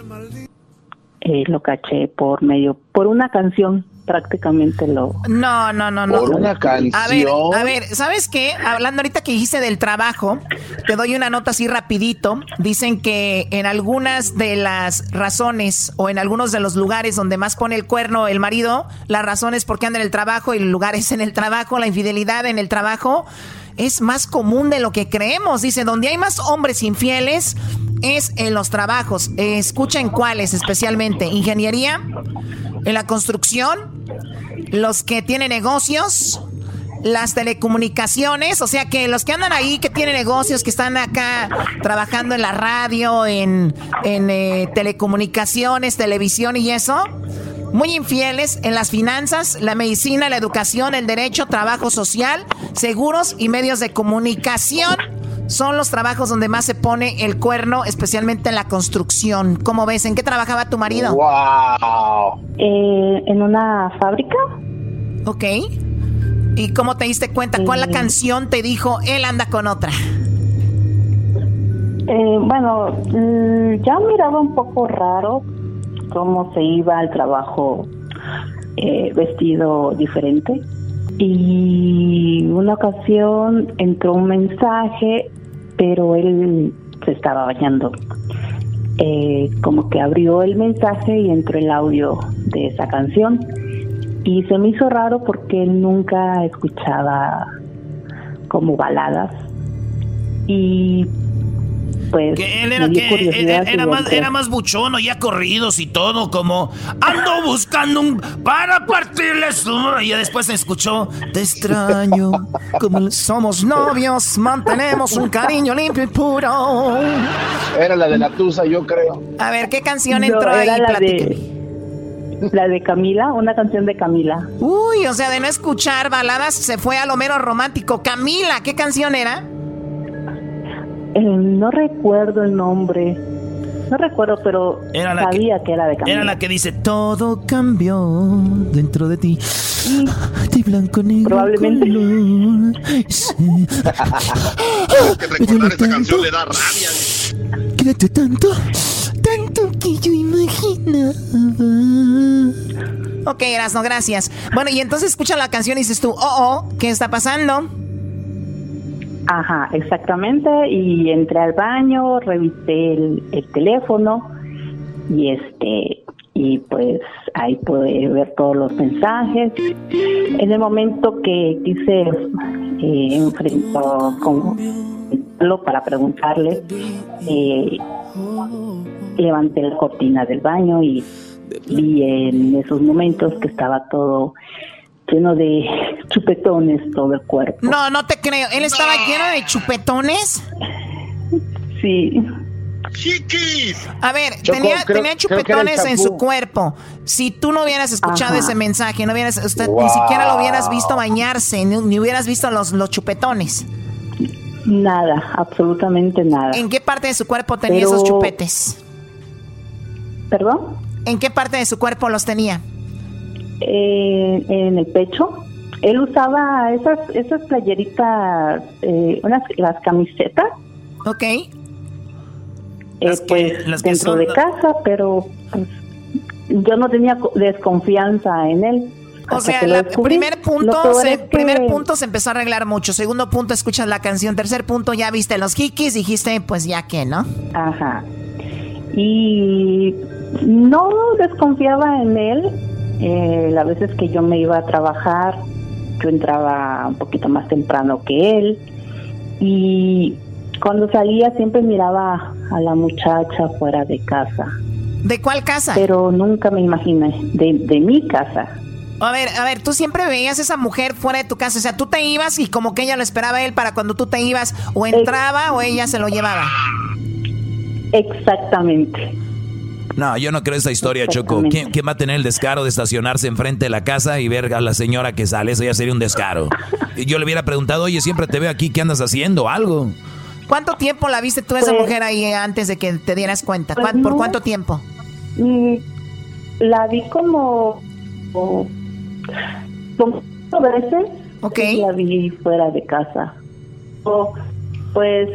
eh, lo caché por medio, por una canción prácticamente lo... No, no, no, no. Por una A ver, canción. a ver, ¿sabes qué? Hablando ahorita que dijiste del trabajo, te doy una nota así rapidito. Dicen que en algunas de las razones o en algunos de los lugares donde más pone el cuerno el marido, la razón es porque anda en el trabajo y el lugar es en el trabajo, la infidelidad en el trabajo es más común de lo que creemos. Dice, donde hay más hombres infieles es en los trabajos. Escuchen cuáles especialmente. Ingeniería, en la construcción, los que tienen negocios, las telecomunicaciones, o sea que los que andan ahí, que tienen negocios, que están acá trabajando en la radio, en, en eh, telecomunicaciones, televisión y eso, muy infieles en las finanzas, la medicina, la educación, el derecho, trabajo social, seguros y medios de comunicación. Son los trabajos donde más se pone el cuerno, especialmente en la construcción. ¿Cómo ves? ¿En qué trabajaba tu marido? ¡Wow! Eh, en una fábrica. Ok. ¿Y cómo te diste cuenta? ¿Cuál la canción te dijo, él anda con otra? Eh, bueno, mm, ya miraba un poco raro cómo se iba al trabajo eh, vestido diferente. Y una ocasión entró un mensaje, pero él se estaba bañando. Eh, como que abrió el mensaje y entró el audio de esa canción. Y se me hizo raro porque él nunca escuchaba como baladas. Y pues Que él era, que, era, y más, era más buchono, ya corridos y todo, como ando buscando un para partirle su... Y después se escuchó, te extraño, como somos novios, mantenemos un cariño limpio y puro. Era la de la Tusa, yo creo. A ver, ¿qué canción No, entró ahí? la de, la de Camila, una canción de Camila. Uy, o sea, de no escuchar baladas se fue a lo mero romántico. Camila, ¿qué canción era? Eh, no recuerdo el nombre. No recuerdo, pero Era la sabía que, era de Camila. Era la que dice, todo cambió dentro de ti. De blanco negro Probablemente. color. Sí. que recordar esa canción le da rabia. Quédate tanto, tanto que yo imaginaba. Ok, Erasno, gracias. Bueno, y entonces escucha la canción y dices tú, oh, oh, ¿qué está pasando? Ajá, exactamente. Y entré al baño, revisé el, el teléfono y este y pues ahí pude ver todos los mensajes. En el momento que quise eh, enfrentó con para preguntarle, eh, levanté la cortina del baño y vi en esos momentos que estaba todo lleno de chupetones todo el cuerpo. No, no te creo. ¿Él estaba lleno de chupetones? Sí. ¡Chiquis! A ver, tenía, creo- chupetones en su cuerpo. Si tú no hubieras escuchado Ajá. ese mensaje, no hubieras, usted ni siquiera lo hubieras visto bañarse, ni, ni hubieras visto los, los chupetones. Nada, absolutamente nada. ¿En qué parte de su cuerpo tenía Pero- esos chupetes? ¿Perdón? ¿En qué parte de su cuerpo los tenía? Eh, en el pecho. Él usaba esas esas playeritas, eh, unas las camisetas. Ok. Eh, pues las que dentro son- de casa, pero pues, yo no tenía co- desconfianza en él. O sea, el primer punto, se, es que- primer punto se empezó a arreglar mucho. Segundo punto, escuchas la canción. Tercer punto, ya viste los hikis, dijiste, pues ya que, ¿no? Ajá. Y no desconfiaba en él. Eh, las veces que yo me iba a trabajar, yo entraba un poquito más temprano que él. Y cuando salía siempre miraba a la muchacha fuera de casa. ¿De cuál casa? Pero nunca me imaginé, de, de mi casa. A ver, a ver, tú siempre veías a esa mujer fuera de tu casa. O sea, tú te ibas y como que ella lo esperaba a él para cuando tú te ibas, o entraba o ella se lo llevaba. Exactamente. No, yo no creo esa historia, Choco. ¿Quién, quién va a tener el descaro de estacionarse enfrente de la casa y ver a la señora que sale? Eso ya sería un descaro. Y yo le hubiera preguntado, oye, siempre te veo aquí, ¿qué andas haciendo? Algo. ¿Cuánto tiempo la viste tú a esa Pues- mujer ahí antes de que te dieras cuenta? Pues ¿Cuán- ¿Por no. cuánto tiempo? Mm, La vi como, como, como veces. Okay. La vi fuera de casa. O, pues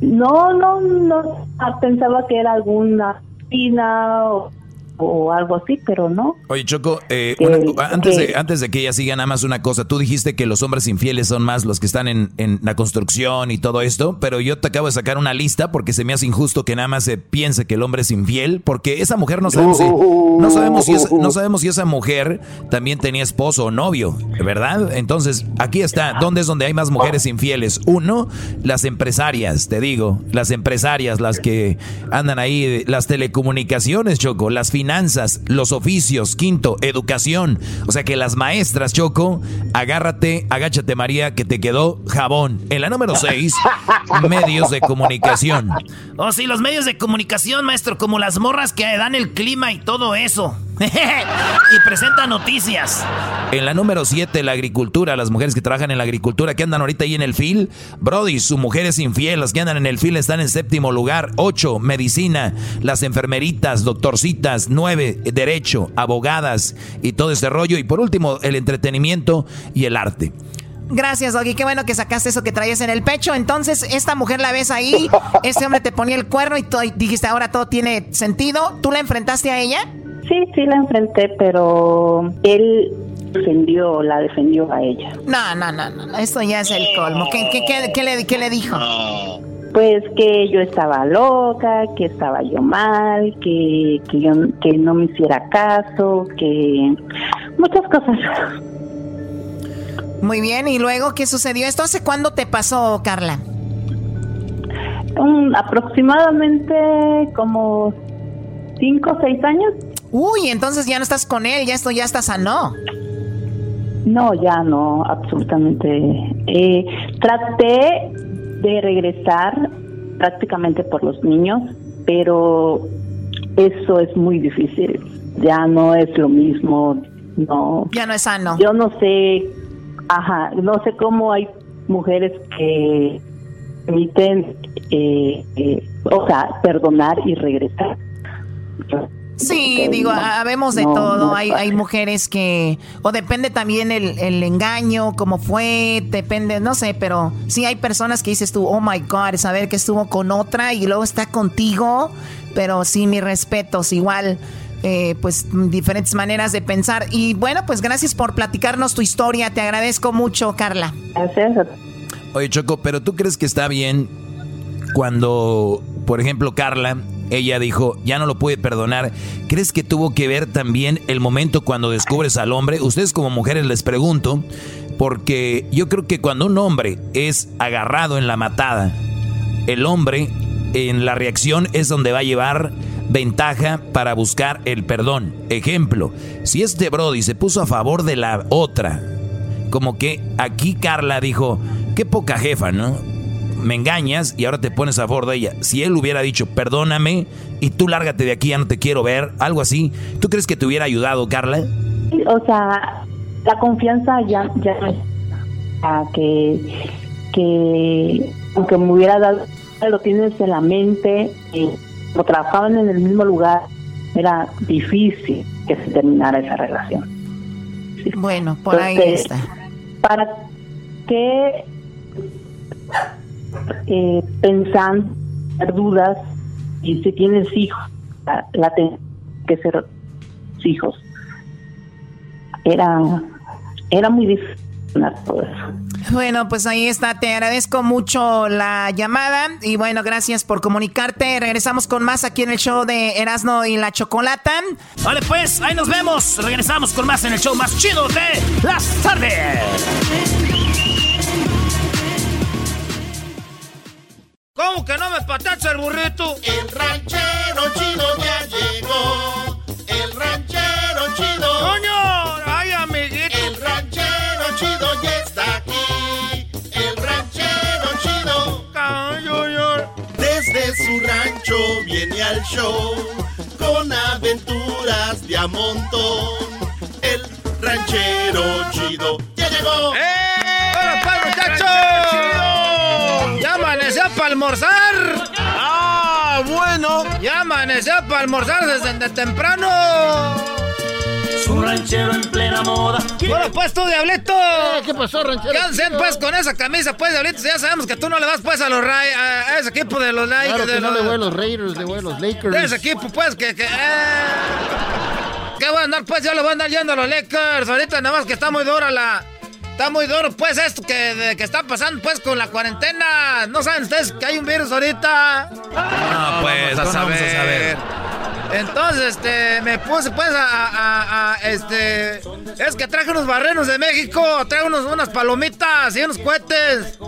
no, no, no pensaba que era alguna 电脑。O, algo así, pero no. Oye, Choco, eh, Que- una- antes, que- de, antes de que ella siga, nada más una cosa. Tú dijiste que los hombres infieles son más los que están en, en la construcción y todo esto, pero yo te acabo de sacar una lista porque se me hace injusto que nada más se piense que el hombre es infiel, porque esa mujer no sabemos si, no sabemos si, es- no sabemos si esa mujer también tenía esposo o novio, ¿verdad? Entonces, aquí está. ¿Dónde es donde hay más mujeres infieles? Uno, las empresarias, te digo, las empresarias, las que andan ahí, las telecomunicaciones, Choco, las finanzas, los oficios. Quinto, educación. O sea que las maestras, Choco, agárrate, agáchate, María, que te quedó jabón. En la número seis, medios de comunicación. Oh, sí, los medios de comunicación, maestro, como las morras que dan el clima y todo eso. y presentan noticias. En la número 7, la agricultura, las mujeres que trabajan en la agricultura, que andan ahorita ahí en el FIL. Brody, su mujer es infiel, las que andan en el FIL están en séptimo lugar. 8, medicina, las enfermeritas, doctorcitas. 9, derecho, abogadas y todo ese rollo. Y por último, el entretenimiento y el arte. Gracias, Doggy. Qué bueno que sacaste eso que traías en el pecho. Entonces, esta mujer la ves ahí, este hombre te ponía el cuerno y, tú dijiste, ahora todo tiene sentido. ¿Tú la enfrentaste a ella? Sí, sí la enfrenté, pero él defendió, la defendió a ella. No, no, no, no, no, esto ya es el colmo. ¿Qué, qué, qué, qué le, qué le dijo? Pues que yo estaba loca, que estaba yo mal, que, que yo que no me hiciera caso, que muchas cosas. Muy bien, ¿y luego qué sucedió? ¿Esto hace cuándo te pasó, Carla? Un- aproximadamente como cinco o seis años. Uy, entonces ya no estás con él, ya esto ya está sano. No, ya no, absolutamente. Eh, traté de regresar prácticamente por los niños, pero eso es muy difícil. Ya no es lo mismo. No. Ya no es sano. Yo no sé, ajá, no sé cómo hay mujeres que permiten, eh, eh, o sea, perdonar y regresar. Sí, digo, no, habemos de no, todo. no hay, hay mujeres que, o depende también el, el engaño, cómo fue, depende, no sé, pero sí hay personas que dices tú, oh my God, saber que estuvo con otra y luego está contigo, pero sí, mis respetos, igual, eh, pues diferentes maneras de pensar. Y bueno, pues gracias por platicarnos tu historia, te agradezco mucho, Carla. Gracias. Oye, Choco, pero ¿tú crees que está bien cuando, por ejemplo, Carla, ella dijo, ya no lo puede perdonar? ¿Crees que tuvo que ver también el momento cuando descubres al hombre? Ustedes como mujeres les pregunto, porque yo creo que cuando un hombre es agarrado en la matada, el hombre en la reacción es donde va a llevar ventaja para buscar el perdón. Ejemplo, si este Brody se puso a favor de la otra, como que aquí Carla dijo, qué poca jefa, ¿no? Me engañas y ahora te pones a favor de ella. Si él hubiera dicho, perdóname y tú lárgate de aquí, ya no te quiero ver, algo así, ¿tú crees que te hubiera ayudado, Carla? O sea, la confianza ya, ya no es a que, que aunque me hubiera dado, lo tienes en la mente, y como trabajaban en el mismo lugar, era difícil que se terminara esa relación. Bueno, por ahí está. ¿Para qué eh, pensan, tener dudas y si tienes hijos, la, la ten- que ser hijos? Era, era muy difícil todo eso. Bueno, pues ahí está. Te agradezco mucho la llamada y bueno, gracias por comunicarte. Regresamos con más aquí en el show de Erasno y la Chocolata. Vale, pues, ahí nos vemos. Regresamos con más en el show más chido de las tardes. ¿Cómo que no me patacha el burrito? El ranchero chido ya llegó. El ranchero chido. ¡Coño! ¡Ay, amiguito! El ranchero chido ya está aquí. El ranchero chido. Desde su rancho viene al show con aventuras de a almorzar! ¡Ah, bueno! ¡Ya amaneció para almorzar desde de temprano! Un ranchero en plena moda. Bueno, pues tú, Diablito. ¿Qué pasó, ranchero? ¿Qué hacen, pues, con esa camisa, pues, Diablito? Ya sabemos que tú no le vas, pues, a los Ray, a, a ese equipo de los Lakers. Claro que de no los- le voy a los Raiders, le voy a los Lakers. de ese equipo, pues, que... que eh. ¿Qué voy a andar, pues? Yo le voy a andar yendo a los Lakers. Ahorita nada más que está muy dura la... Está muy duro, pues, esto que, de- que está pasando, pues, con la cuarentena. ¿No saben ustedes que hay un virus ahorita? No, pues, vamos a ¿cómo vamos a saber. Entonces, este, me puse, pues, a, a- a- a, este... Es que traje unos barrenos de México. Traje unos, unas palomitas y unos cohetes.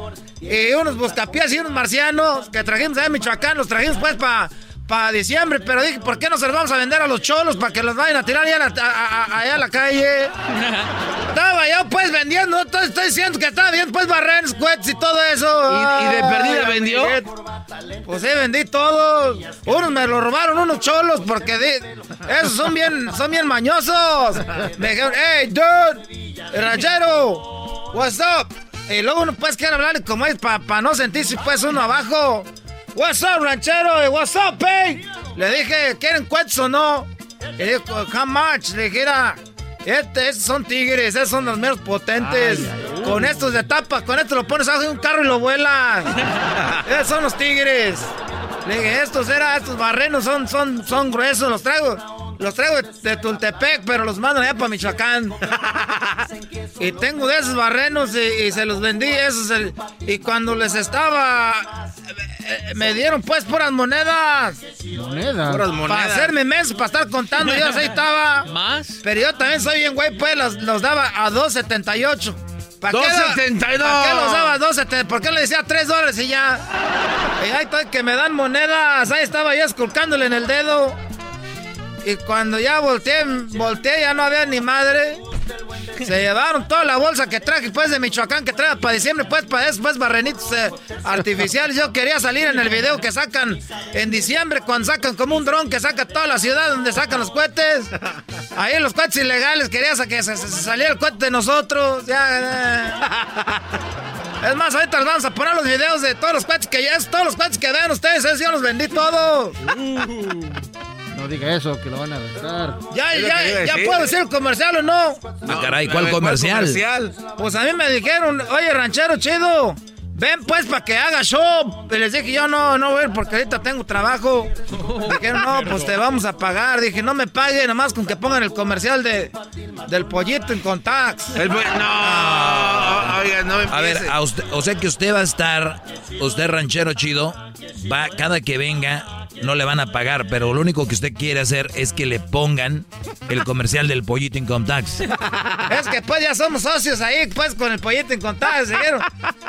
Y unos buscapiés y unos marcianos que trajimos allá en Michoacán. Los trajimos, pues, para... Para diciembre, pero dije, ¿por qué no se los vamos a vender a los cholos para que los vayan a tirar allá, a la- a- a- allá a la calle? Estaba yo pues vendiendo, estoy, estoy diciendo que estaba bien pues barrenos, cohetes y todo eso. ¿Y- y de perdida Ay, vendió? Pues sí, vendí todo. Unos me lo robaron, unos cholos, porque esos son bien, son bien mañosos. Me dijeron, hey, dude, ranchero, what's up? Y luego uno pues quiere hablar como es para no sentirse pues uno abajo. What's up, ranchero? What's up, hey? Le dije, ¿quieren cuetes o no? Y dijo, how much? Le dije, "Mira, este, estos son tigres, esos son los meros potentes. Con estos de tapa, con esto lo pones abajo de un carro y lo vuelas. esos son los tigres. Le dije, estos era, estos barrenos son, son, son gruesos, los traigo. Los traigo de, de Tultepec, pero los mandan allá para Michoacán. y tengo de esos barrenos y, y se los vendí. Esos, el- y cuando les estaba... eh, Me dieron pues puras monedas. Monedas. Puras Para monedas. hacerme menso, para estar contando, yo así estaba. ¿Más? Pero yo también soy bien güey, pues los, los daba a 2.78. ¿Para qué, da- 2.72? ¿Para qué los daba a 2.70? ¿Por qué le decía 3 dólares y ya? Y ahí estoy que me dan monedas. Ahí estaba yo esculcándole en el dedo. Y cuando ya volteé, volteé, ya no había ni madre. Se llevaron toda la bolsa que traje, pues, de Michoacán, que trae para diciembre, pues, para después barrenitos eh, artificiales. Yo quería salir en el video que sacan en diciembre, cuando sacan como un dron que saca toda la ciudad donde sacan los cohetes. Ahí los cohetes ilegales, quería que se, se- saliera el cohete de nosotros. Ya, eh. Es más, ahorita les vamos a poner los videos de todos los cohetes que ya, todos los cohetes que vean ustedes, esos yo los vendí todos. No diga eso, que lo van a arrestar. Ya, ya, ya puedo decir el comercial o no. Ah, caray, ¿cuál ver, comercial? Pues a mí me dijeron, oye, ranchero chido, ven pues para que haga show. Y les dije, yo no, no voy a ir porque ahorita tengo trabajo. Dijeron, no, pues te vamos a pagar. Dije, no me pague, nomás con que pongan el comercial de, del pollito en Contax. El no, oiga, no A ver, empiece. a usted, o sea que usted va a estar, usted ranchero chido, va cada que venga, no le van a pagar, pero lo único que usted quiere hacer es que le pongan el comercial del pollito Income Tax. Es que pues ya somos socios ahí, pues con el pollito en Contax. Dijeron,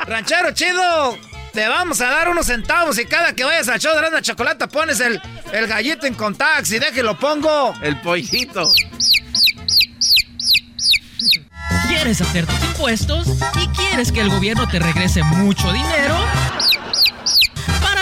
ranchero chido, te vamos a dar unos centavos y cada que vayas al show de la chocolate pones el el gallito en contacts y déjelo pongo. El pollito. ¿Quieres hacer tus impuestos y quieres que el gobierno te regrese mucho dinero? Para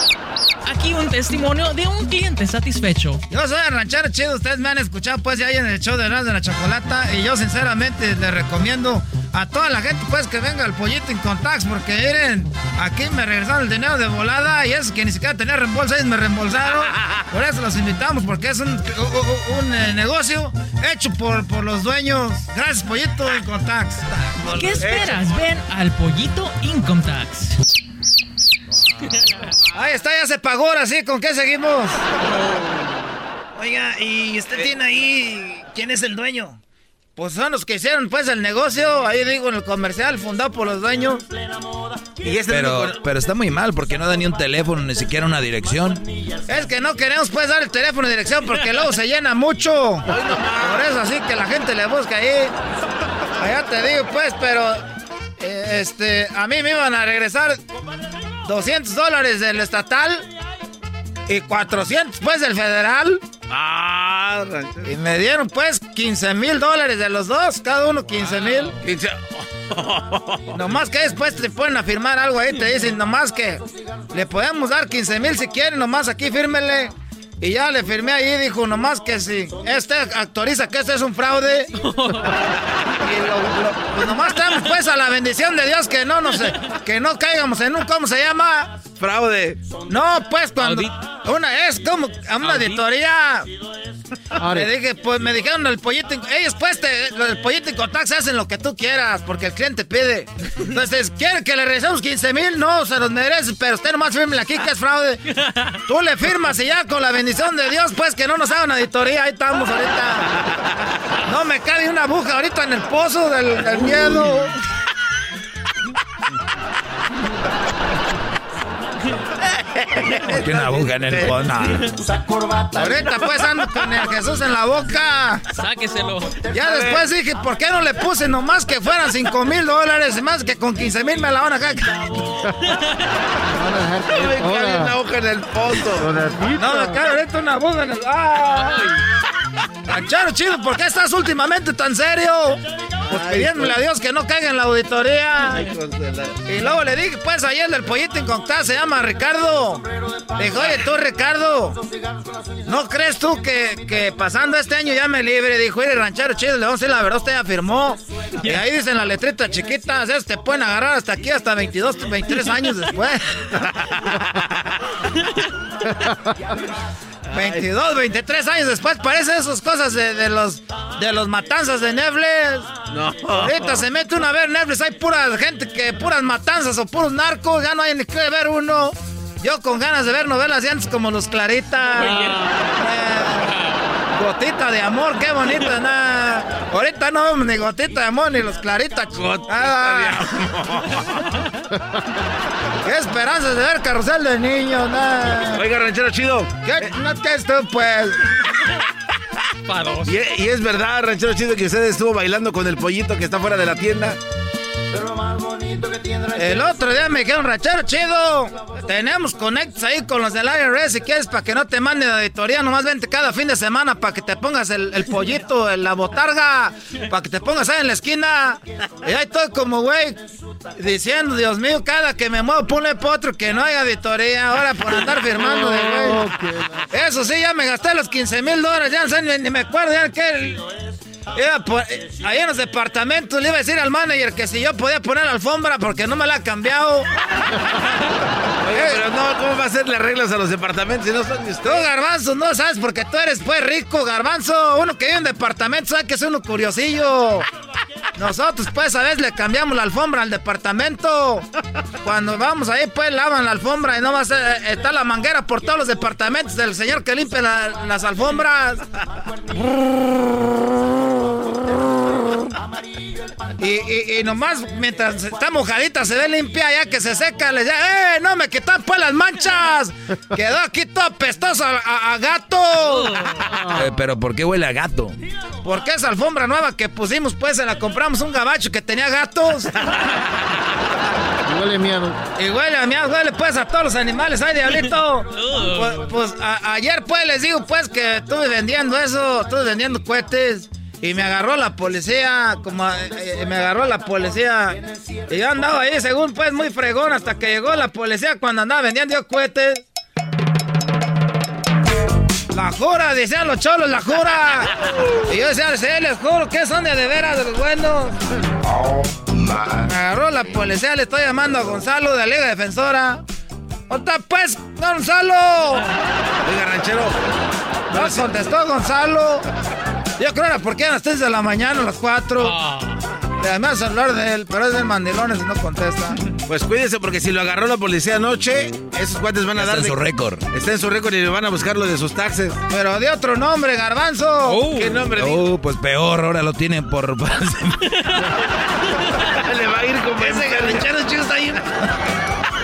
Un testimonio de un cliente satisfecho. Yo soy el ranchero chido, ustedes me han escuchado pues ya ahí en el show de Erasmo de la Chocolata y yo sinceramente les recomiendo a toda la gente pues que venga al pollito en contacts porque miren, aquí me regresaron el dinero de volada y es que ni siquiera tenía reembolso, ellos me reembolsaron. Por eso los invitamos porque es un, un- un, eh, negocio hecho por, por los dueños. Gracias pollito en contacts. ¿Qué esperas? Ven al pollito Income Tax. Ahí está, ya se pagó ahora sí, ¿con qué seguimos? Oiga, ¿y usted tiene ahí quién es el dueño? Pues son los que hicieron pues el negocio, ahí digo en el comercial, fundado por los dueños. Y este Pero, único- pero está muy mal porque no da ni un teléfono, ni siquiera una dirección. Es que no queremos pues dar el teléfono de dirección porque luego se llena mucho. Por eso así que la gente le busca ahí. Allá te digo pues, pero eh, este, a mí me iban a regresar 200 dólares del estatal y 400 pues del federal. Ah, Y me dieron pues 15 mil dólares de los dos, cada uno 15 mil. Nomás que después te ponen a firmar algo ahí, te dicen nomás que le podemos dar 15 mil si quieren, nomás aquí fírmele. Y ya le firmé ahí, dijo nomás que si este autoriza que este es un fraude. y lo, lo- pues nomás estamos pues a la bendición de Dios que no nos, que no caigamos en un, ¿cómo se llama? Fraude. No, pues cuando una es como a una auditoría. Le dije, pues me dijeron el pollito. Ellos, pues, te, el pollito en contacto hacen lo que tú quieras, porque el cliente pide. Entonces, ¿quiere que le regresemos 15 mil? No, se los merece, pero usted nomás firme aquí que es fraude. Tú le firmas y ya con la bendición de Dios, pues que no nos hagan auditoría. Ahí estamos ahorita. No me cabe una aguja ahorita en el pozo del, del miedo. Porque una aguja en el cono. Ahorita pues ando con el Jesús en la boca. Sáqueselo. Ya después dije, ¿por qué no le puse nomás que fueran 5 mil dólares? y Más que con 15 mil me la van a acá. Me cae una hoja en el pozo. No, me cae ahorita una aguja en el... ¡Ay! Ranchero chido, ¿por qué estás últimamente tan serio? Pues pidiéndole a Dios que no caiga en la auditoría. Y luego le dije, pues ayer del pollito en contacto se llama Ricardo. Le dijo, oye tú Ricardo, ¿no crees tú que, que pasando este año ya me libre? Dijo, oye ranchero chido, le vamos a decir la verdad, usted ya firmó. Y ahí dicen la letrita chiquita, o sea, te pueden agarrar hasta aquí, hasta 22, 23 años después. 22, 23 años después, parece esas cosas de, de los de los matanzas de Netflix. No. Ahorita se mete uno a ver Netflix, hay pura gente que puras matanzas o puros narcos, ya no hay ni que ver uno. Yo con ganas de ver novelas de antes como los Clarita. Eh, gotita de amor, qué bonita, nada. Ahorita no vemos ni gotita de amor ni los Clarita. Gotita Qué esperanzas de ver carrusel de niños, nada. Oiga, ranchero chido. ¿Qué? No te esto, pues. Y, y es verdad, ranchero chido, que usted estuvo bailando con el pollito que está fuera de la tienda. El otro día me dijeron, rachero chido, tenemos conectos ahí con los del IRS si quieres para que no te manden de auditoría, nomás vente cada fin de semana para que te pongas el, el pollito, en la botarga, para que te pongas ahí en la esquina. Y ahí estoy como güey, diciendo, Dios mío, cada que me muevo ponle potro que no haya auditoría, ahora por andar firmando de güey. Eso sí, ya me gasté los 15 mil dólares, ya no sé, ni, ni me acuerdo ya que... Iba por- eh, ahí en los departamentos le iba a decir al manager que si yo podía poner la alfombra porque no me la ha cambiado. Oiga, pero no, ¿cómo va a hacerle arreglos a los departamentos si no son de Tú, usted? Garbanzo, no sabes porque tú eres pues rico, Garbanzo. Uno que vive en departamento sabe que es uno curiosillo. Nosotros pues a veces le cambiamos la alfombra al departamento. Cuando vamos ahí pues lavan la alfombra y no va a ser, está la manguera por todos los departamentos del señor que limpia la- las alfombras. Y, y, y nomás mientras está mojadita se ve limpia ya que se seca. Le dice, ¡eh! ¡No me quitan pues las manchas! Quedó aquí todo apestoso a, a- a gato. Eh, pero ¿por qué huele a gato? Porque esa alfombra nueva que pusimos, pues se la compramos un gabacho que tenía gatos. Huele miedo. Y huele a mía, huele pues a todos los animales, ay diablito. Pues, pues, a- ayer pues les digo pues que estuve vendiendo eso, estuve vendiendo cohetes. Y me agarró la policía, como eh, me agarró la policía. Y yo andaba ahí, según pues, muy fregón, hasta que llegó la policía cuando andaba vendiendo yo cohetes. La jura, decían los cholos, la jura. Y yo decía, sí, les juro que son de de veras de los buenos. Me agarró la policía, le estoy llamando a Gonzalo de la Liga Defensora. ¿Dónde está, pues, Gonzalo? Oiga, ranchero. No contestó Gonzalo. Yo creo era porque eran las 3 de la mañana, a las 4. Le llamé al celular de él, pero es del mandilones y no contesta. Pues cuídese porque si lo agarró la policía anoche, esos cuates van a Está dar en de- su récord. Está en su récord y le van a buscar lo de sus taxes. Pero de otro nombre, Garbanzo. ¿Qué nombre? Oh, pues peor, ahora lo tienen por... Le va a ir como Ese garbanchero chico está ahí.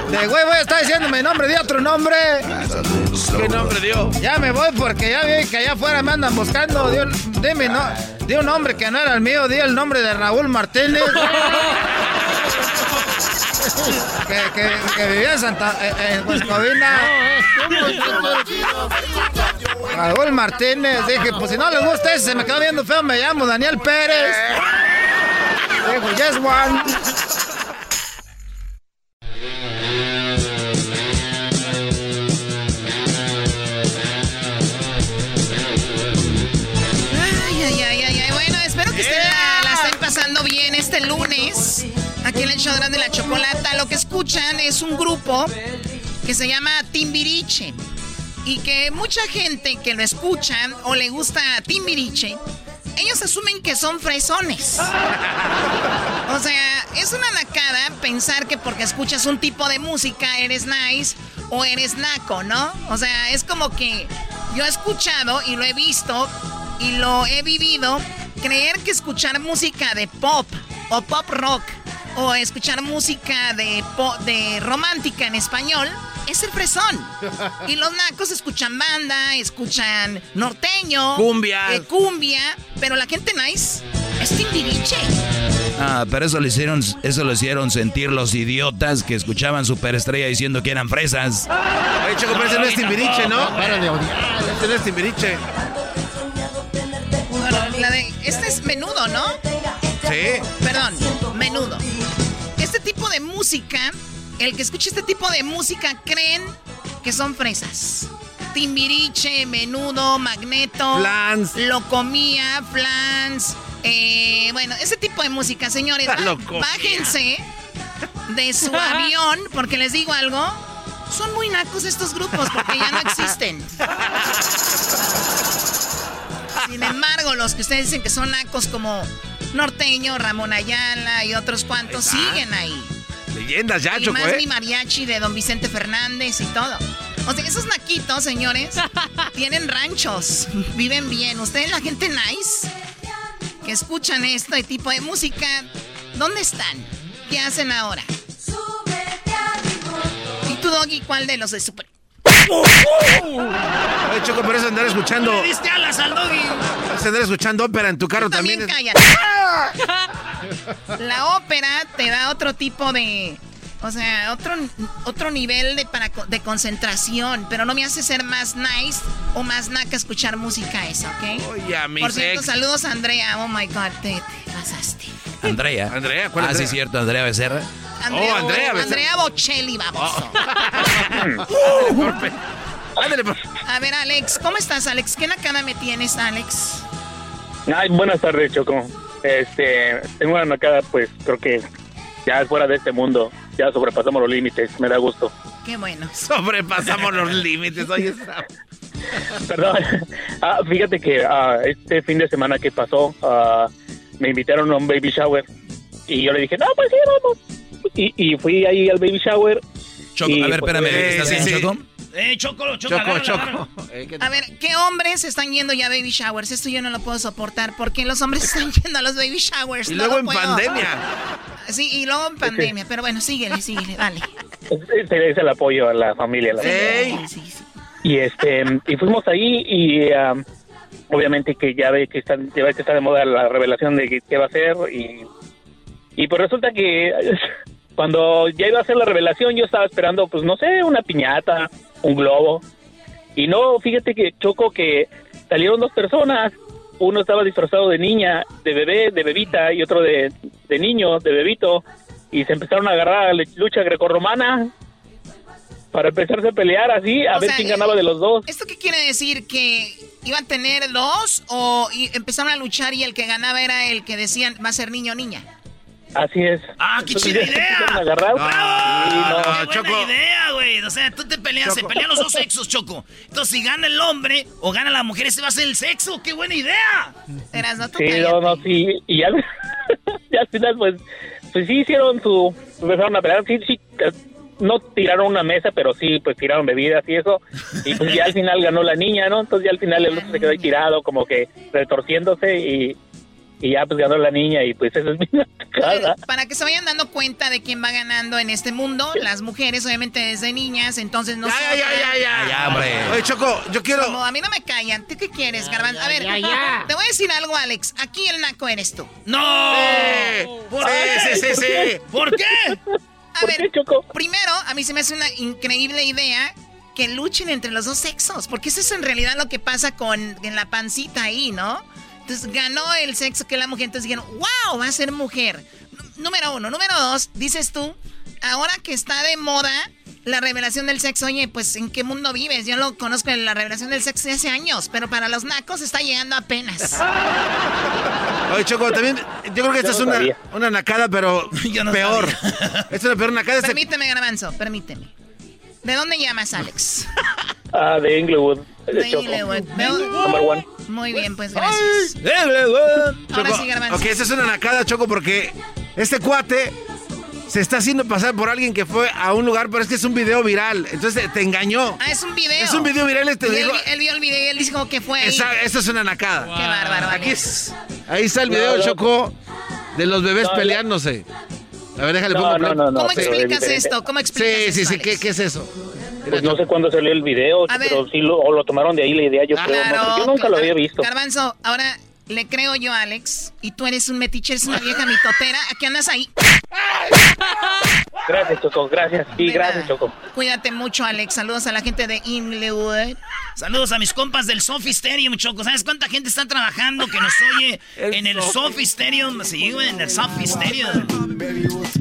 De güey, voy a estar diciendo mi nombre, de otro nombre. ¿Qué nombre dio? Ya me voy porque ya vi que allá afuera me andan buscando. Di un, dime, no, di un nombre que no era el mío, di el nombre de Raúl Martínez. que, que, que vivía en Santa eh, en Huescovina. Raúl Martínez, dije, pues si no les gusta ese, se me quedó viendo feo, me llamo Daniel Pérez. Dijo, yes one. Aquí en el show grande de la chocolata. Lo que escuchan es un grupo que se llama Timbiriche. Y que mucha gente que lo escuchan o le gusta Timbiriche, ellos asumen que son fresones. O sea, es una nacada pensar que porque escuchas un tipo de música eres nice o eres naco, ¿no? O sea, es como que yo he escuchado y lo he visto y lo he vivido creer que escuchar música de pop o pop rock o escuchar música de po- de romántica en español es el fresón. Y los nacos escuchan banda, escuchan norteño, Cumbia. eh, cumbia, pero la gente nice es timbiriche. Ah, pero eso lo hicieron, eso lo hicieron sentir los idiotas que escuchaban Superestrella diciendo que eran fresas. Oye, Choco, pero ese no es Timbiriche, ¿no? Para de odiar. Ese no es Timbiriche. Bueno, la de, este es menudo, ¿no? Sí. Perdón, menudo. Este tipo de música, el que escucha este tipo de música creen que son fresas. Timbiriche, menudo, magneto. Flans. Locomía, flans. eh, bueno, ese tipo de música, señores. Bájense de su avión, porque les digo algo. Son muy nacos estos grupos porque ya no existen. Sin embargo, los que ustedes dicen que son nacos como Norteño, Ramón Ayala y otros cuantos Ahí siguen ahí. Leyendas ya, y Choco, más ¿eh? mi mariachi de don Vicente Fernández y todo. O sea, esos naquitos, señores, tienen ranchos, viven bien. Ustedes, la gente nice, que escuchan este tipo de música, ¿dónde están? ¿Qué hacen ahora? ¿Y tú, Doggy, cuál de los de Super... Oye, Choco, pero eso andar escuchando. Le diste alas al Doggy. Eso andar escuchando ópera en tu carro También también. es-. La ópera te da otro tipo de... O sea, otro, otro nivel de, para, de concentración, pero no me hace ser más nice o más naca escuchar música esa, ¿ok? Oye, mi Por cierto, sex. saludos a Andrea. Oh my God, te, te pasaste. Andrea. Andrea, ¿cuál Ah, Andrea? sí, cierto, Andrea Becerra. Andrea, Oh, Andrea. Andrea Bocelli, vamos. Pues. A ver, Alex, ¿cómo estás, Alex? ¿Qué nacada me tienes, Alex? Ay, buenas tardes, Choco. Este, tengo una nacada, pues creo que ya es fuera de este mundo. Ya sobrepasamos los límites, me da gusto. Qué bueno. Sobrepasamos los límites. Oye, Perdón. Ah, fíjate que ah, este fin de semana que pasó, ah, me invitaron a un baby shower. Y yo le dije, no, pues sí, vamos. Y, y fui ahí al baby shower. Choco, y, a ver, pues, espérame, eh, ¿estás sí, bien, sí. Choco? Eh, Choco, Choco, Choco, agarra, Choco. agarra. Eh, ¿qué- A ver, ¿qué hombres están yendo ya a baby showers? Esto yo no lo puedo soportar. porque los hombres están yendo a los baby showers? Y No luego en puedo. pandemia. Sí, y luego en pandemia. Pero bueno, síguele, síguele, dale. Ese es el apoyo a la familia. la Ey. Y este y fuimos ahí y um, obviamente que ya ve que están ya ve que está de moda la revelación de que- qué va a hacer y y pues resulta que cuando ya iba a hacer la revelación yo estaba esperando pues no sé una piñata un globo y no fíjate que choco que salieron dos personas uno estaba disfrazado de niña de bebé de bebita y otro de, de niño de bebito y se empezaron a agarrar a la lucha grecorromana para empezarse a pelear así a O ver sea, quién ganaba de los dos ¿Esto qué quiere decir? ¿Que iban a tener dos o empezaron a luchar y el que ganaba era el que decían va a ser niño o niña? Así es. ¡Ah, qué chida idea! empezaron a agarrar. ¡Bravo! Sí, no. ¡Qué buena idea, güey! O sea, tú te peleas, se pelean los dos sexos, Choco. Entonces, si gana el hombre o gana la mujer, ese va a ser el sexo. ¡Qué buena idea! Eras, no Sí, no, no, sí. Y ya, ya al final, pues, pues sí hicieron su. Empezaron a pelear. Sí, sí. No tiraron una mesa, pero sí, pues tiraron bebidas y eso. Y pues ya al final ganó la niña, ¿no? Entonces ya al final el otro se quedó ahí tirado, como que retorciéndose y. Y ya pues ganó la niña y pues eso es mi cara. Para que se vayan dando cuenta de quién va ganando en este mundo, las mujeres obviamente desde niñas, entonces no Ya, ya, ya, ya, ya. Ya, hombre. Oye, Choco, yo quiero. Como a mí no me callan. ¿Tú qué quieres, Garbanzo? A ver, ya, ya. te voy a decir algo, Alex. Aquí el naco eres tú. ¡No! ¿Por Sí, qué? sí, sí, sí. ¿Por qué? A ver, primero, a mí se me hace una increíble idea que luchen entre los dos sexos, porque eso es en realidad lo que pasa con en la pancita ahí, ¿no? Entonces ganó el sexo que la mujer, entonces dijeron, wow, va a ser mujer. Número uno. Número dos, dices tú, ahora que está de moda la revelación del sexo, oye, pues ¿en qué mundo vives? Yo lo conozco en la revelación del sexo de hace años, pero para los nacos está llegando apenas. Oye, Choco, también. Yo creo que esta es una, sabía. una nacada, pero peor. Esta es una peor nacada. Permíteme, Garbanzo, permíteme. ¿De dónde llamas, Alex? Ah, de Inglewood. Number one. Muy bien, pues gracias. Ahora Choco, sí, Garbanzo. Ok, esta es una nacada, Choco, porque este cuate se está haciendo pasar por alguien que fue a un lugar, pero es que es un video viral. Entonces te engañó. Ah, es un video. Es un video viral, este Y él, digo- él vio el video y él dijo que fue ahí. Esa- esto es una nacada. Qué bárbaro, Aquí es- ahí está el video, No, no. Choco, de los bebés No, peleándose. A ver, déjale No, pongo no, play. no, no, ¿Cómo explicas esto? ¿Cómo explicas Sí, sí, esto, sí, ¿qué, Alex? qué es eso? Pues no sé cuándo salió el video, A ver. pero sí lo, o lo tomaron de ahí la idea, yo creo. no, Claro, yo nunca lo había visto. Garbanzo, ahora le creo yo a Alex y tú eres un metiche, eres una vieja mitotera. ¿A qué andas ahí? Gracias, Choco, gracias. Sí, De gracias, nada. Choco. Cuídate mucho, Alex. Saludos a la gente de Inglewood. Saludos a mis compas del Sofi Stadium, Choco. ¿Sabes cuánta gente está trabajando que nos oye en el Sofi Stadium? Sí, güey, en el Sofi Stadium.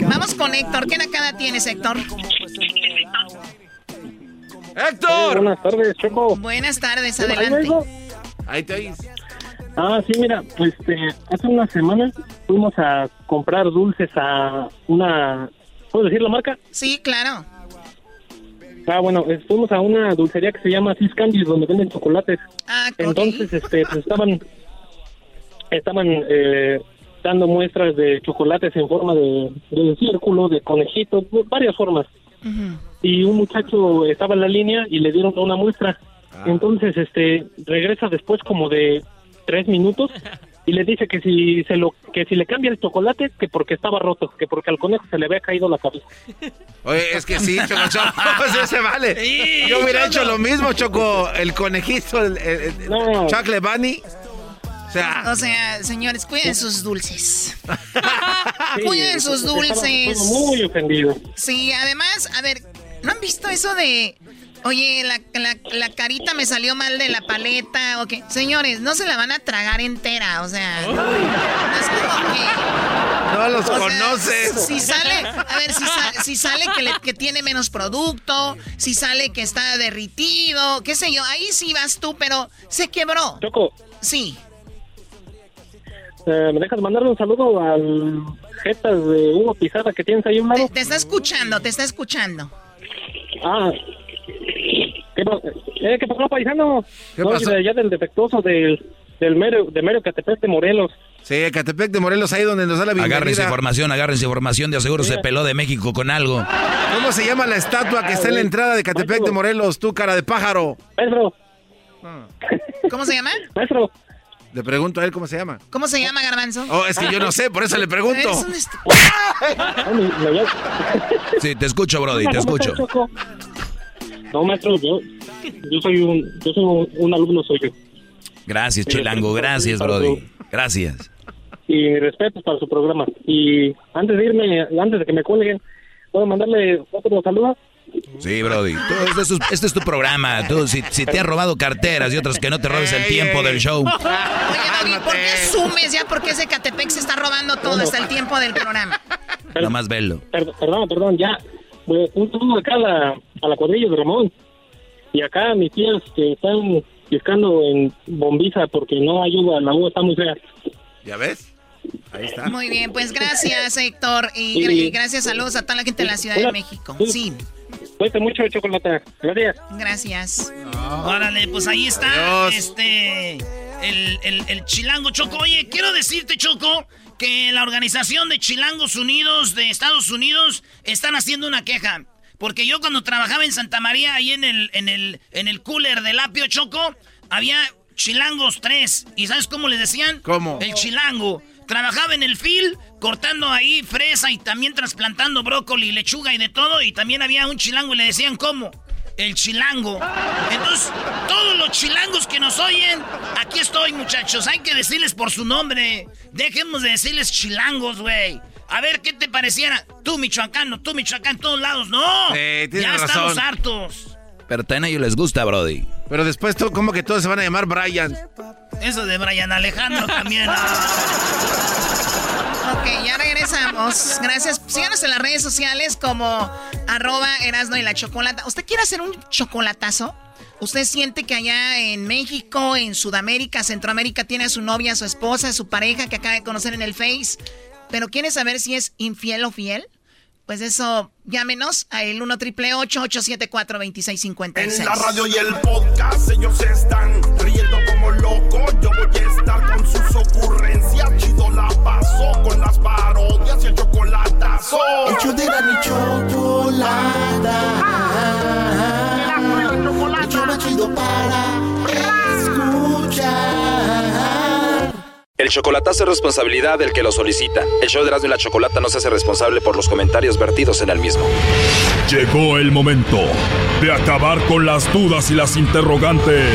Vamos con Héctor. ¿Qué nacada tienes, Héctor? ¡Héctor! buenas tardes, Choco. Buenas tardes, ¿Ahí adelante. Ahí te oís. Ah, sí, mira, pues este, hace unas semanas fuimos a comprar dulces a una... ¿Puedo decir la marca? Sí, claro. Ah, bueno, eh, fuimos a una dulcería que se llama Sis Candies, donde venden chocolates. Ah, ok. Entonces, este, pues estaban, estaban eh, dando muestras de chocolates en forma de, de círculo, de conejito, varias formas. Y un muchacho estaba en la línea y le dieron una muestra. Entonces, este, regresa después como de tres minutos y le dice que si se lo, que si le cambia el chocolate, que porque estaba roto, que porque al conejo se le había caído la cabeza. Oye, es que sí, Choco, Choco, sí se vale. Sí, Yo hubiera hecho lo mismo, Choco, el conejito, el, el- el No. chocolate bunny. O sea, O sea, señores, cuiden sus dulces. Sí, Cuiden sus dulces. muy ofendido. Sí, además, a ver, ¿no han visto eso de, oye, la, la- la carita me salió mal de la paleta? o qué? Señores, no se la van a tragar entera, o sea, no es como que... no los o sea, conoces. Si sale, a ver, si, sa- si sale que, le- que tiene menos producto, si sale que está derritido, qué sé yo, ahí sí vas tú, pero se quebró. Choco, Sí. Eh, ¿me dejas mandarle un saludo al jetas de Hugo Pizarra que tienes ahí un lado? Te está escuchando, te está escuchando. Ah, ¿qué, eh, ¿qué pasó, paisano? ¿Qué pasó? de allá del defectuoso del, del mero, de mero Catepec de Morelos. Sí, Catepec de Morelos, ahí donde nos da la bienvenida. Agárrense información, agárrense información, de aseguro se peló de México con algo. ¿Cómo se llama la estatua que está en la entrada de Catepec de Morelos, tú, cara de pájaro? Maestro. ¿Cómo se llama? Maestro. Le pregunto a él cómo se llama. ¿Cómo se llama, Garbanzo? Oh, es que yo no sé, por eso le pregunto. Un Sí, te escucho, Brody, te escucho. No, maestro, yo, yo soy un, yo soy un, un alumno suyo. Gracias, Chilango, gracias, Brody. Gracias. Y mi respeto para su programa. Y antes de irme, antes de que me cuelguen, ¿puedo mandarle otro saludo? Sí, Brody. Tú, este, es tu, este es tu programa. Tú, si, si te has robado carteras y otras que no te robes el tiempo del show. Oye, Doggy, ¿por qué sumes ya? Porque ese Catepec se está robando todo hasta el tiempo del programa. Nomás velo. Perdón, perdón, perdón, ya. Pues, un saludo acá a la, a la cuadrilla de Ramón. Y acá a mis tías que están pescando en bombiza porque no ayuda, la uva está muy fea. ¿Ya ves? Ahí está. Muy bien, pues gracias, Héctor. Y, gra- y gracias, saludos a toda la gente de la Ciudad de México. Sí, Cuesta mucho chocolate. Gracias. gracias. Órale, pues ahí está. Este. El, el- el Chilango Choco. Oye, quiero decirte, Choco, que la organización de Chilangos Unidos de Estados Unidos están haciendo una queja. Porque yo cuando trabajaba en Santa María, ahí en el, en el, en el cooler del apio Choco, había Chilangos 3. ¿Y sabes cómo le decían? ¿Cómo? El Chilango. Trabajaba en el fil, cortando ahí fresa y también trasplantando brócoli, lechuga y de todo. Y también había un chilango y le decían cómo. El chilango. Entonces, todos los chilangos que nos oyen, aquí estoy, muchachos. Hay que decirles por su nombre. Dejemos de decirles chilangos, güey. A ver qué te pareciera. Tú, michoacano, tú, michoacán, en todos lados. No. Ya razón. estamos hartos. Pero a ellos les gusta, Brody. Pero después, tú, ¿cómo que todos se van a llamar Brian? Eso de Brian Alejandro también. Ok, ya regresamos. Gracias. Síganos en las redes sociales como arroba Erasno y la Chocolata. ¿Usted quiere hacer un chocolatazo? ¿Usted siente que allá en México, en Sudamérica, Centroamérica, tiene a su novia, a su esposa, a su pareja que acaba de conocer en el Face? ¿Pero quiere saber si es infiel o fiel? Pues eso, llámenos a el 1 triple 874 2656 En la radio y el podcast ellos están como. Yo voy a estar con sus ocurrencias. Chido la paso con las parodias y el chocolatazo. El show de la chocolata. El show más chido para escuchar. El chocolatazo es responsabilidad del que lo solicita. El show de Erasmo y la Chocolata no se hace responsable por los comentarios vertidos en el mismo. Llegó el momento de acabar con las dudas y las interrogantes.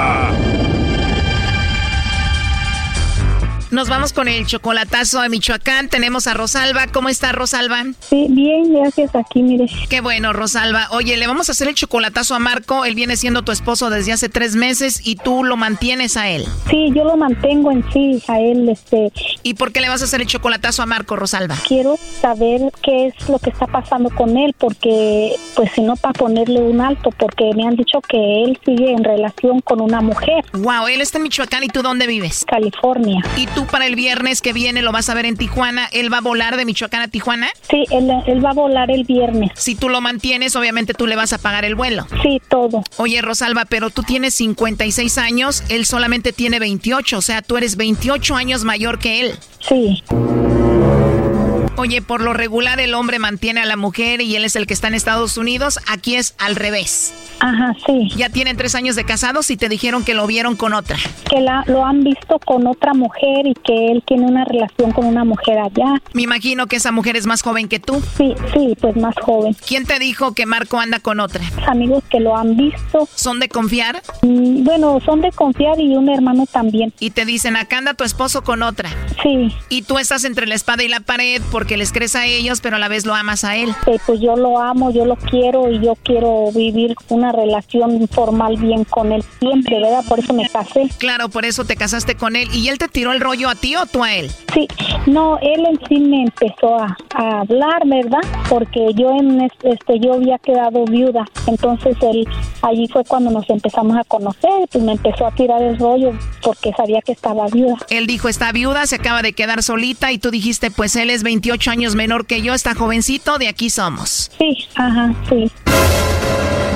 Nos vamos con el chocolatazo a Michoacán. Tenemos a Rosalba. ¿Cómo está Rosalba? Sí, bien, gracias. Aquí, mire. Qué bueno, Rosalba. Oye, le vamos a hacer el chocolatazo a Marco. Él viene siendo tu esposo desde hace tres meses y tú lo mantienes a él. Sí, yo lo mantengo en sí, a él, este. ¿Y por qué le vas a hacer el chocolatazo a Marco, Rosalba? Quiero saber qué es lo que está pasando con él, porque, pues, si no, para ponerle un alto, porque me han dicho que él sigue en relación con una mujer. Wow, él está en Michoacán y tú dónde vives? California. ¿Y tú para el viernes que viene lo vas a ver en Tijuana? ¿Él va a volar de Michoacán a Tijuana? Sí, él, él va a volar el viernes. Si tú lo mantienes, obviamente tú le vas a pagar el vuelo. Sí, todo. Oye, Rosalba, pero tú tienes 56 años, él solamente tiene 28, o sea, tú eres 28 años mayor que él. Sí. Oye, por lo regular el hombre mantiene a la mujer y él es el que está en Estados Unidos. Aquí es al revés. Ajá, sí. Ya tienen tres años de casados y te dijeron que lo vieron con otra. Que la, lo han visto con otra mujer y que él tiene una relación con una mujer allá. Me imagino que esa mujer es más joven que tú. Sí, sí, pues más joven. ¿Quién te dijo que Marco anda con otra? Amigos que lo han visto. ¿Son de confiar? Mm, bueno, son de confiar y un hermano también. Y te dicen, acá anda tu esposo con otra. Sí. Y tú estás entre la espada y la pared porque les crees a ellos, pero a la vez lo amas a él. Sí, pues yo lo amo, yo lo quiero y yo quiero vivir una relación formal bien con él siempre, ¿verdad? Por eso me casé. Claro, por eso te casaste con él. ¿Y él te tiró el rollo a ti o tú a él? Sí, no, él en sí me empezó a, a hablar, ¿verdad? porque yo en este yo había quedado viuda, entonces él allí fue cuando nos empezamos a conocer, pues me empezó a tirar el rollo porque sabía que estaba viuda. Él dijo, está viuda, se acaba de quedar solita y tú dijiste, pues él es 28 años menor que yo, está jovencito, de aquí somos. Sí, ajá, sí.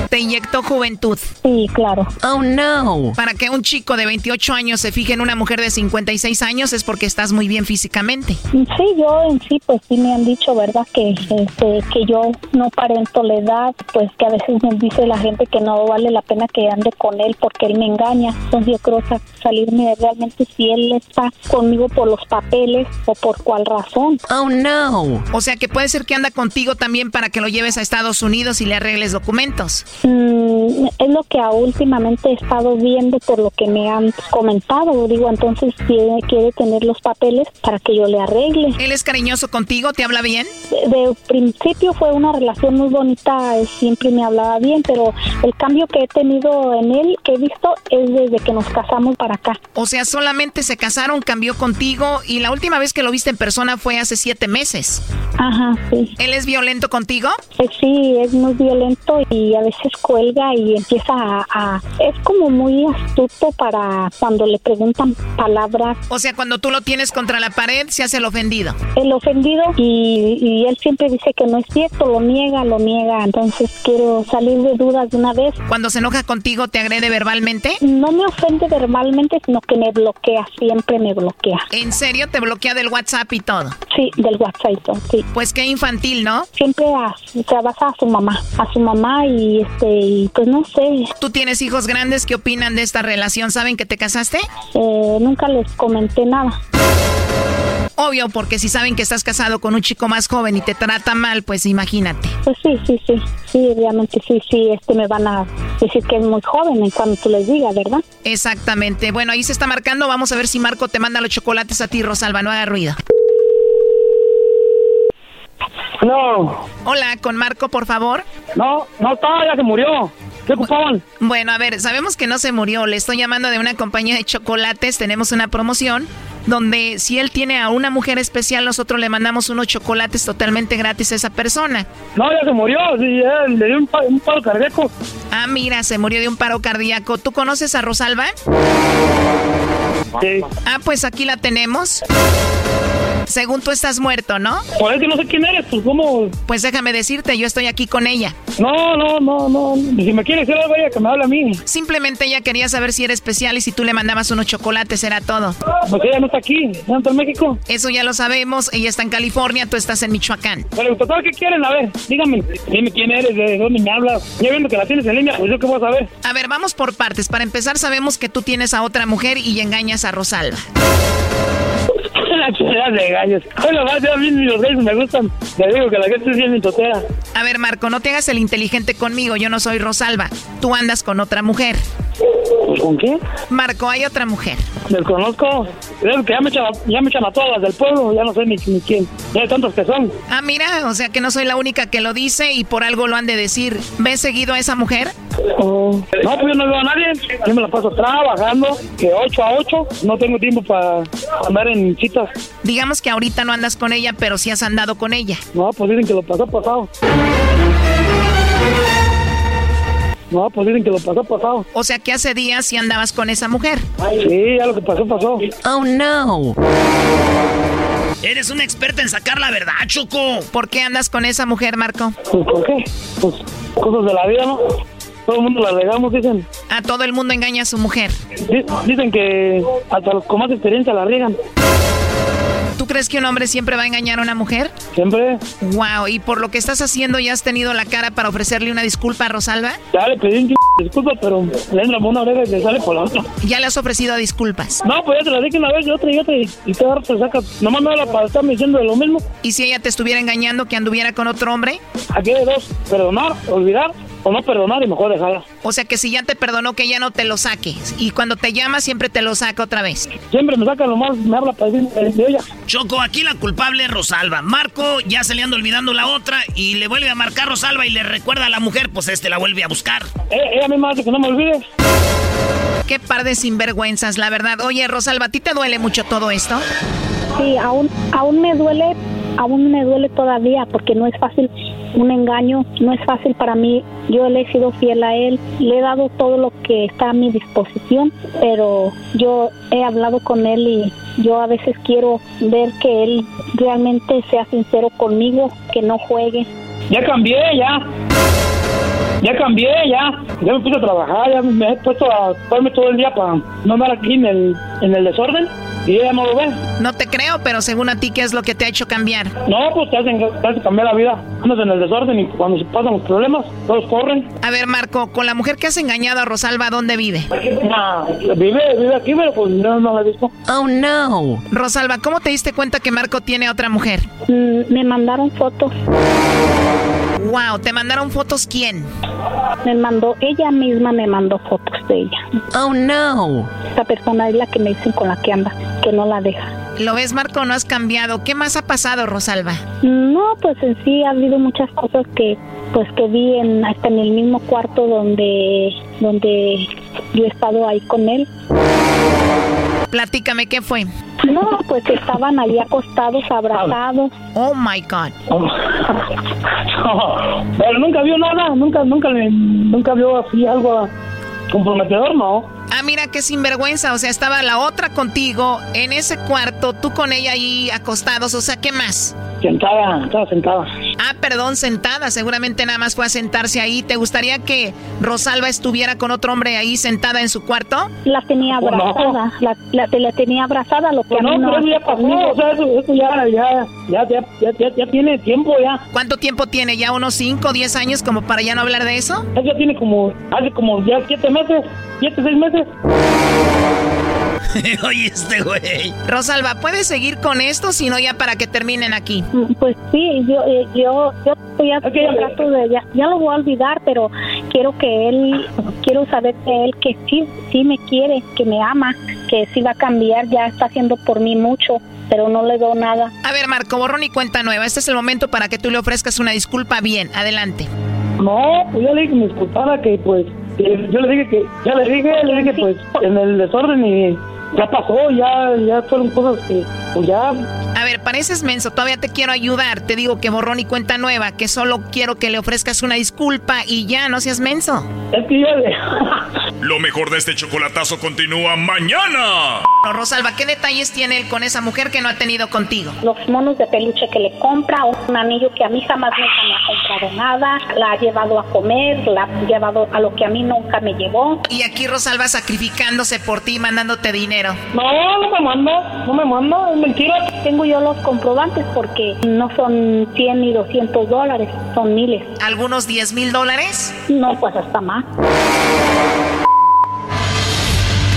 Te inyectó juventud. Sí, claro. Oh, no. Para que un chico de 28 años se fije en una mujer de 56 años es porque estás muy bien físicamente. Sí, yo en sí, pues sí me han dicho, ¿verdad? Que, este, que yo no parento la edad, pues que a veces me dice la gente que no vale la pena que ande con él porque él me engaña. Entonces yo creo salirme realmente si él está conmigo por los papeles o por cuál razón. Oh, no. O sea que puede ser que anda contigo también para que lo lleves a Estados Unidos y le arregles documentos. Mm, es lo que últimamente he estado viendo por lo que me han comentado. Digo, entonces quiere, quiere tener los papeles para que yo le arregle. ¿Él es cariñoso contigo? ¿Te habla bien? De, principio fue una relación muy bonita, siempre me hablaba bien, pero el cambio que he tenido en él, que he visto, es desde que nos casamos para acá. O sea, solamente se casaron, cambió contigo y la última vez que lo viste en persona fue hace siete meses. Ajá, sí. ¿Él es violento contigo? Eh, sí, es muy violento y a veces cuelga y empieza a, Es como muy astuto para cuando le preguntan palabras. O sea, cuando tú lo tienes contra la pared, se hace el ofendido. El ofendido y, y él siempre dice que no es cierto, lo niega, lo niega. Entonces quiero salir de dudas de una vez. Cuando se enoja contigo, ¿te agrede verbalmente? No me ofende verbalmente, sino que me bloquea, siempre me bloquea. ¿En serio? ¿Te bloquea del WhatsApp y todo? Sí, del WhatsApp y todo, sí. Pues qué infantil, ¿no? Siempre a, se basa a su mamá, a su mamá y este y pues no sé. ¿Tú tienes hijos grandes? ¿Qué opinan de esta relación? ¿Saben que te casaste? Eh, nunca les comenté nada. Obvio, porque si saben que estás casado con un chico más joven y te trata mal, pues imagínate. Pues sí, sí, sí, sí, obviamente sí, sí, este me van a decir que es muy joven en cuanto tú les digas, ¿verdad? Exactamente. Bueno, ahí se está marcando. Vamos a ver si Marco te manda los chocolates a ti, Rosalba. No haga ruido. No. Hola, con Marco, por favor. No, no está, ya se murió. ¿Qué ocupaban? Bueno, a ver, sabemos que no se murió. Le estoy llamando de una compañía de chocolates. Tenemos una promoción donde si él tiene a una mujer especial, nosotros le mandamos unos chocolates totalmente gratis a esa persona. No, ya se murió. Sí, le dio un, un paro cardíaco. Ah, mira, se murió de un paro cardíaco. ¿Tú conoces a Rosalba? Sí. Ah, pues aquí la tenemos. Según tú estás muerto, ¿no? Pues es que no sé quién eres, pues cómo. Pues déjame decirte, yo estoy aquí con ella. No, no, no, no. Si me quiere decir algo, ella que me hable a mí. Simplemente ella quería saber si era especial y si tú le mandabas unos chocolates, era todo. Pues ella no está aquí, ella está en México. Eso ya lo sabemos, ella está en California, tú estás en Michoacán. Pero total, ¿qué quieren? A ver, dígame, dime quién eres, de dónde me hablas. Ya viendo que la tienes en línea, pues yo qué voy a saber. A ver, vamos por partes. Para empezar, sabemos que tú tienes a otra mujer y engañas a Rosalba. La chingada de gallos. Bueno, más a mí los gallos me gustan. Le digo que la gente es bien mitotera. A ver, Marco, no te hagas el inteligente conmigo. Yo no soy Rosalba. Tú andas con otra mujer. ¿Con qué? Marco, hay otra mujer. Desconozco. Creo que ya me, echan, ya me echan a todas las del pueblo. Ya no sé ni, ni quién. Ya hay tantos que son. Ah, mira, o sea que no soy la única que lo dice y por algo lo han de decir. ¿Ves seguido a esa mujer? Oh. No, pues yo no veo a nadie. Yo me la paso trabajando, que 8 a 8. No tengo tiempo para andar en citas. Digamos que ahorita no andas con ella, pero sí has andado con ella. No, pues dicen que lo pasó pasado. No, pues dicen que lo pasó pasado. O sea que hace días sí andabas con esa mujer. Sí, ya lo que pasó pasó. Oh, no. Eres una experta en sacar la verdad, Choco. ¿Por qué andas con esa mujer, Marco? Pues, ¿Por qué? Pues cosas de la vida, ¿no? Todo el mundo la regamos, dicen. A todo el mundo engaña a su mujer. Dicen que hasta los con más experiencia la riegan. ¿Tú crees que un hombre siempre va a engañar a una mujer? Siempre. Wow, y por lo que estás haciendo, ¿ya has tenido la cara para ofrecerle una disculpa a Rosalba? Ya le pedí un disculpa, pero le entra por una oreja y le sale por la otra. ¿Ya le has ofrecido disculpas? No, pues ya te la dije una vez y otra y otra y, y te te saca. Nomás me habla para estarme diciendo de lo mismo. ¿Y si ella te estuviera engañando que anduviera con otro hombre? Aquí hay dos, perdonar, olvidar o no perdonar y mejor dejarla. O sea que si ya te perdonó que ya no te lo saques y cuando te llama siempre te lo saca otra vez. Siempre me saca nomás, me habla para decir de ella. Choco, aquí la culpable es Rosalba. Marco ya se le anda olvidando la otra y le vuelve a marcar Rosalba y le recuerda a la mujer, pues este la vuelve a buscar. Eh, ella misma hace que no me olvide. Qué par de sinvergüenzas, la verdad. Oye, Rosalba, ¿a ti te duele mucho todo esto? Sí, aún, aún me duele, aún me duele todavía porque no es fácil un engaño. No es fácil para mí. Yo le he sido fiel a él. Le he dado todo lo que está a mi disposición, pero yo he hablado con él y yo a veces quiero ver que él realmente sea sincero conmigo, que no juegue. Ya cambié, ya. Ya cambié, ya. Ya me puse a trabajar, ya me he puesto a ponerme todo el día para no andar aquí en en el desorden. Y ella no lo ve. No te creo, pero según a ti, ¿qué es lo que te ha hecho cambiar? No, pues te hacen, te hacen cambiar la vida. Andas en el desorden y cuando se pasan los problemas, todos corren. A ver, Marco, con la mujer que has engañado a Rosalba, ¿dónde vive? Nah, vive, vive aquí, pero pues no, no la he visto. Oh, no. Rosalba, ¿cómo te diste cuenta que Marco tiene a otra mujer? Mm, me mandaron fotos. Wow, ¿te mandaron fotos quién? Me mandó, ella misma me mandó fotos de ella. Oh, no. Esta persona es la que me dicen con la que anda, que no la deja. ¿Lo ves, Marco? No has cambiado. ¿Qué más ha pasado, Rosalba? No, pues en sí ha habido muchas cosas que pues que vi en, hasta en el mismo cuarto donde donde yo he estado ahí con él. Platícame, ¿qué fue? No, pues estaban ahí acostados, abrazados. Oh my God. pero nunca vio nada, nunca, nunca, le- nunca vio así algo comprometedor, ¿no? Ah, mira qué sinvergüenza. O sea, estaba la otra contigo en ese cuarto, tú con ella ahí acostados. O sea, ¿qué más? Sentada, estaba sentada. Ah, perdón, sentada. Seguramente nada más fue a sentarse ahí. ¿Te gustaría que Rosalba estuviera con otro hombre ahí sentada en su cuarto? La tenía Pues no. abrazada, la, la, la tenía abrazada, lo que Pues a mí no, no pero eso ya pasó, conmigo. o sea, eso, eso ya, ya, ya, ya, ya, ya, ya tiene tiempo ya. ¿Cuánto tiempo tiene? ¿Ya unos 5 o 10 años como para ya no hablar de eso? Eso ya tiene como, hace como ya siete meses, siete, seis meses. Oye, este güey. Rosalba, ¿puedes seguir con esto? Si no, ya para que terminen aquí. Pues sí, yo, eh, yo, yo ya trato de, ya, ya lo voy a olvidar, pero quiero que él, quiero saber de él que sí, sí me quiere, que me ama, que sí va a cambiar, ya está haciendo por mí mucho, pero no le doy nada. A ver, Marco, borrón y cuenta nueva. Este es el momento para que tú le ofrezcas una disculpa bien. Adelante. No, pues yo le dije que me disculpara, que pues, que yo le dije que, ya le dije, le dije pues, en el desorden y ya pasó, ya, ya fueron cosas que, pues ya, A ver, pareces menso, todavía te quiero ayudar. Te digo que borrón y cuenta nueva, que solo quiero que le ofrezcas una disculpa y ya, no seas menso. es que ya. Lo mejor de este chocolatazo continúa mañana. Rosalba, ¿qué detalles tiene él con esa mujer que no ha tenido contigo? Los monos de peluche que le compra, un anillo que a mí jamás nunca me ha comprado nada, la ha llevado a comer, la ha llevado a lo que a mí nunca me llevó. Y aquí Rosalba sacrificándose por ti, mandándote dinero. No, no me manda, no me manda, es mentira. Tengo yo los comprobantes porque no son 100 ni 200 dólares, son miles. ¿Algunos 10 mil dólares? No, pues hasta más.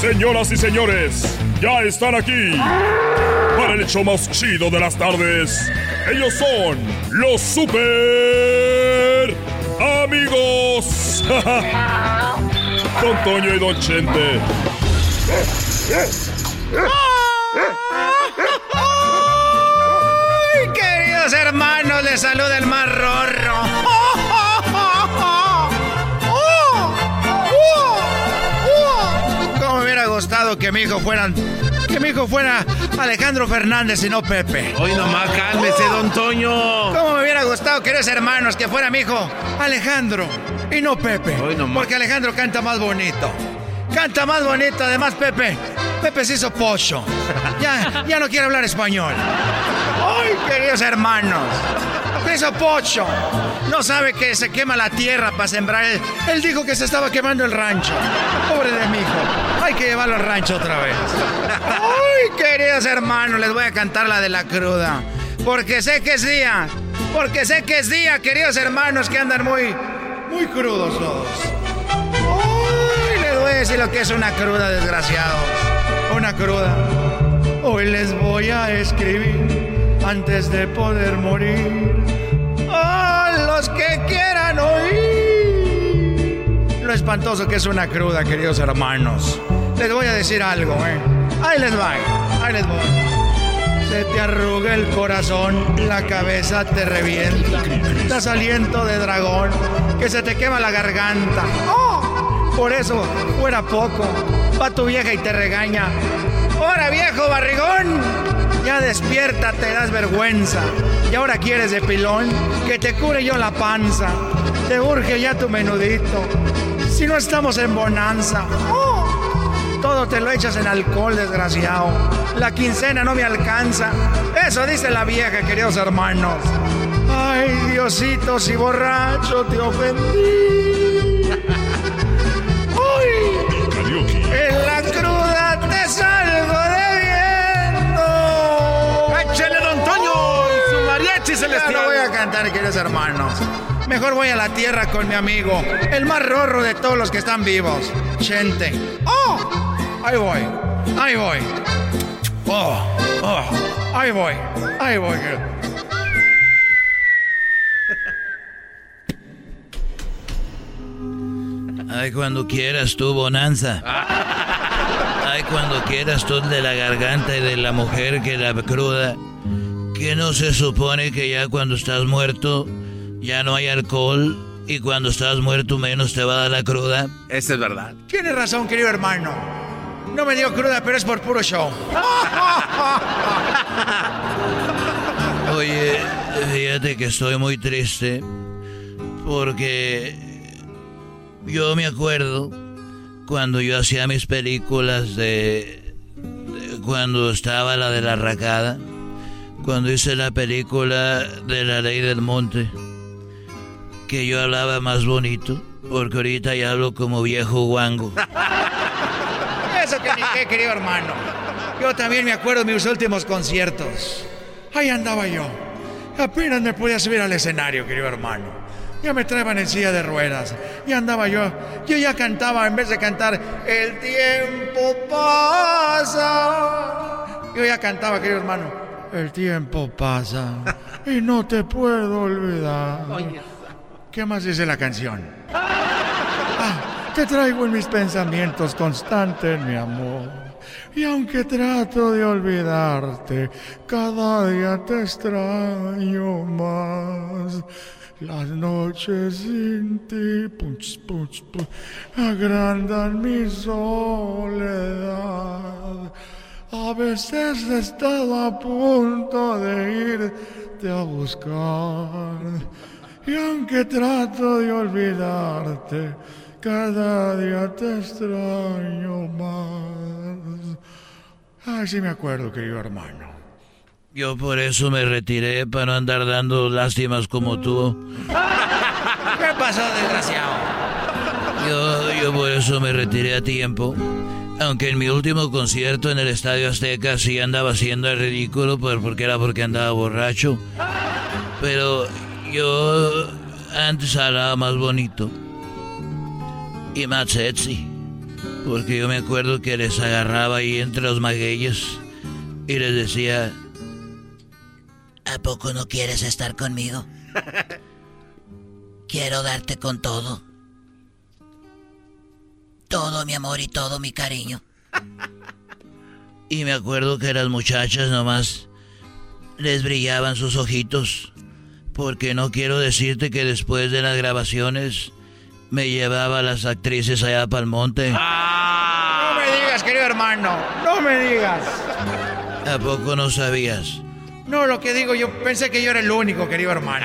Señoras y señores, ya están aquí para el hecho más chido de las tardes. Ellos son los super amigos. Don Toño y Don Chente. ¡Ay, queridos hermanos! Les saluda el más rorro. Gustado que mi hijo fuera... Que mi hijo fuera Alejandro Fernández y no Pepe. Hoy nomás cálmese, don Toño. ¿Cómo me hubiera gustado, queridos hermanos, que fuera mi hijo Alejandro y no Pepe? Porque Alejandro canta más bonito. Canta más bonito, además Pepe. Pepe se hizo pocho. Ya, ya no quiere hablar español. ¡Ay, queridos hermanos! Se hizo pocho. No sabe que se quema la tierra para sembrar. Él, él dijo que se estaba quemando el rancho. Pobre de mi hijo. Hay que llevarlo al rancho otra vez. ¡Ay, queridos hermanos! Les voy a cantar la de la cruda. Porque sé que es día. Porque sé que es día, queridos hermanos, que andan muy, muy crudos todos. ¡Ay! Les voy a decir lo que es una cruda, desgraciado. Una cruda. Hoy les voy a escribir antes de poder morir. A los que quieran oír. Lo espantoso que es una cruda, queridos hermanos. Les voy a decir algo, ¿eh? Ahí les va, ahí les voy. Se te arruga el corazón, la cabeza te revienta. Das aliento de dragón, que se te quema la garganta. ¡Oh! Por eso, fuera poco. Va tu vieja y te regaña. ¡Ahora, viejo barrigón! Ya despierta, te das vergüenza. Y ahora quieres de pilón que te cure yo la panza. Te urge ya tu menudito. Si no estamos en bonanza. ¡Oh! Todo te lo echas en alcohol, desgraciado. La quincena no me alcanza. Eso dice la vieja, queridos hermanos. Ay, Diosito, si borracho te ofendí. Celestial. Ya no voy a cantar, queridos hermanos. Mejor voy a la tierra con mi amigo, el más rorro de todos los que están vivos, Chente. ¡Oh! Ahí voy, ahí voy. Oh, oh, ahí voy, ahí voy. Ay, cuando quieras tú, Bonanza. Ay, cuando quieras tú de la garganta y de la mujer que la cruda. Que no se supone que ya cuando estás muerto ya no hay alcohol y cuando estás muerto menos te va a dar la cruda. Esa es verdad. Tienes razón, querido hermano. No me dio cruda, pero es por puro show. Oye, fíjate que estoy muy triste porque yo me acuerdo cuando yo hacía mis películas de, de cuando estaba la de la racada, cuando hice la película de la ley del monte, que yo hablaba más bonito, porque ahorita ya hablo como viejo guango. Eso que ni qué, querido hermano. Yo también me acuerdo de mis últimos conciertos. Ahí andaba yo. Apenas me podía subir al escenario, querido hermano. Ya me traían en silla de ruedas. Y andaba yo. Yo ya cantaba, en vez de cantar, el tiempo pasa. Yo ya cantaba, querido hermano, el tiempo pasa. Y no te puedo olvidar. ¿Qué más dice la canción? Ah, te traigo en mis pensamientos constantes, mi amor. Y aunque trato de olvidarte, cada día te extraño más. Las noches sin ti punch, punch, punch, agrandan mi soledad. A veces he estado a punto de irte a buscar. Y aunque trato de olvidarte, cada día te extraño más. Ay, sí me acuerdo, querido hermano. Yo por eso me retiré para no andar dando lástimas como tú. ¿Qué pasó, desgraciado? Yo, yo por eso me retiré a tiempo. Aunque en mi último concierto en el Estadio Azteca sí andaba haciendo el ridículo, pues porque era porque andaba borracho. Pero yo antes hablaba más bonito. Y más sexy. Porque yo me acuerdo que les agarraba ahí entre los magueyes y les decía... ¿A poco no quieres estar conmigo? Quiero darte con todo. Todo mi amor y todo mi cariño. Y me acuerdo que las muchachas nomás les brillaban sus ojitos. Porque no quiero decirte que después de las grabaciones me llevaba a las actrices allá para el monte. No me digas, querido hermano. No me digas. ¿A poco no sabías? No, lo que digo, yo pensé que yo era el único, querido hermano.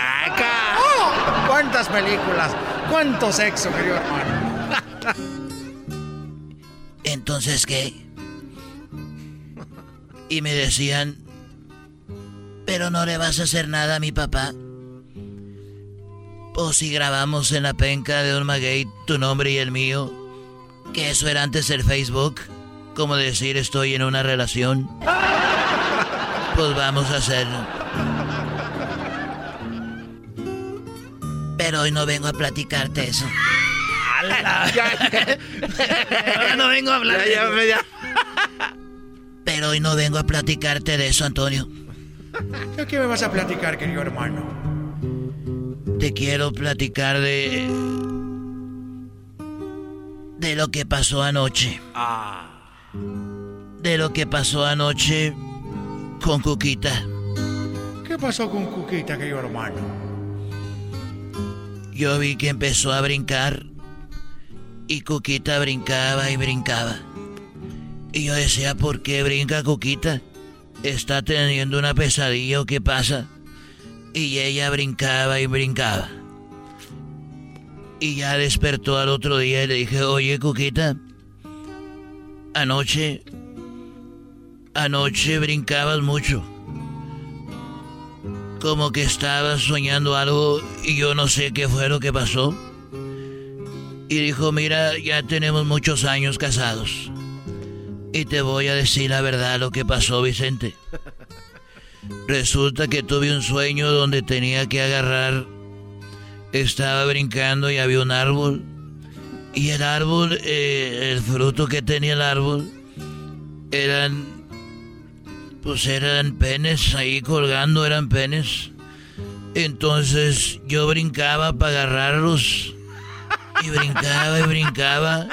¡Oh! ¿Cuántas películas? ¿Cuánto sexo, querido hermano? Entonces, ¿qué? Y me decían, pero no le vas a hacer nada a mi papá. O si grabamos en la penca de un maguey tu nombre y el mío, que eso era antes el Facebook, como decir estoy en una relación. Pues vamos a hacerlo. Pero hoy no vengo a platicarte eso. Ahora no vengo a hablar de Ya, ya, ya. Pero hoy no vengo a platicarte de eso, Antonio. ¿De qué me vas a platicar, querido hermano? Te quiero platicar de. de lo que pasó anoche. De lo que pasó anoche con Cuquita. ¿Qué pasó con Cuquita, querido hermano? Yo vi que empezó a brincar y Cuquita brincaba y brincaba. Y yo decía, ¿por qué brinca Cuquita? ¿Está teniendo una pesadilla o qué pasa? Y ella brincaba y brincaba. Y ya despertó al otro día y le dije, oye Cuquita, anoche, anoche brincabas mucho. Como que estabas soñando algo y yo no sé qué fue lo que pasó. Y dijo, mira, ya tenemos muchos años casados. Y te voy a decir la verdad lo que pasó, Vicente. Resulta que tuve un sueño donde tenía que agarrar... Estaba brincando y había un árbol. Y el árbol, eh, el fruto que tenía el árbol, eran... Pues eran penes ahí colgando, eran penes. Entonces yo brincaba para agarrarlos. Y brincaba y brincaba.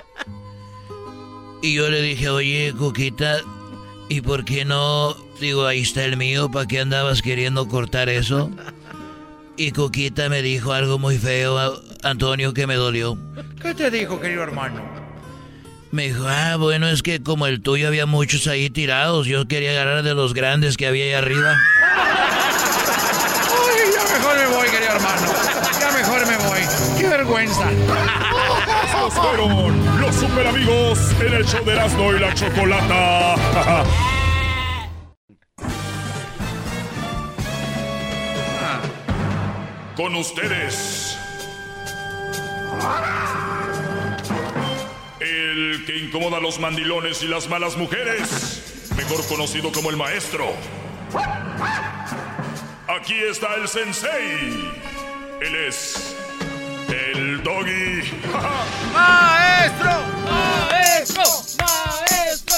Y yo le dije, oye, Coquita, ¿y por qué no? Digo, ahí está el mío, ¿para qué andabas queriendo cortar eso? Y Coquita me dijo algo muy feo, Antonio, que me dolió. ¿Qué te dijo, querido hermano? Me dijo, ah, bueno, es que como el tuyo había muchos ahí tirados, yo quería agarrar de los grandes que había ahí arriba. Ay, ya mejor me voy, querido hermano. Vergüenza! Estos fueron los super amigos en el show de Erasmo y la Chocolata. Con ustedes. El que incomoda a los mandilones y las malas mujeres. Mejor conocido como el maestro. Aquí está el sensei. Él es el doggy. ¡Maestro! ¡Maestro! ¡Maestro!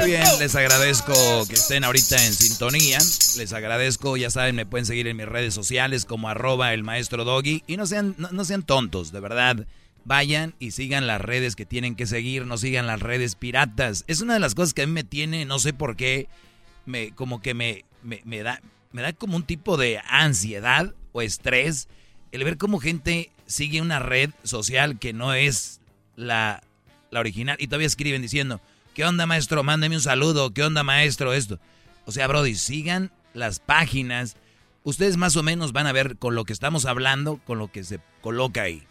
Muy bien, les agradezco que estén ahorita en sintonía. Les agradezco, ya saben, me pueden seguir en mis redes sociales como arroba el maestro doggy. Y no sean, no, no sean tontos, de verdad. Vayan y sigan las redes que tienen que seguir, no sigan las redes piratas. Es una de las cosas que a mí me tiene, no sé por qué, me, como que me, me, me da, me da como un tipo de ansiedad o estrés el ver cómo gente sigue una red social que no es la, la original y todavía escriben diciendo, ¿qué onda maestro? Mándeme un saludo, ¿qué onda maestro? Esto. O sea, Brody, sigan las páginas. Ustedes más o menos van a ver con lo que estamos hablando, con lo que se coloca ahí.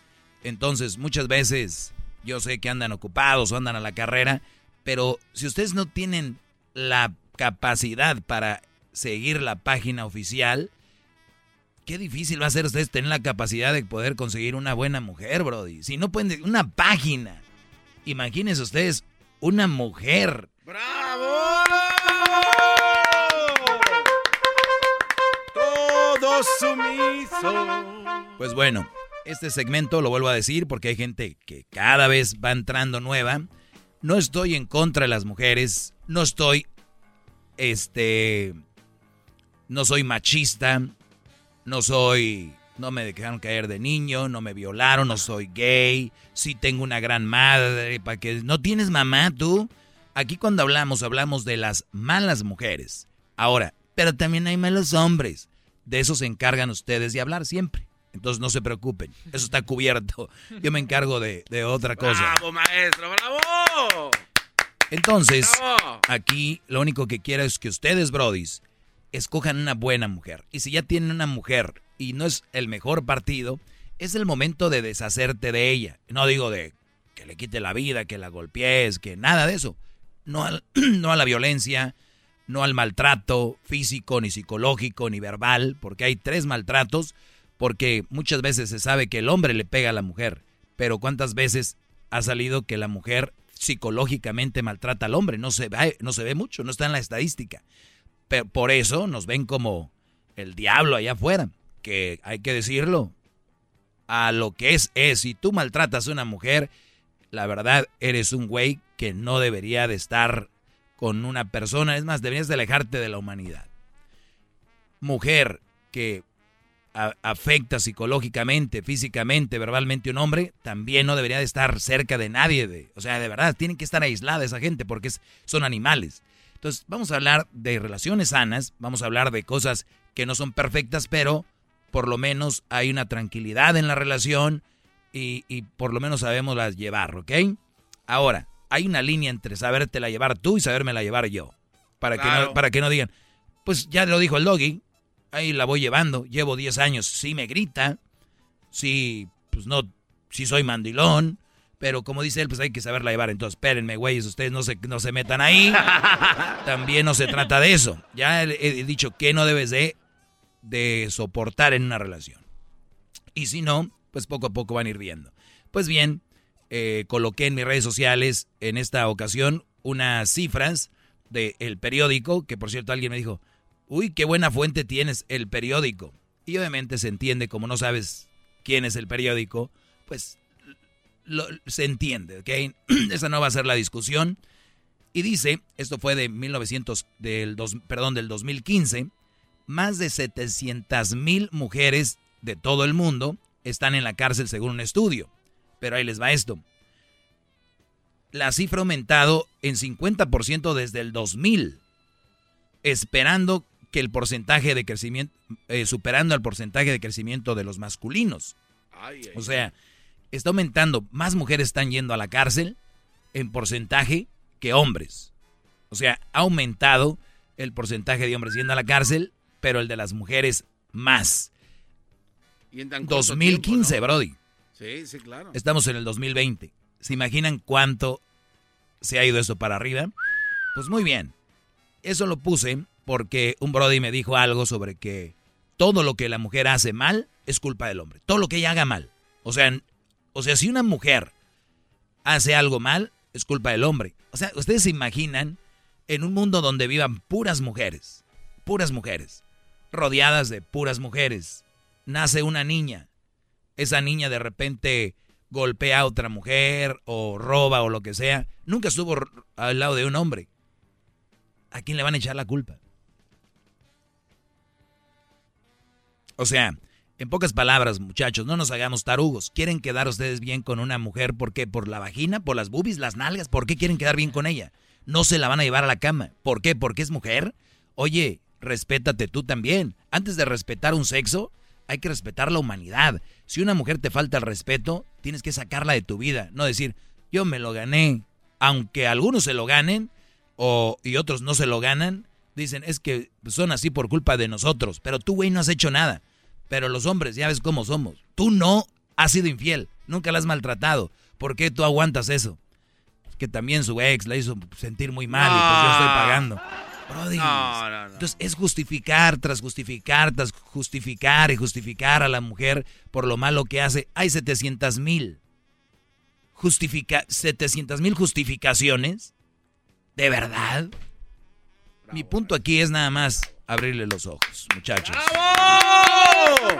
Entonces, muchas veces yo sé que andan ocupados o andan a la carrera, pero si ustedes no tienen la capacidad para seguir la página oficial, qué difícil va a ser ustedes tener la capacidad de poder conseguir una buena mujer, Brody. Si no pueden, una página. Imagínense ustedes una mujer. Todo sumiso. Pues bueno, este segmento lo vuelvo a decir porque hay gente que cada vez va entrando nueva. No estoy en contra de las mujeres, no estoy, este, no soy machista, no soy, no me dejaron caer de niño, no me violaron, no soy gay, sí tengo una gran madre, para que no tienes mamá tú. Aquí cuando hablamos, hablamos de las malas mujeres. Ahora, pero también hay malos hombres. De eso se encargan ustedes de hablar siempre. Entonces no se preocupen, eso está cubierto. Yo me encargo de, de otra cosa. ¡Bravo, maestro! ¡Bravo! Entonces, ¡Bravo! aquí lo único que quiero es que ustedes, brodis, escojan una buena mujer. Y si ya tienen una mujer y no es el mejor partido, es el momento de deshacerte de ella. No digo de que le quite la vida, que la golpees, que nada de eso. No, al- no a la violencia, no al maltrato físico, ni psicológico, ni verbal, porque hay tres maltratos, porque muchas veces se sabe que el hombre le pega a la mujer, pero ¿cuántas veces ha salido que la mujer psicológicamente maltrata al hombre? No se ve, no se ve mucho, no está en la estadística. Pero por eso nos ven como el diablo allá afuera, que hay que decirlo. a lo que es es. Si tú maltratas a una mujer, la verdad eres un güey que no debería de estar con una persona. Es más, deberías de alejarte de la humanidad. Mujer que afecta psicológicamente, físicamente, verbalmente a un hombre, también no debería de estar cerca de nadie. De, o sea, de verdad, tienen que estar aislada esa gente porque son animales. Entonces, vamos a hablar de relaciones sanas, vamos a hablar de cosas que no son perfectas, pero por lo menos hay una tranquilidad en la relación y, por lo menos sabemos las llevar, ¿ok? Ahora, hay una línea entre sabértela llevar tú y sabérmela llevar yo. Para, que no, para que no digan, pues ya lo dijo el doggy, ahí la voy llevando, llevo 10 años, sí me grita, sí, pues no, sí soy mandilón, pero como dice él, pues hay que saberla llevar. Entonces, espérenme, güeyes, ustedes no se, no se metan ahí. También no se trata de eso. Ya he, dicho que no debes de, de soportar en una relación. Y si no, pues poco a poco van a ir viendo. Pues bien, eh, coloqué en mis redes sociales en esta ocasión unas cifras del periódico, que por cierto alguien me dijo, uy, qué buena fuente tienes, el periódico. Y obviamente se entiende, como no sabes quién es el periódico, pues se entiende, ¿ok? Esa no va a ser la discusión. Y dice, esto fue de 1900, del dos, perdón, del 2015, más de 700 mil mujeres de todo el mundo están en la cárcel según un estudio. Pero ahí les va esto. La cifra ha aumentado en 50% desde el 2000, esperando que el porcentaje de crecimiento, eh, superando el porcentaje de crecimiento de los masculinos. o sea, está aumentando, más mujeres están yendo a la cárcel en porcentaje que hombres. O sea, ha aumentado el porcentaje de hombres yendo a la cárcel, pero el de las mujeres más. Y en 2015, Brody. Sí, sí, claro. Estamos en el 2020. ¿Se imaginan cuánto se ha ido eso para arriba? Pues muy bien. Eso lo puse porque un Brody me dijo algo sobre que todo lo que la mujer hace mal es culpa del hombre. Todo lo que ella haga mal. O sea, o sea, si una mujer hace algo mal, es culpa del hombre. O sea, ustedes se imaginan en un mundo donde vivan puras mujeres, puras mujeres, rodeadas de puras mujeres. Nace una niña. Esa niña de repente golpea a otra mujer o roba o lo que sea. Nunca estuvo al lado de un hombre. ¿A quién le van a echar la culpa? O sea, en pocas palabras, muchachos, no nos hagamos tarugos. ¿Quieren quedar ustedes bien con una mujer? ¿Por qué? ¿Por la vagina? ¿Por las boobies? ¿Las nalgas? ¿Por qué quieren quedar bien con ella? No se la van a llevar a la cama. ¿Por qué? ¿Porque es mujer? Oye, respétate tú también. Antes de respetar un sexo, hay que respetar la humanidad. Si una mujer te falta el respeto, tienes que sacarla de tu vida. No decir, yo me lo gané. Aunque algunos se lo ganen o, y otros no se lo ganan, dicen, es que son así por culpa de nosotros. Pero tú, güey, no has hecho nada. Pero los hombres, ya ves cómo somos. Tú no has sido infiel, nunca la has maltratado. ¿Por qué tú aguantas eso? que también su ex la hizo sentir muy mal y pues yo estoy pagando. Entonces es justificar tras justificar tras justificar y justificar a la mujer por lo malo que hace. Hay 700 mil. Justifica 700 mil justificaciones. ¿De verdad? Mi punto aquí es nada más abrirle los ojos, muchachos. ¡Bravo!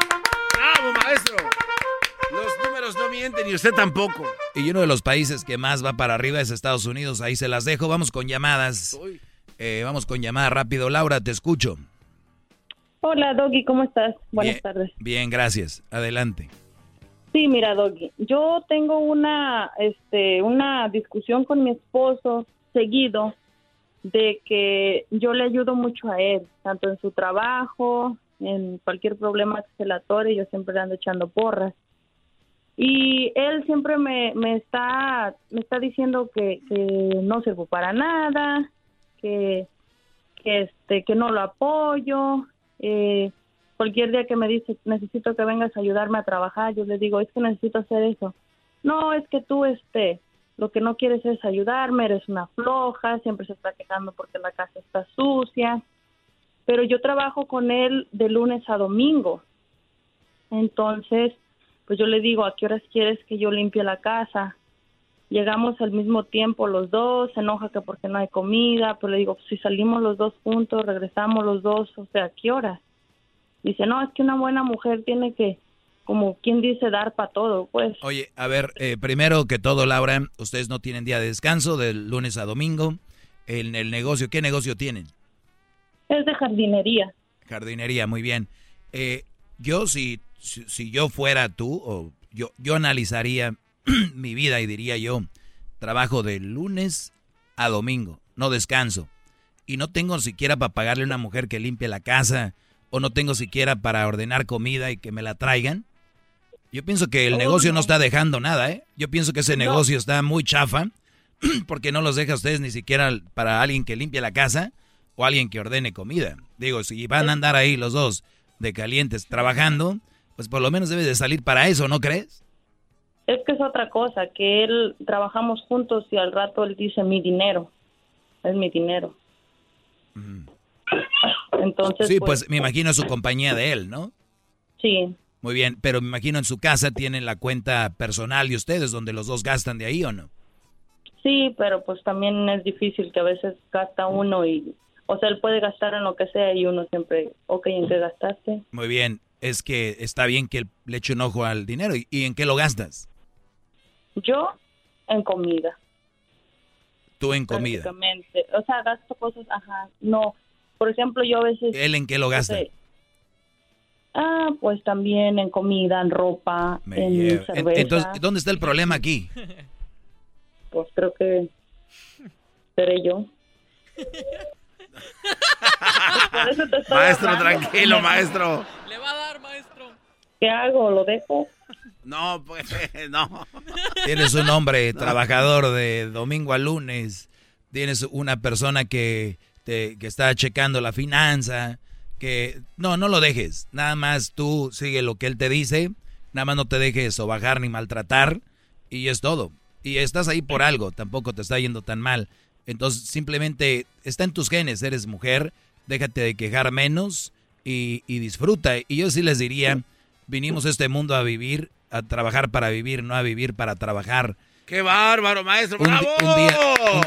¡Bravo, maestro! Los números no mienten y usted tampoco. Y uno de los países que más va para arriba es Estados Unidos. Ahí se las dejo. Vamos con llamadas. Eh, vamos con llamadas rápido. Laura, te escucho. Hola, Doggy, ¿cómo estás? Buenas tardes. Bien, gracias. Adelante. Sí, mira, Doggy, yo tengo una, este, una discusión con mi esposo seguido de que yo le ayudo mucho a él, tanto en su trabajo, en cualquier problema que se le atore, yo siempre le ando echando porras. Y él siempre me, me, está, me está diciendo que, no sirvo para nada, que, que, este, que no lo apoyo. Eh, cualquier día que me dice, necesito que vengas a ayudarme a trabajar, yo le digo, es que necesito hacer eso. No, es que tú, este, lo que no quieres es ayudarme, eres una floja, siempre se está quejando porque la casa está sucia. Pero yo trabajo con él de lunes a domingo. Entonces, pues yo le digo, ¿a qué horas quieres que yo limpie la casa? Llegamos al mismo tiempo los dos, se enoja que porque no hay comida, pero le digo, si salimos los dos juntos, regresamos los dos, o sea, ¿a qué horas? Dice, no, es que una buena mujer tiene que como quien dice, dar para todo, pues. Oye, a ver, eh, primero que todo, Laura, ustedes no tienen día de descanso del lunes a domingo. En el negocio, ¿qué negocio tienen? Es de jardinería. Jardinería, muy bien. Eh, yo, si, si, si yo fuera tú, o yo, yo analizaría mi vida y diría yo, trabajo de lunes a domingo, no descanso. Y no tengo siquiera para pagarle a una mujer que limpie la casa, o no tengo siquiera para ordenar comida y que me la traigan. Yo pienso que el Oh, negocio no. no. está dejando nada, ¿eh? Yo pienso que ese No. negocio está muy chafa, porque no los deja a ustedes ni siquiera para alguien que limpie la casa o alguien que ordene comida. Digo, si van a andar ahí los dos de calientes trabajando, pues por lo menos debe de salir para eso, ¿no crees? Es que es otra cosa, que él trabajamos juntos y al rato él dice mi dinero. Es mi dinero. Entonces, Sí, pues me imagino su compañía de él, ¿no? Sí, Muy bien, pero me imagino en su casa tienen la cuenta personal de ustedes, donde los dos gastan de ahí o no. sí, pero pues también es difícil que a veces gasta uno y, o sea, él puede gastar en lo que sea y uno siempre, ok, ¿en qué gastaste? Muy bien, es que está bien que le eche un ojo al dinero. ¿Y, y en qué lo gastas? Yo en comida. Tú en comida. O sea, gasto cosas, ajá, no. Por ejemplo, yo a veces... ¿Él en qué lo gasta? no sé, Ah, pues también en comida, en ropa, Me en cerveza. Entonces, ¿dónde está el problema aquí? Pues creo que seré yo. Maestro, hablando. tranquilo, maestro. Le va a dar, maestro. ¿Qué hago? ¿Lo dejo? No, pues, no. Tienes un hombre trabajador de domingo a lunes. Tienes una persona que, te, que está checando la finanza. Que no, no lo dejes. Nada más tú sigue lo que él te dice. Nada más no te dejes o bajar ni maltratar. Y es todo. Y estás ahí por algo. Tampoco te está yendo tan mal. Entonces simplemente está en tus genes. Eres mujer. Déjate de quejar menos y, y disfruta. Y yo sí les diría, vinimos a este mundo a vivir, a trabajar para vivir, no a vivir para trabajar. ¡Qué bárbaro, maestro! Un, ¡Bravo! un día,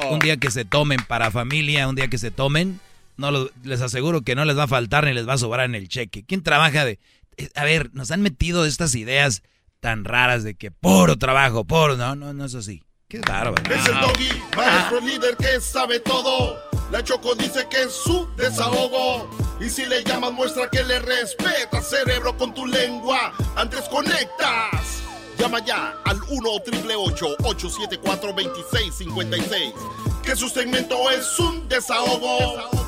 un, un día que se tomen para familia, un día que se tomen, no les aseguro que no les va a faltar ni les va a sobrar en el cheque. ¿Quién trabaja de...? eh, A ver, nos han metido estas ideas tan raras de que puro trabajo, puro... No, no, no es así. Qué bárbaro. Es el doggy, maestro líder que sabe todo. La Choco dice que es su desahogo. Y si le llamas, muestra que le respeta, cerebro, con tu lengua. Antes conectas. Llama ya al 1-888-874-2656. Que su segmento es un desahogo.